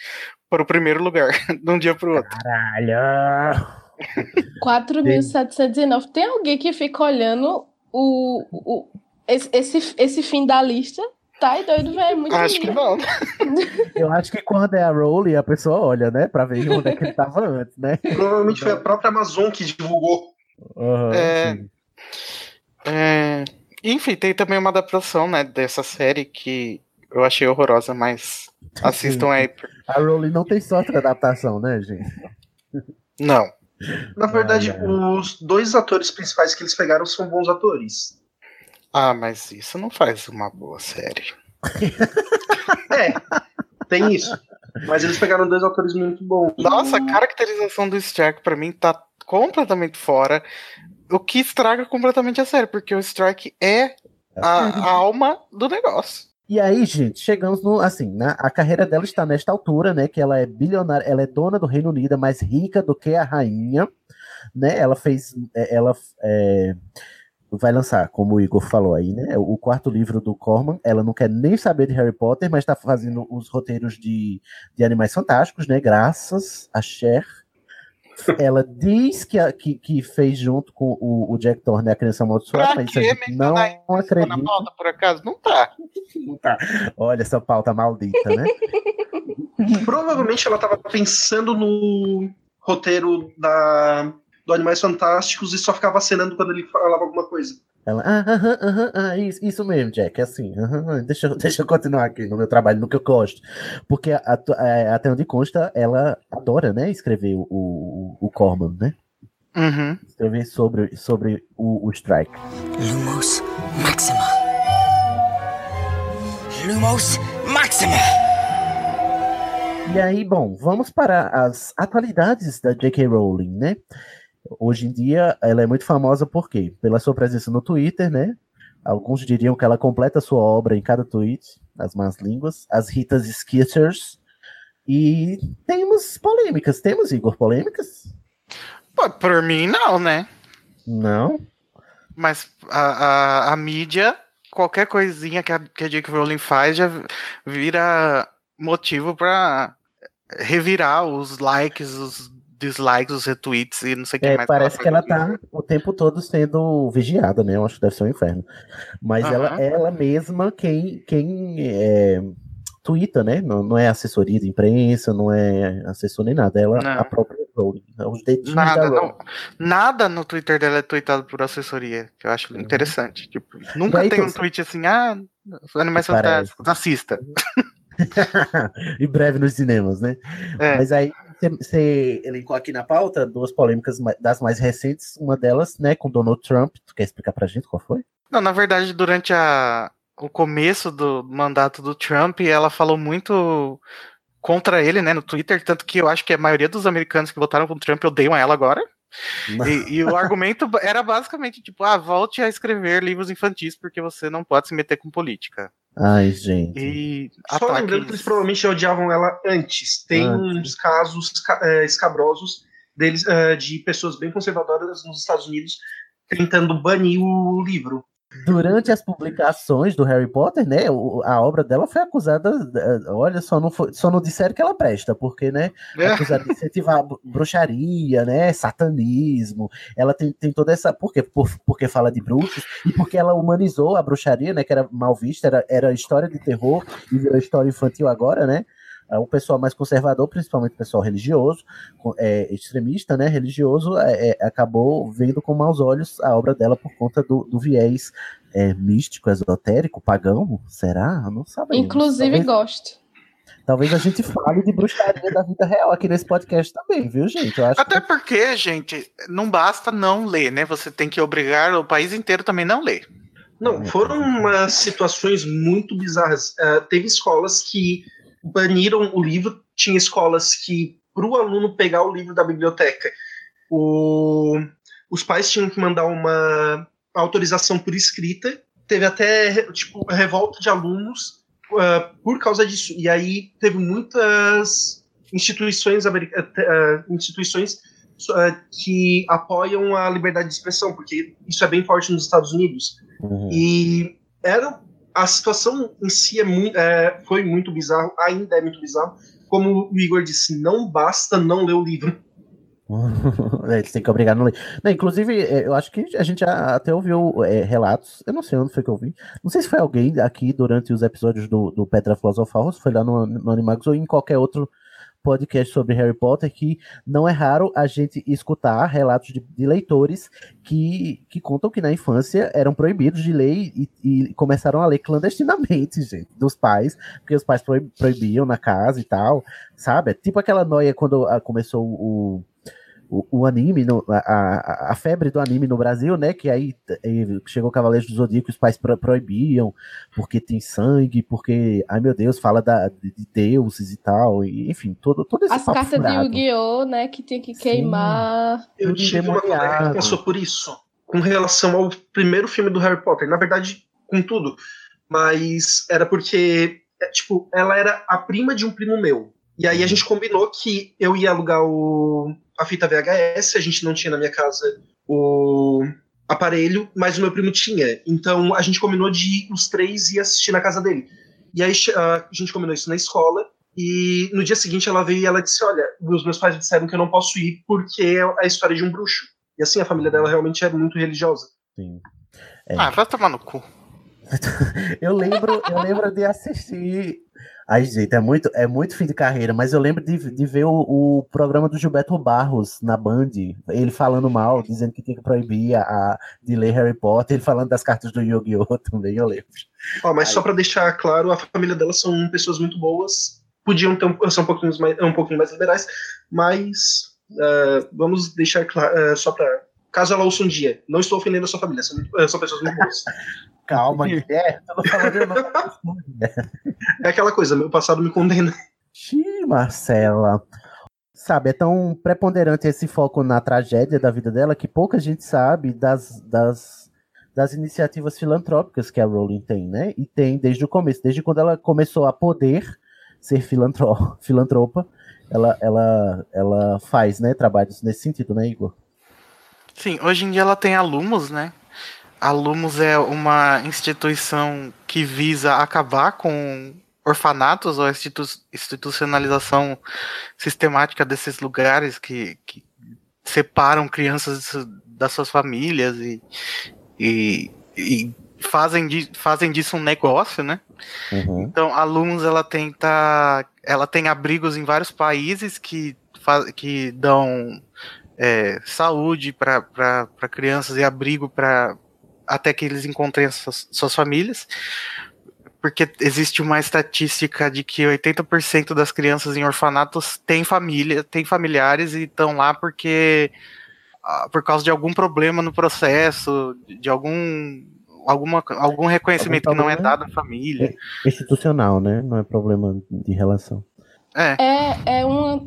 para o primeiro lugar, de um dia para o outro. Caralho! 4.709. Tem alguém que fica olhando o, o, esse, esse, esse fim da lista. Tá e doido, velho. É muito Acho que lindo. não. Eu acho que quando é a Rowley, a pessoa olha, né? Pra ver onde é que ele tava antes, né? Provavelmente foi a própria Amazon que divulgou. Aham, É. sim. É, Enfim, tem também uma adaptação, né, dessa série que eu achei horrorosa, mas assistam aí. A Rowley não tem sorte com a adaptação, né, gente? Não. Na verdade, os dois atores principais que eles pegaram são bons atores. Ah, mas isso não faz uma boa série. É, tem isso. Mas eles pegaram dois atores muito bons. Nossa, a caracterização do Stark pra mim tá completamente fora. O que estraga completamente a série, porque o Stark é a, a alma do negócio. E aí, gente, chegamos no. Assim, né, a carreira dela está nesta altura, né? Que ela é bilionária, ela é dona do Reino Unido, é mais rica do que a rainha, né? Ela fez. é, Ela é, vai lançar, como o Igor falou aí, né? O quarto livro do Corman. Ela não quer nem saber de Harry Potter, mas está fazendo os roteiros de, de Animais Fantásticos, né? Graças a Cher. Ela diz que, a- que, que fez junto com o, o Jack Thorne a criança amaldiçoada, mas isso a não mencionar isso na acredita. pauta, por acaso? Não tá. Não tá. Olha essa pauta maldita, né? Provavelmente ela tava pensando no roteiro da, do Animais Fantásticos e só ficava acenando quando ele falava alguma coisa. Ela, ah, aham, aham, ah, isso, isso mesmo, Jack, é assim, aham, ah, deixa, eu- deixa eu continuar aqui no meu trabalho, no que eu gosto. Porque a- a- até onde consta, ela adora, né, escrever o, o, o Corman, né? Uhum. Escrever sobre, sobre o, o Strike. Lumos Maxima. Lumos Maxima. E aí, bom, vamos para as atualidades da J.K. Rowling, né? Hoje em dia, ela é muito famosa por quê? Pela sua presença no Twitter, né? Alguns diriam que ela completa sua obra em cada tweet, as más línguas, as Ritas Skitters. E temos polêmicas. Temos, Igor, polêmicas? Pô, por mim, não, né? Não. Mas a, a, a mídia, qualquer coisinha que a, que a J.K. Rowling faz já vira motivo pra revirar os likes, os dislikes, os retweets e não sei o que É, mais. parece que ela tá o tempo todo sendo vigiada, né? Eu acho que deve ser um inferno. Mas ela, Aham. ela mesma quem, quem é, twitta, né? Não, não é assessoria de imprensa, não é assessor nem nada. Ela, Não. a própria Rowling. é Os dedinhos Nada, da não, nada no Twitter dela é tweetado por assessoria, que eu acho interessante. Tipo, nunca Uhum. Tem um tweet assim, ah, Animais. Fantásticos, assista. em breve nos cinemas, né? É. Mas aí você elencou aqui na pauta duas polêmicas das mais recentes, uma delas, né, com Donald Trump. Tu quer explicar pra gente qual foi? Não, na verdade, durante a, o começo do mandato do Trump, ela falou muito contra ele, né, no Twitter, tanto que eu acho que a maioria dos americanos que votaram com o Trump odeiam ela agora. E, e o argumento era basicamente tipo, ah, volte a escrever livros infantis porque você não pode se meter com política. Ai, gente. E Só ataques- lembrando que eles provavelmente odiavam ela antes. Tem Antes. uns casos ca- eh, escabrosos deles, eh, de pessoas bem conservadoras nos Estados Unidos tentando banir o livro. Durante as publicações do Harry Potter, né, a obra dela foi acusada, eh, olha, só não, foi, só não disseram que ela presta, porque, né, É. acusada de incentivar bru- bruxaria, né, satanismo, ela tem, tem toda essa, por quê? Por, porque fala de bruxos, e porque ela humanizou a bruxaria, né, que era mal vista, era, era história de terror, e virou história infantil agora, né, o pessoal mais conservador, principalmente o pessoal religioso, é, extremista, né, religioso, é, é, acabou vendo com maus olhos a obra dela por conta do, do viés é, místico, esotérico, pagão, será? Não sabemos. Inclusive, talvez, gosto. talvez a gente fale de bruxaria da vida real aqui nesse podcast também, viu, gente? Eu acho Até porque, gente, não basta não ler, né? Você tem que obrigar o país inteiro também não ler. Não, foram umas situações muito bizarras. Eh, teve escolas que baniram o livro, tinha escolas que, para o aluno pegar o livro da biblioteca, o- os pais tinham que mandar uma autorização por escrita. Teve até tipo revolta de alunos eh, por causa disso. E aí teve muitas instituições, eh, instituições eh, que apoiam a liberdade de expressão, porque isso é bem forte nos Estados Unidos. Uhum. E era a situação em si é muito, é, foi muito bizarro, ainda é muito bizarro. Como o Igor disse, não basta não ler o livro. Eles têm que obrigar no ler. Não, inclusive, é, eu acho que a gente já até ouviu é, relatos. Eu não sei onde foi que eu vi. Não sei se foi alguém aqui durante os episódios do, do Pedra Filosofal, se foi lá no, no Animagos ou em qualquer outro podcast sobre Harry Potter, que não é raro a gente escutar relatos de, de leitores que, que contam que na infância eram proibidos de ler e, e começaram a ler clandestinamente, gente, dos pais, porque os pais proib- proibiam na casa e tal, sabe? É tipo aquela noia quando ah, começou o o, o anime, no- a, a, a febre do anime no Brasil, né? Que aí chegou o Cavaleiro do Zodíaco, os pais pro- proibiam, porque tem sangue, porque, ai meu Deus, fala da, de, de deuses e tal, e, enfim, todo, todo esse As papo cartas de furado. Yu-Gi-Oh, né, que tinha que queimar. Eu tive uma colega que passou por isso com relação ao primeiro filme do Harry Potter. Na verdade, com tudo. Mas era porque, é, tipo, ela era a prima de um primo meu. E aí a gente combinou que eu ia alugar o, a fita VHS, a gente não tinha na minha casa o aparelho, mas o meu primo tinha. Então a gente combinou de os três ir assistir na casa dele. E aí che- a gente combinou isso na escola. E no dia seguinte ela veio e ela disse: Olha, os meus pais disseram que eu não posso ir porque é a história de um bruxo. E assim, a família dela realmente é muito religiosa. Sim. Ah, vai tomar no cu. Eu lembro, eu lembro de assistir. Ai, gente, é muito, é muito fim de carreira, mas eu lembro de, de ver o, o programa do Gilberto Barros na Band, ele falando mal, dizendo que tinha que proibir a, a- de ler Harry Potter, ele falando das cartas do Yu-Gi-Oh! também, eu lembro. Ó, mas só pra deixar claro, a família dela são pessoas muito boas. Podiam ter um, ser um pouquinho mais, um pouquinho mais liberais, mas ah, vamos deixar claro, ah, só pra. Caso ela ouça um dia, não estou ofendendo a sua família, são, ah, são pessoas muito boas. Calma, não. É aquela coisa, meu passado me condena. Xiii, Marcela. Sabe, é tão preponderante esse foco na tragédia da vida dela que pouca gente sabe das, das, das iniciativas filantrópicas que a Rowling tem, né? E tem desde o começo, desde quando ela começou a poder ser filantro, filantropa, ela, ela, ela faz, né, trabalhos nesse sentido, né, Igor? Sim, hoje em dia ela tem a Lumos, né? A Lumos é uma instituição que visa acabar com orfanatos ou a institu- institucionalização sistemática desses lugares que, que separam crianças das suas famílias e, e, e fazem, fazem disso um negócio, né? Então, a Lumos ela tenta, ela tem abrigos em vários países que, que dão é, saúde para crianças e abrigo para até que eles encontrem as suas, suas famílias. Porque existe uma estatística de que 80% das crianças em orfanatos têm família, têm familiares e estão lá porque ah, por causa de algum problema no processo, de algum alguma, algum reconhecimento que não é dado à família. Institucional, né? Não é problema de relação. É. É, é, uma,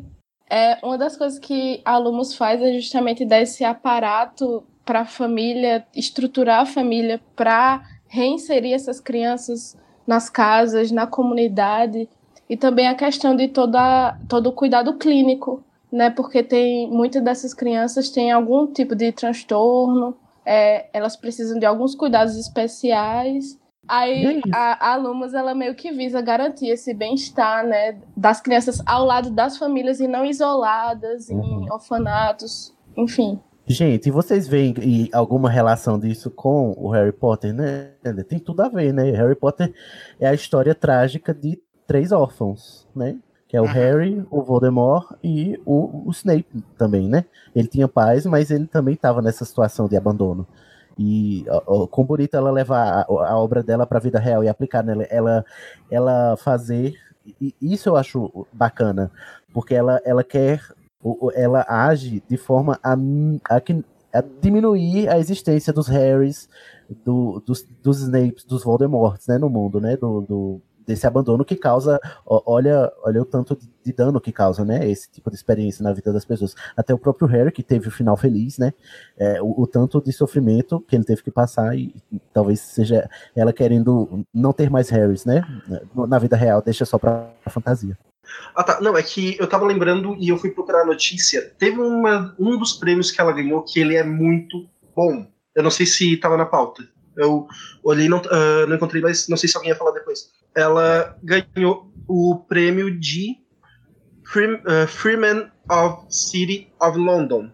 é uma das coisas que a Lumos faz é justamente dar esse aparato para a família, estruturar a família para reinserir essas crianças nas casas, na comunidade e também a questão de toda, todo o cuidado clínico, né? Porque tem muitas dessas crianças têm algum tipo de transtorno, é, elas precisam de alguns cuidados especiais. Aí a, a Lumos ela meio que visa garantir esse bem-estar, né, das crianças ao lado das famílias e não isoladas em orfanatos, enfim. Gente, vocês veem alguma relação disso com o Harry Potter, né? Tem tudo a ver, né? Harry Potter é a história trágica de três órfãos, né? Que é o Harry, o Voldemort e o, o Snape também, né? Ele tinha pais, mas ele também estava nessa situação de abandono. E ó, com bonito ela levar a, a obra dela para a vida real e aplicar nela, ela, ela fazer. E isso eu acho bacana, porque ela, ela quer ela age de forma a, a, que- diminuir a existência dos Harrys, do- dos, dos Snapes, dos Voldemorts, né, no mundo, né, do, do- desse abandono que causa, olha, olha o tanto de, dano que causa, né, esse tipo de experiência na vida das pessoas. Até o próprio Harry, que teve o final feliz, né, é, o, o tanto de sofrimento que ele teve que passar e, e talvez seja ela querendo não ter mais Harrys, né, na vida real, deixa só pra fantasia. Ah, tá. Não, é que eu tava lembrando e eu fui procurar a notícia. Teve uma, um dos prêmios que ela ganhou que ele é muito bom. Eu não sei se tava na pauta. Eu olhei não, ah, não encontrei, mas não sei se alguém ia falar depois. Ela ganhou o prêmio de Free, uh, Freeman of City of London,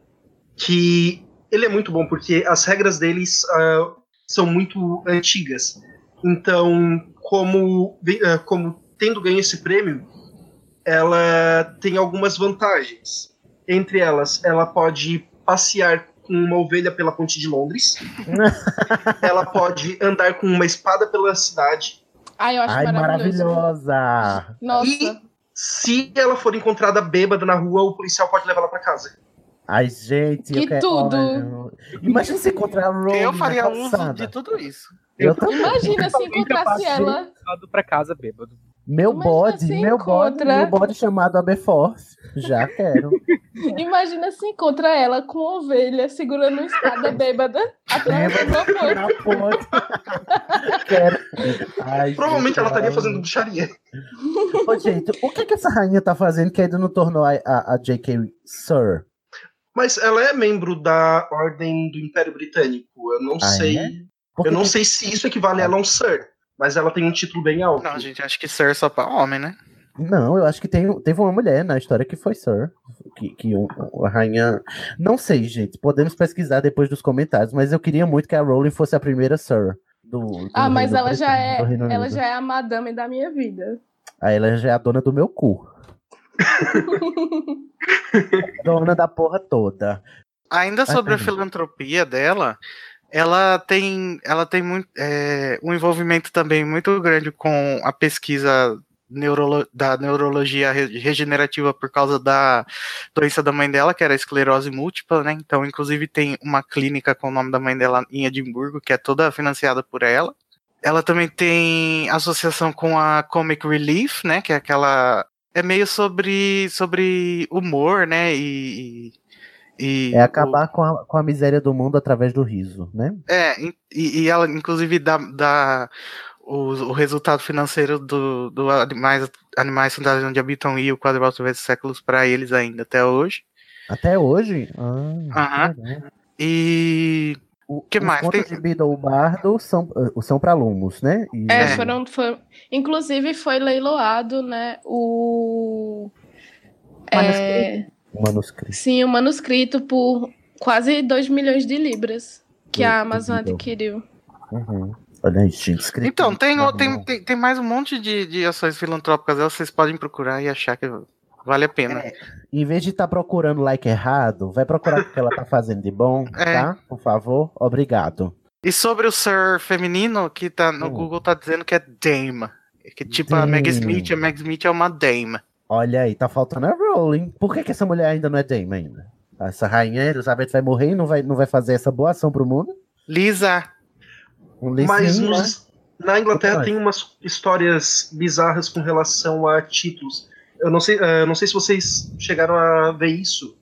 que ele é muito bom porque as regras deles uh, são muito antigas. Então, como, uh, como tendo ganho esse prêmio, ela tem algumas vantagens. Entre elas, ela pode passear com uma ovelha pela ponte de Londres. ela pode andar com uma espada pela cidade. Ai, eu acho Ai, maravilhoso. maravilhosa! Nossa. E se ela for encontrada bêbada na rua, o policial pode levar ela pra casa. Ai, gente, eu Que quero... tudo! Imagina se encontrar a Rowling Eu faria uso de tudo isso. Eu também. Imagina se encontrasse ela. pra casa bêbado. Meu Imagina bode, meu bode, encontra- meu bode chamado Aberforce. Já quero. Imagina se encontra ela com uma ovelha segurando uma espada bêbada atrás uma ponte. Na ponte. quero. Ai, Provavelmente gente, ela estaria fazendo bruxaria. Ô, gente, o que, que essa rainha tá fazendo que ainda não tornou a, a, a J.K. Sir? Mas ela é membro da Ordem do Império Britânico. Eu não Ah, sei. é? Eu não que- sei se isso equivale a ela a um Sir, mas ela tem um título bem alto. Não, gente, acho que Sir é só pra homem, né? Não, eu acho que tem, teve uma mulher na história que foi Sir. Que, que o- a rainha. Não sei, gente. Podemos pesquisar depois dos comentários, mas eu queria muito que a Rowling fosse a primeira Sir. Do, do Ah, mas ela já é, ela Unido. já é a madame da minha vida. Aí ela já é a dona do meu cu. dona da porra toda. Ainda Ah, sobre a filantropia dela, ela tem, ela tem muito, é, um envolvimento também muito grande com a pesquisa neurolo- da neurologia re- regenerativa por causa da doença da mãe dela, que era esclerose múltipla, né? Então, inclusive, tem uma clínica com o nome da mãe dela em Edimburgo, que é toda financiada por ela. Ela também tem associação com a Comic Relief, né? Que é aquela. É meio sobre, sobre humor, né? E. e- e É o- acabar com, a, com a miséria do mundo através do riso, né? é, e, e ela, inclusive, dá, dá o, o resultado financeiro do, do Animais, Animais Fantasmas onde habitam e o Quadrilátero vezes séculos para eles ainda até hoje. Até hoje? Ah, Aham. que legal. E o que Os mais? contos Tem, de Beedle Bardo são, uh, são para alunos, né? E- É, foram, foram- Inclusive foi leiloado, né? O. É, o manuscrito. sim, o manuscrito por quase 2 milhões de libras que a Amazon adquiriu. Uhum. Olha aí, gente. então, tem, na tem, mão. tem, tem mais um monte de, de ações filantrópicas, vocês podem procurar e achar que vale a pena. Em vez de estar procurando like errado, vai procurar o que ela tá fazendo de bom, É. tá? Por favor. Obrigado. E sobre o Sir feminino, que tá no Hum. Google tá dizendo que é Dame. Que tipo a Meg. Smith, a Meg Smith é uma Dame. Olha aí, tá faltando a Rowling. Por que, que essa mulher ainda não é Dame ainda? Essa rainha Elizabeth vai morrer e não vai, não vai fazer essa boa ação pro mundo? Lisa. Um Mas licinho, né? nos- na Inglaterra tem umas histórias bizarras com relação a títulos. Eu não sei, eh, eu não sei se vocês chegaram a ver isso.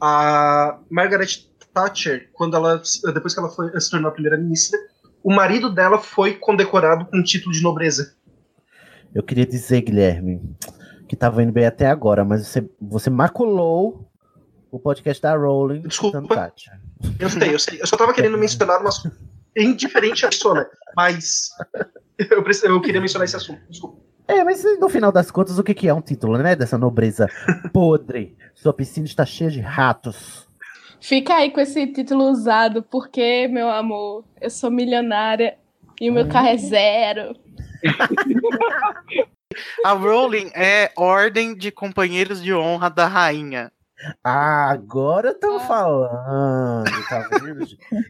A Margaret Thatcher, quando ela depois que ela foi, se tornou a primeira-ministra, o marido dela foi condecorado com um título de nobreza. Eu queria dizer, Guilherme, que tava indo bem até agora, mas você, você maculou o podcast da Rowling. Desculpa. Thatcher. Eu sei, eu sei. Eu só tava querendo mencionar uma indiferente à Sona, mas eu, preci- eu queria mencionar esse assunto. Desculpa. É, mas no final das contas, o que, que é um título, né? Dessa nobreza podre. Sua piscina está cheia de ratos. Fica aí com esse título usado, porque, meu amor, eu sou milionária e o meu carro é zero. A Rowling é Ordem de Companheiros de Honra da Rainha. Ah, agora estamos falando, tá vendo?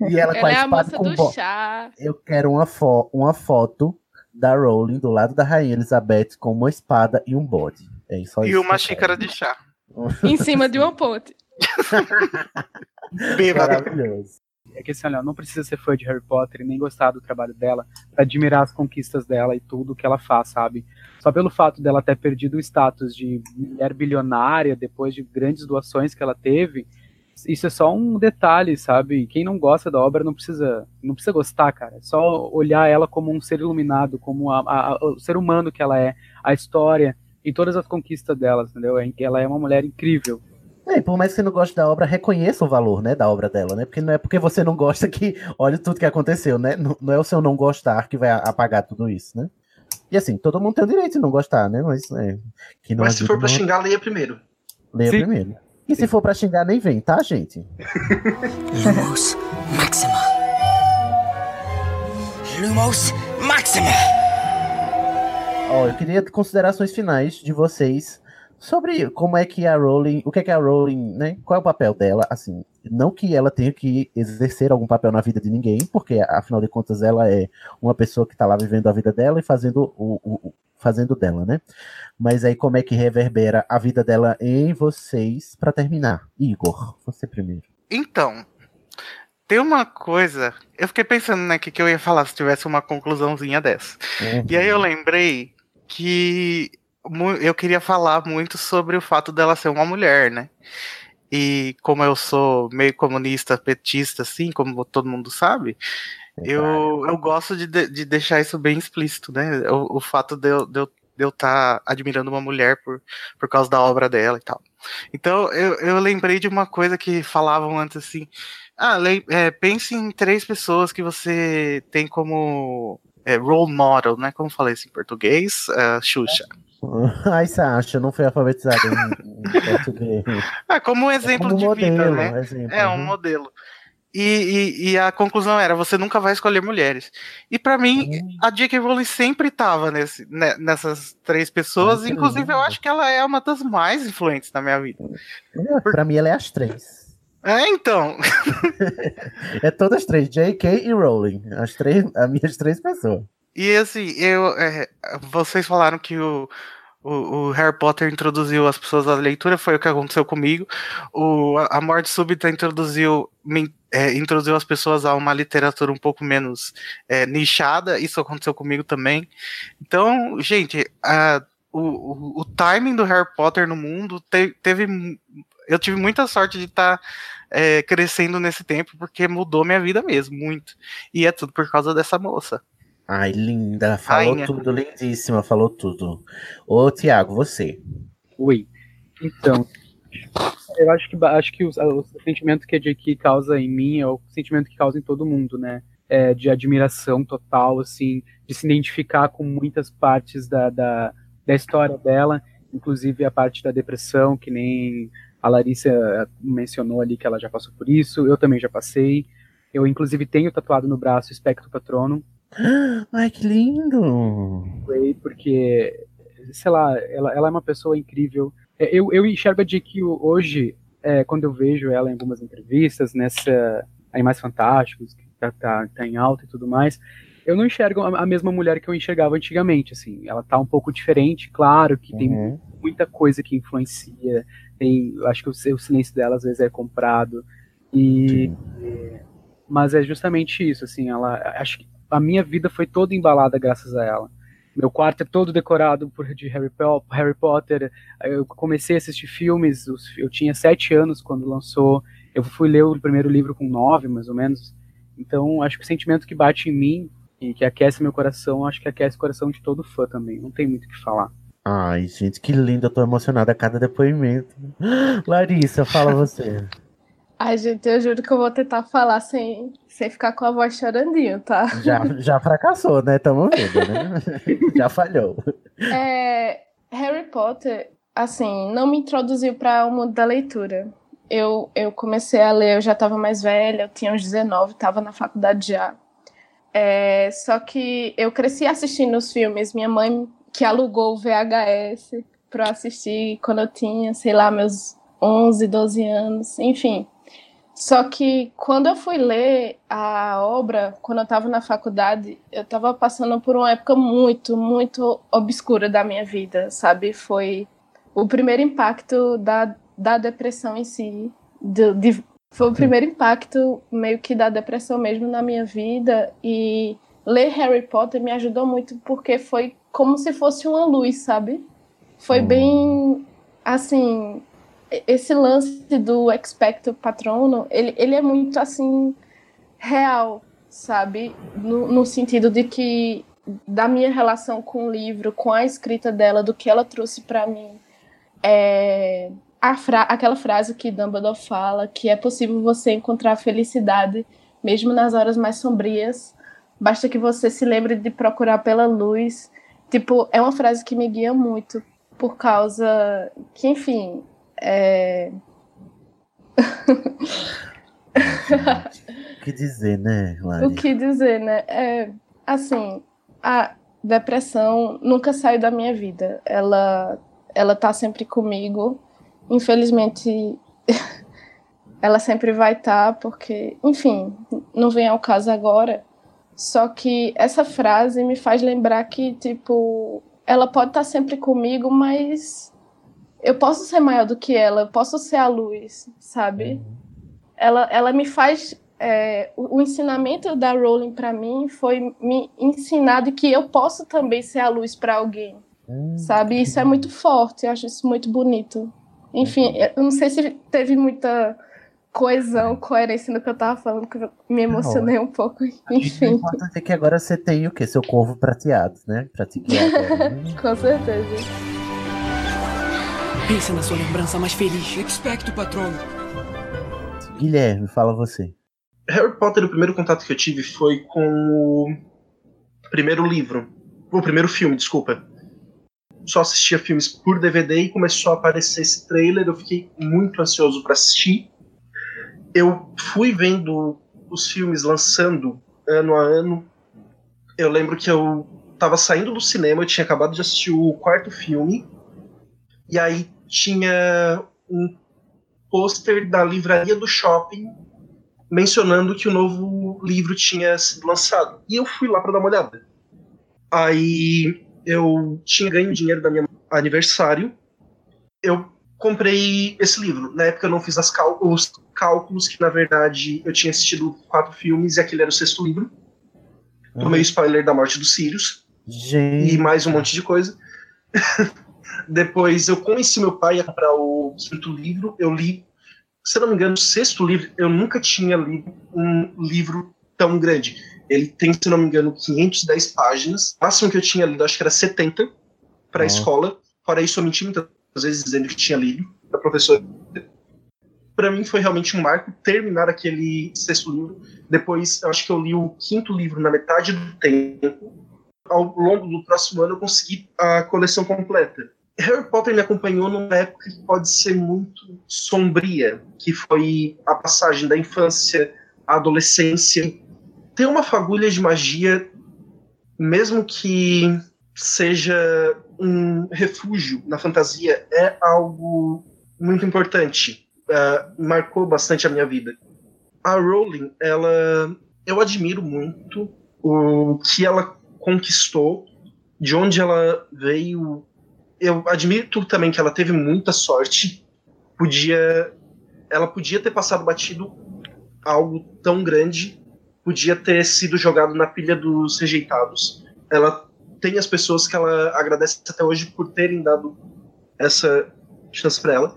E ela com Ela a é a espada moça com do bo... chá. Eu quero uma, fo uma foto da Rowling do lado da Rainha Elizabeth com uma espada e um bode. É só E isso uma xícara de chá. Em cima de uma ponte. quero. Maravilhoso. É que assim, olha, não precisa ser fã de Harry Potter e nem gostar do trabalho dela pra admirar as conquistas dela e tudo que ela faz, sabe? Só pelo fato dela ter perdido o status de mulher bilionária depois de grandes doações que ela teve, isso é só um detalhe, sabe? Quem não gosta da obra não precisa, não precisa gostar, cara. É só olhar ela como um ser iluminado, como a- a- o ser humano que ela é, a história e todas as conquistas dela, entendeu? É- Ela é uma mulher incrível. É, por mais que você não goste da obra, reconheça o valor, né, da obra dela, né? Porque não é porque você não gosta que olha tudo que aconteceu, né? Não, não é o seu não gostar que vai apagar tudo isso, né? E assim, todo mundo tem o direito de não gostar, né? Mas, é, que não Mas se for pra não- xingar, leia primeiro. Leia Sim. primeiro. E se for pra xingar, nem vem, tá, gente? Lumos Maxima. Lumos Maxima. Ó, eu queria considerações finais de vocês sobre como é que a Rowling, o que é que a Rowling, né? Qual é o papel dela, assim, não que ela tenha que exercer algum papel na vida de ninguém, porque afinal de contas ela é uma pessoa que tá lá vivendo a vida dela e fazendo o, o- fazendo dela, né? Mas aí como é que reverbera a vida dela em vocês pra terminar? Igor, você primeiro. Então, tem uma coisa. Eu fiquei pensando, né, que, que eu ia falar se tivesse uma conclusãozinha dessa. E aí eu lembrei que eu queria falar muito sobre o fato dela ser uma mulher, né? E como eu sou meio comunista, petista, assim, como todo mundo sabe, eu, eu gosto de, de, de deixar isso bem explícito, né? O, o fato de eu de eu de eu estar admirando uma mulher por, por causa da obra dela e tal. Então eu, eu lembrei de uma coisa que falavam antes assim. Ah, é, pense em três pessoas que você tem como é, role model, né? Como falei isso em português? Ah, Xuxa. Ai, Sasha, não foi alfabetizada em, em português. Ah, como um exemplo como de vida, modelo, né? exemplo, é, um uhum. modelo. E, e, e a conclusão era: você nunca vai escolher mulheres. E pra mim, a J.K. Rowling sempre tava nesse, né, nessas três pessoas. Inclusive, eu acho que ela é uma das mais influentes na minha vida. Pra mim, ela é as três. É, então. É todas três, J.K. e Rowling. As três, as minhas três pessoas. E assim, eu, é, vocês falaram que o, o, o Harry Potter introduziu as pessoas à leitura, foi o que aconteceu comigo. O, a Morte Súbita introduziu, me- é, introduziu as pessoas a uma literatura um pouco menos é, nichada, isso aconteceu comigo também. Então, gente, a- o, o, o timing do Harry Potter no mundo te- teve. Eu tive muita sorte de estar crescendo nesse tempo, porque mudou minha vida mesmo, muito. E é tudo por causa dessa moça. Ai, linda. Falou Rainha. tudo, lindíssima. Falou tudo. Ô, Tiago, você. Oi. Então, eu acho que acho que o, o sentimento que a J.K. causa em mim é o sentimento que causa em todo mundo, né? É, de admiração total, assim, de se identificar com muitas partes da, da, da história dela, inclusive a parte da depressão, que nem a Larissa eh, mencionou ali que ela já passou por isso, eu também já passei. Eu, inclusive, tenho tatuado no braço o Espectro Patrono, Ai, que lindo. Ray, porque, sei lá, ela, ela é uma pessoa incrível. É, Eu, eu enxergo a J.K. hoje, é, quando eu vejo ela em algumas entrevistas, nessa Animais Fantásticos, que tá, tá, tá em alta e tudo mais, eu não enxergo a, a mesma mulher que eu enxergava antigamente, assim. Ela tá um pouco diferente, claro que tem Uhum. muita coisa que influencia, tem, acho que o, o silêncio dela às vezes é comprado, e... Mas é justamente isso, assim, ela, acho que a minha vida foi toda embalada graças a ela. Meu quarto é todo decorado por de Harry, Harry Potter. Eu comecei a assistir filmes. Eu tinha sete anos quando lançou. Eu fui ler o primeiro livro com nove, mais ou menos. Então, acho que o sentimento que bate em mim e que aquece meu coração, acho que aquece o coração de todo fã também. Não tem muito o que falar. Ai, gente, que lindo. Eu tô emocionada a cada depoimento. Larissa, fala você. Ai, gente, eu juro que eu vou tentar falar sem, sem ficar com a voz chorandinho, tá? Já, já fracassou, né? Tamo vendo, né? já falhou. É, Harry Potter, assim, não me introduziu para o mundo da leitura. Eu, eu comecei a ler, eu já estava mais velha, eu tinha uns 19, estava na faculdade já. É, só que eu cresci assistindo os filmes. Minha mãe que alugou o VHS para assistir quando eu tinha, sei lá, meus 11, 12 anos, enfim. Só que quando eu fui ler a obra, quando eu estava na faculdade, eu estava passando por uma época muito, muito obscura da minha vida, sabe? Foi o primeiro impacto da, da depressão em si. de- de- foi o primeiro impacto meio que da depressão mesmo na minha vida. E ler Harry Potter me ajudou muito porque foi como se fosse uma luz, sabe? Foi bem assim, esse lance do expecto patrono, ele, ele é muito assim real, sabe? No, no sentido de que da minha relação com o livro, com a escrita dela, do que ela trouxe para mim, é a fra aquela frase que Dumbledore fala, que é possível você encontrar felicidade mesmo nas horas mais sombrias, basta que você se lembre de procurar pela luz tipo, é uma frase que me guia muito, por causa que, enfim, é... O que dizer, né, Lari? o que dizer, né? É, assim, a depressão nunca saiu da minha vida. Ela, ela tá sempre comigo. Infelizmente, ela sempre vai estar, porque, enfim, não vem ao caso agora. Só que essa frase me faz lembrar que, tipo, ela pode estar sempre comigo, mas eu posso ser maior do que ela, eu posso ser a luz, sabe? Ela, ela me faz. é, o, o ensinamento da Rowling para mim foi me ensinar de que eu posso também ser a luz para alguém, sabe? Isso é muito forte, eu acho isso muito bonito. Enfim, eu não sei se teve muita coesão, coerência no que eu tava falando, que eu me emocionei um pouco. O Enfim, importante é que agora você tem o quê? Seu corvo prateado, né? Pra te guiar. agora. com certeza. Pensa na sua lembrança mais feliz. Expecto, patrono. Guilherme, fala você. Harry Potter, o primeiro contato que eu tive foi com o primeiro livro. O primeiro filme, desculpa. Só assistia filmes por DVD e começou a aparecer esse trailer. Eu fiquei muito ansioso para assistir. Eu fui vendo os filmes lançando ano a ano. Eu lembro que eu tava saindo do cinema, eu tinha acabado de assistir o quarto filme. E aí tinha um pôster da livraria do shopping mencionando que o novo livro tinha sido lançado. E eu fui lá para dar uma olhada. Aí eu tinha ganho dinheiro da minha aniversário. Eu comprei esse livro. Na época eu não fiz cal- os cálculos que na verdade eu tinha assistido quatro filmes e aquele era o sexto livro. Tomei o spoiler da morte do Sirius Gente. e mais um monte de coisa. Depois eu convenci meu pai a comprar o quinto livro. Eu li, se não me engano, o sexto livro. Eu nunca tinha lido um livro tão grande. Ele tem, se não me engano, 510 páginas. O máximo que eu tinha lido, acho que era 70 para a Nossa. escola. Fora isso, eu menti muitas vezes dizendo que tinha lido da professora. Para mim foi realmente um marco terminar aquele sexto livro. Depois, eu acho que eu li o quinto livro na metade do tempo. Ao longo do próximo ano, eu consegui a coleção completa. Harry Potter me acompanhou numa época que pode ser muito sombria, que foi a passagem da infância à adolescência. Ter uma fagulha de magia, mesmo que seja um refúgio na fantasia, é algo muito importante. Ah, marcou bastante a minha vida. A Rowling, ela, eu admiro muito o que ela conquistou, de onde ela veio. Eu admito também que ela teve muita sorte. Podia, ela podia ter passado batido algo tão grande, podia ter sido jogado na pilha dos rejeitados. Ela tem as pessoas que ela agradece até hoje por terem dado essa chance para ela.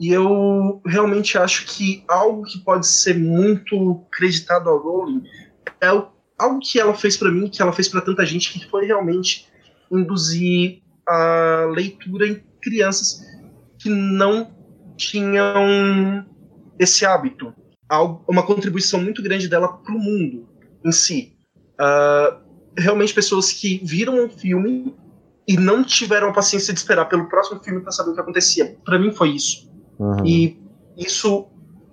E eu realmente acho que algo que pode ser muito creditado ao Rowling é algo que ela fez para mim, que ela fez para tanta gente, que foi realmente induzir a leitura em crianças que não tinham esse hábito. Uma contribuição muito grande dela para o mundo em si. Ah, realmente pessoas que viram um filme e não tiveram a paciência de esperar pelo próximo filme para saber o que acontecia. Para mim foi isso. Uhum. E isso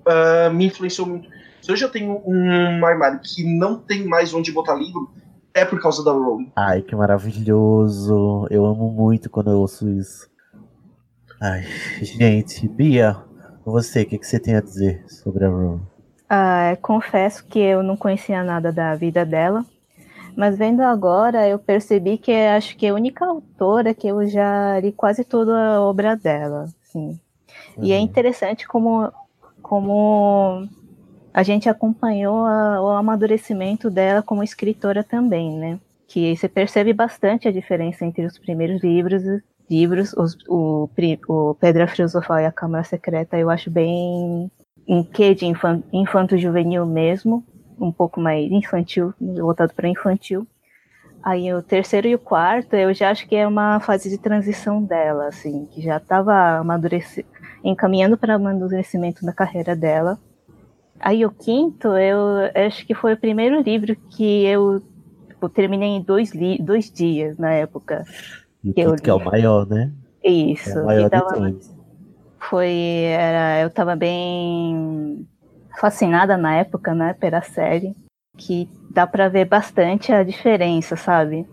ah, me influenciou muito. Se hoje eu tenho um armário que não tem mais onde botar livro, é por causa da Rowling. Ai, que maravilhoso. Eu amo muito quando eu ouço isso. Ai, gente, Bia, você, o que, que você tem a dizer sobre a Rowling? Ah, confesso que eu não conhecia nada da vida dela, mas vendo agora eu percebi que é, acho que é a única autora que eu já li quase toda a obra dela. Assim. E é interessante como, como a gente acompanhou a- o amadurecimento dela como escritora também, né? Que você percebe bastante a diferença entre os primeiros livros, livros, os- o, o Pedra Filosofal e a Câmara Secreta, eu acho bem um quê de infan- infanto-juvenil mesmo, um pouco mais infantil, voltado para infantil. Aí o terceiro e o quarto, eu já acho que é uma fase de transição dela, assim, que já estava encaminhando para amadurecimento da carreira dela. Aí o quinto, eu acho que foi o primeiro livro que eu tipo, terminei em dois, dois dias na época. E que eu que é o maior, né? Isso. É o maior e de tava- todos. foi era eu tava bem fascinada na época né pela série que dá pra ver bastante a diferença sabe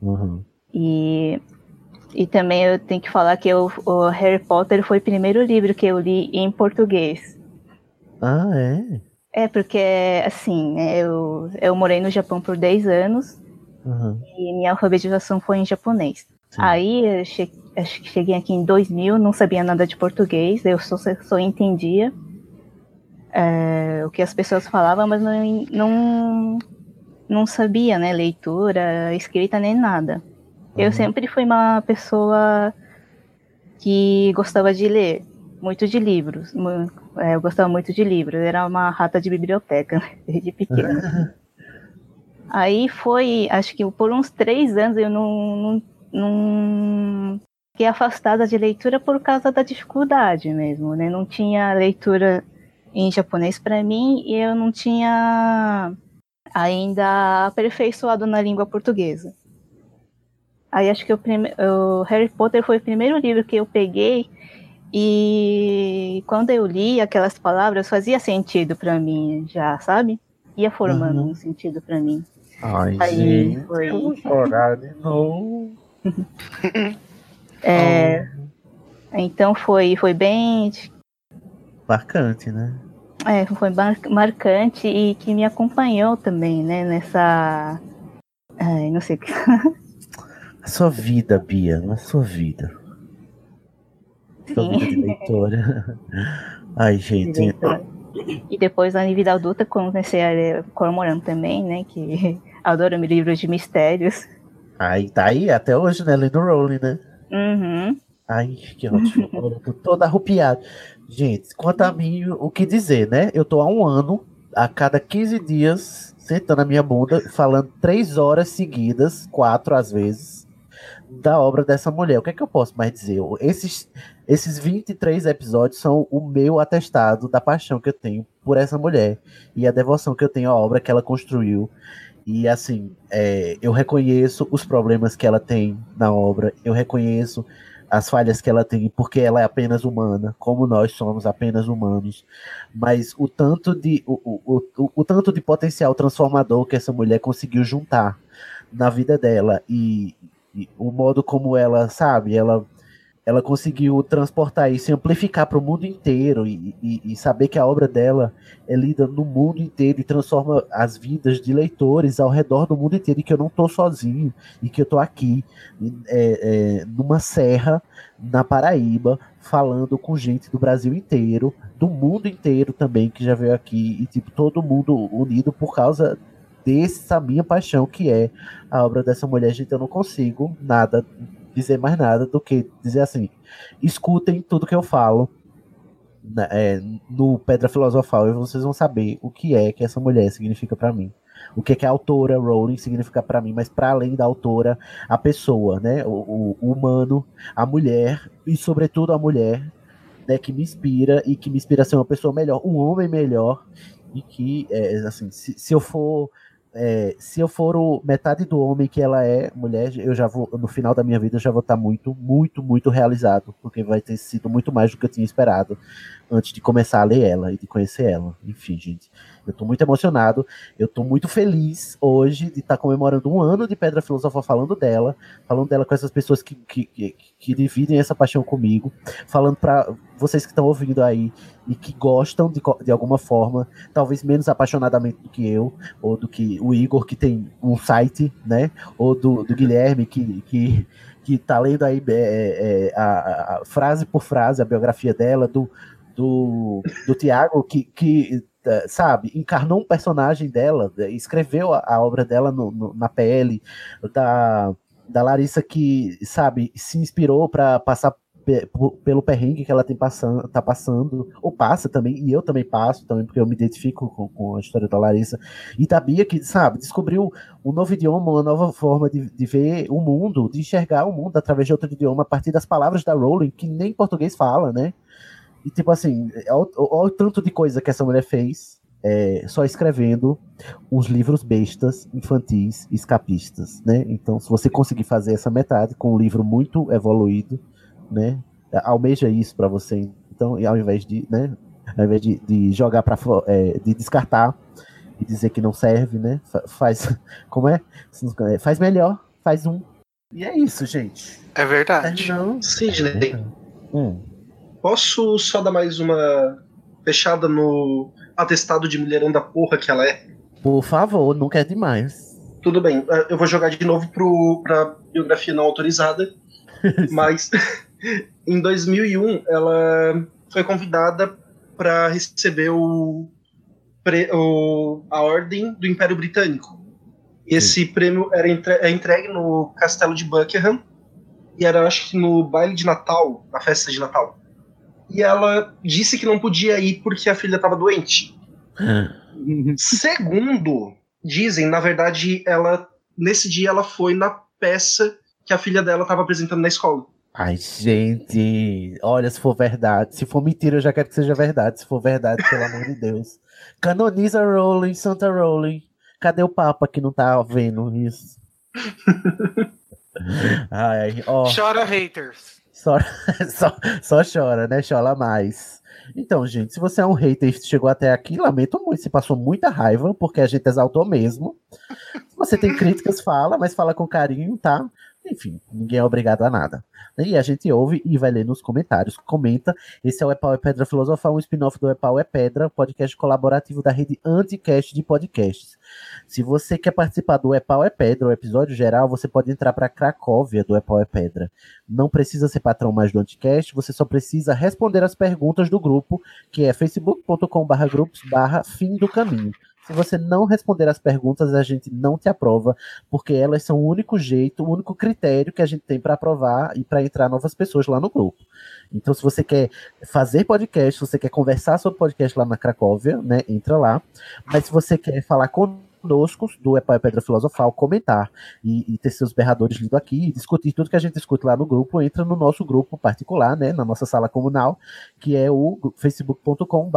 Uhum. e e também eu tenho que falar que eu- o Harry Potter foi o primeiro livro que eu li em português Ah, é? é porque assim né, eu eu morei no Japão por 10 anos Uhum. e minha alfabetização foi em japonês. Aí eu che- acho que cheguei aqui em 2000, não sabia nada de português, eu só, só entendia é, o que as pessoas falavam, mas não, não, não sabia, né, leitura, escrita nem nada. Eu sempre fui uma pessoa que gostava de ler, muito de livros. É, eu gostava muito de livros, era uma rata de biblioteca, né, desde pequena. Aí foi, acho que por uns três anos eu não, não, não fiquei afastada de leitura por causa da dificuldade mesmo, né? Não tinha leitura em japonês para mim e eu não tinha ainda aperfeiçoado na língua portuguesa. Aí acho que o, prime- o Harry Potter foi o primeiro livro que eu peguei e quando eu li aquelas palavras fazia sentido para mim já, sabe? Ia formando Uhum. um sentido para mim. Ai, Aí gente, foi- eu vou chorar de novo. É, Então foi, foi bem. Marcante, né? É, foi mar- marcante e que me acompanhou também, né? Nessa. Ai, não sei o que. A sua vida, Bia, a sua vida. Sua vida de leitora. Ai, gente. E depois na vida adulta comecei a Cormoran também, né? Que adoro livros de mistérios. Ai, tá aí até hoje, né? Lendo Rowling, né? Uhum. Ai, que ótimo. Eu tô todo arrupiado. Gente, quanto a mim, o que dizer, né? Eu tô há um ano, a cada 15 dias, sentando a minha bunda, falando três horas seguidas, quatro às vezes, da obra dessa mulher. O que é que eu posso mais dizer? Esses, esses 23 episódios são o meu atestado da paixão que eu tenho por essa mulher e a devoção que eu tenho à obra que ela construiu. E assim, é, eu reconheço os problemas que ela tem na obra, eu reconheço as falhas que ela tem, porque ela é apenas humana, como nós somos apenas humanos. Mas o tanto de, o, o, o, o tanto de potencial transformador que essa mulher conseguiu juntar na vida dela e, o modo como ela, sabe, ela ela conseguiu transportar isso e amplificar para o mundo inteiro e, e, e, saber que a obra dela é lida no mundo inteiro e transforma as vidas de leitores ao redor do mundo inteiro e que eu não estou sozinho e que eu estou aqui é, é, numa serra na Paraíba falando com gente do Brasil inteiro, do mundo inteiro também que já veio aqui e tipo todo mundo unido por causa dessa minha paixão que é a obra dessa mulher, gente, eu não consigo nada dizer mais nada do que dizer assim: escutem tudo que eu falo né, é, no Pedra Filosofal e vocês vão saber o que é que essa mulher significa para mim. O que é que a autora Rowling significa para mim, mas para além da autora, a pessoa, né, o, o, humano, a mulher e sobretudo a mulher, né, que me inspira e que me inspira a ser uma pessoa melhor, um homem melhor e que, é, assim, se, se eu for é, se eu for o, metade do homem que ela é, mulher, eu já vou, no final da minha vida, eu já vou estar muito, muito, muito realizado, porque vai ter sido muito mais do que eu tinha esperado antes de começar a ler ela e de conhecer ela. Enfim, gente, eu tô muito emocionado, eu tô muito feliz hoje de estar comemorando um ano de Pedra Filosofal falando dela, falando dela com essas pessoas que, que, que, que dividem essa paixão comigo, falando para vocês que estão ouvindo aí e que gostam de, de alguma forma, talvez menos apaixonadamente do que eu, ou do que o Igor, que tem um site, né? Ou do, do Guilherme, que, que, que tá lendo aí é, é, a, a, frase por frase a biografia dela, do, do, do Tiago, que, que sabe, encarnou um personagem dela, escreveu a, a obra dela no, no, na pele, da, da Larissa que, sabe, se inspirou para passar pelo perrengue que ela tem passando, tá passando, ou passa também, e eu também passo também, porque eu me identifico com, com a história da Larissa, e da Bia que, sabe, descobriu um novo idioma, uma nova forma de, de ver o mundo, de enxergar o mundo através de outro idioma, a partir das palavras da Rowling, que nem português fala, né? E tipo assim, olha o tanto de coisa que essa mulher fez, é, só escrevendo uns livros bestas, infantis, escapistas, né? Então, se você conseguir fazer essa metade com um livro muito evoluído, né? Almeja isso para você, então, e ao invés de, né? Ao invés de, de jogar para é, de descartar e dizer que não serve, né? Fa- Faz, como é? Faz melhor, faz um. E é isso, gente. É verdade. Sidney, Hum. Posso só dar mais uma fechada no atestado de mulherão da porra que ela é? Por favor, nunca é demais. Tudo bem, eh, eu vou jogar de novo pro, pra biografia não autorizada, mas em 2001 ela foi convidada para receber o, pre- o- a Ordem do Império Britânico. Esse prêmio era entre- é entregue no Castelo de Buckingham e era, acho que, no baile de Natal, na festa de Natal. E ela disse que não podia ir porque a filha estava doente. Segundo dizem, na verdade, ela nesse dia ela foi na peça que a filha dela estava apresentando na escola. Ai, gente, olha, se for verdade. Se for mentira, eu já quero que seja verdade. Se for verdade, pelo amor de Deus. Canoniza Rowling, Santa Rowling. Cadê o Papa que não tá vendo isso? Ai, ó. Chora haters. Só, só, só chora, né? Chora mais. Então, gente, se você é um hater e chegou até aqui, lamento muito. Você passou muita raiva, porque a gente exaltou mesmo. Se você tem críticas, fala, mas fala com carinho, tá? Enfim, ninguém é obrigado a nada. E a gente ouve e vai ler nos comentários. Comenta. Esse é o Epau é Pedra Filosofal, um spin-off do Epau é Pedra, podcast colaborativo da rede Anticast de podcasts. Se você quer participar do Epau é Pedra, o episódio geral, você pode entrar para Cracóvia do Epau é Pedra. Não precisa ser patrão mais do Anticast, você só precisa responder as perguntas do grupo, que é facebook.com.br grupos barra fim do caminho. Se você não responder as perguntas, a gente não te aprova, porque elas são o único jeito, o único critério que a gente tem para aprovar e para entrar novas pessoas lá no grupo. Então, se você quer fazer podcast, se você quer conversar sobre podcast lá na Cracóvia, né, entra lá. Mas se você quer falar conosco do Epau e Pedra Filosofal, comentar e, e ter seus berradores lidos aqui, e discutir tudo que a gente discute lá no grupo, entra no nosso grupo particular, né, na nossa sala comunal, que é o facebook.com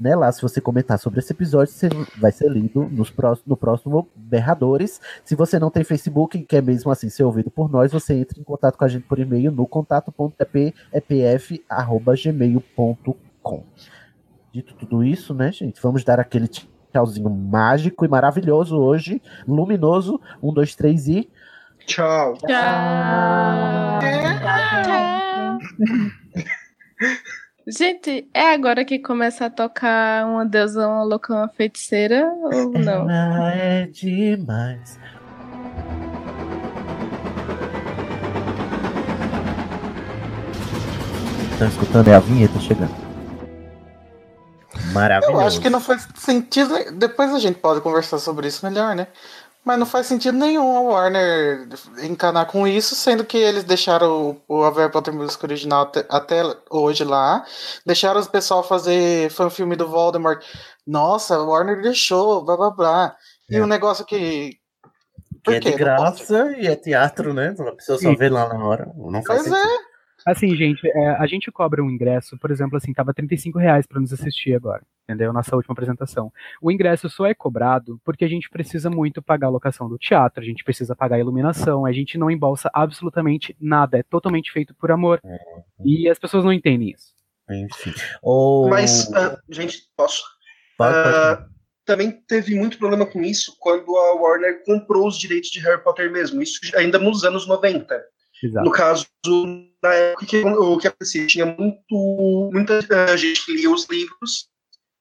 né, lá se você comentar sobre esse episódio, você vai ser lido nos pró- no próximo Berradores. Se você não tem Facebook e quer mesmo assim ser ouvido por nós, você entra em contato com a gente por e-mail no contato.epf.gmail.com. Dito tudo isso, né, gente, vamos dar aquele tchauzinho mágico e maravilhoso hoje, luminoso. Um, dois, três e. Tchau. Gente, é agora que começa a tocar uma deusa, uma louca, uma feiticeira ou não? Ela é demais. Estão escutando? É a vinheta chegando. Maravilhoso. Eu acho que não faz sentido. Depois a gente pode conversar sobre isso melhor, né? Mas não faz sentido nenhum a Warner encanar com isso, sendo que eles deixaram o, o Harry Potter Music original até, até hoje lá. Deixaram os pessoal fazer fanfilme do Voldemort. Nossa, a Warner deixou, blá blá blá. E É. um negócio que. Que é quê? de graça e é teatro, né? A pessoa só vê lá na hora. Não faz Pois é. sentido. Assim, gente, é, a gente cobra um ingresso, por exemplo, assim, tava 35 reais pra nos assistir agora, entendeu? Nossa última apresentação. O ingresso só é cobrado porque a gente precisa muito pagar a locação do teatro, a gente precisa pagar a iluminação, a gente não embolsa absolutamente nada, é totalmente feito por amor. E as pessoas não entendem isso. Enfim. Ou... Mas, ah, gente, posso? Pode, pode. Ah, também teve muito problema com isso quando a Warner comprou os direitos de Harry Potter mesmo. Isso ainda nos anos 90. Exato. No caso, na época que o que acontecia, tinha muito, muita eh, gente que lia os livros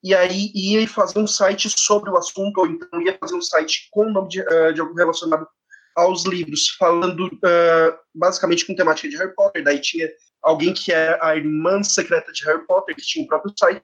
e aí ia fazer um site sobre o assunto, ou então ia fazer um site com o nome de, eh, de algo relacionado aos livros, falando eh, basicamente com temática de Harry Potter. Daí tinha alguém que era a irmã secreta de Harry Potter, que tinha o próprio site,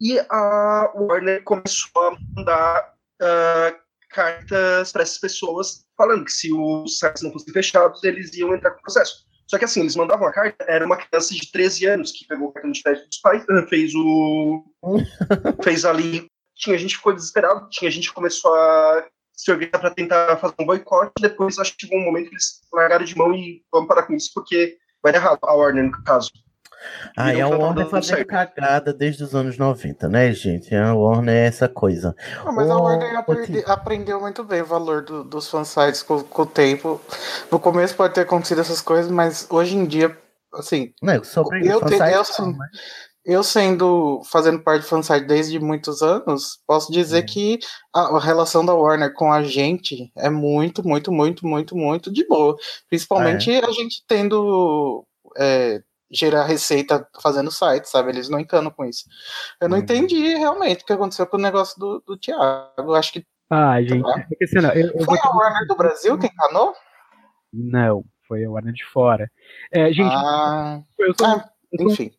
e a Warner começou a mandar eh, cartas para essas pessoas falando que se os sites não fossem fechados, eles iam entrar com processo. Só que assim, eles mandavam a carta, era uma criança de 13 anos que pegou o cartão de crédito dos pais, eh, fez o. fez ali. Tinha gente que ficou desesperado, tinha gente que começou a se organizar para tentar fazer um boicote, depois acho que chegou um momento que eles largaram de mão e vamos parar com isso, porque vai dar errado a Warner no caso. Aí não a Warner fazendo certo. cagada desde os anos 90, né, gente? A Warner é essa coisa. Ah, mas a Ô, Warner aprende- aprendeu muito bem o valor do- dos fansites com, com o tempo. No começo pode ter acontecido essas coisas, mas hoje em dia, assim. Não, sobre eu, te- eu, não, sen- eu sendo fazendo parte de fansite desde muitos anos, posso dizer Hum. que a, a relação da Warner com a gente é muito, muito, muito, muito, muito de boa. Principalmente Ah, a gente tendo. é, gerar receita fazendo site, sabe? Eles não encanam com isso. Eu Hum. não entendi realmente o que aconteceu com o negócio do, do Thiago. Acho que Ah, gente, é assim, não, eu, eu foi vou a Warner do Brasil que encanou? Não, foi a Warner de fora. É, gente, Ah, eu sou, ah, enfim.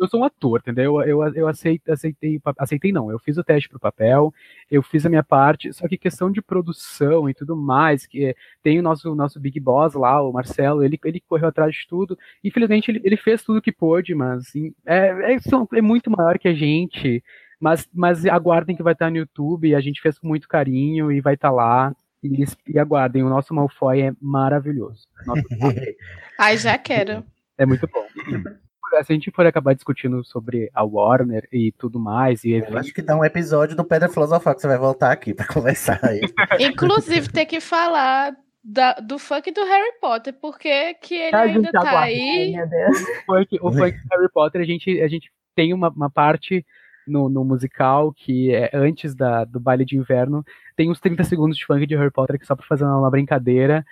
Eu sou um ator, entendeu? Eu, eu, eu aceitei, aceitei, aceitei não, eu fiz o teste pro papel, eu fiz a minha parte, só que questão de produção e tudo mais, que é- tem o nosso, nosso Big Boss lá, o Marcelo, ele, ele correu atrás de tudo, infelizmente ele, ele fez tudo que pôde, mas assim, é, é, é muito maior que a gente, mas, mas aguardem que vai estar no YouTube, a gente fez com muito carinho e vai estar lá, e, e aguardem, o nosso Malfoy é maravilhoso. Nossa, Ai, já quero. é muito bom. Se a gente for acabar discutindo sobre a Warner e tudo mais, e Eu acho que dá um episódio do Pedra Filosofal que você vai voltar aqui pra conversar aí. Inclusive, ter que falar da- do funk do Harry Potter, porque que ele A ainda gente tá aguarda. aí. o funk, o funk do Harry Potter, a gente, a gente tem uma, uma parte no, no musical que é antes da, do baile de inverno, tem uns 30 segundos de funk de Harry Potter que é só pra fazer uma, brincadeira.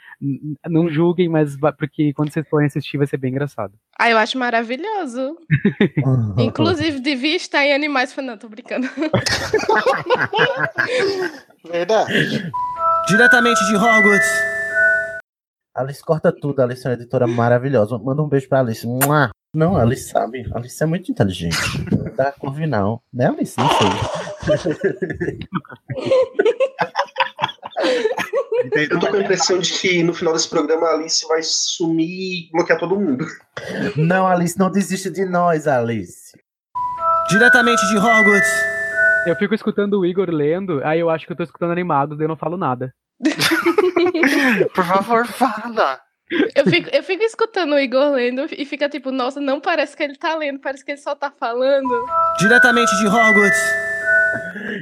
Não julguem, mas porque quando vocês forem assistir vai ser bem engraçado. Ah, eu acho maravilhoso. Inclusive, devia estar em animais. Falei, Não, tô brincando. Verdade. Diretamente de Hogwarts. Alice corta tudo, Alice é uma editora maravilhosa. Manda um beijo pra Alice. Mua. Não, a Alice sabe. A Alice é muito inteligente. Da Corvinal. Né, Alice? Não sei. Eu tô com a impressão de que no final desse programa a Alice vai sumir e bloquear todo mundo. Não, Alice, não desiste de nós, Alice. Diretamente de Hogwarts. Eu fico escutando o Igor lendo, aí eu acho que eu tô escutando animado, daí eu não falo nada. Por favor, fala. Eu fico, eu fico escutando o Igor lendo e fica tipo, nossa, não parece que ele tá lendo, parece que ele só tá falando. Diretamente de Hogwarts.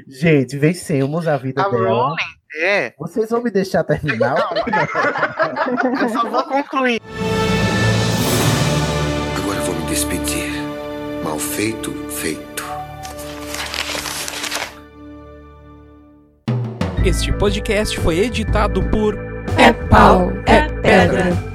Gente, vencemos a vida A dela. Rowling é. Vocês vão me deixar terminar? Eu só vou concluir. Agora vou me despedir. Mal feito, feito. Este podcast foi editado por É pau, é pedra.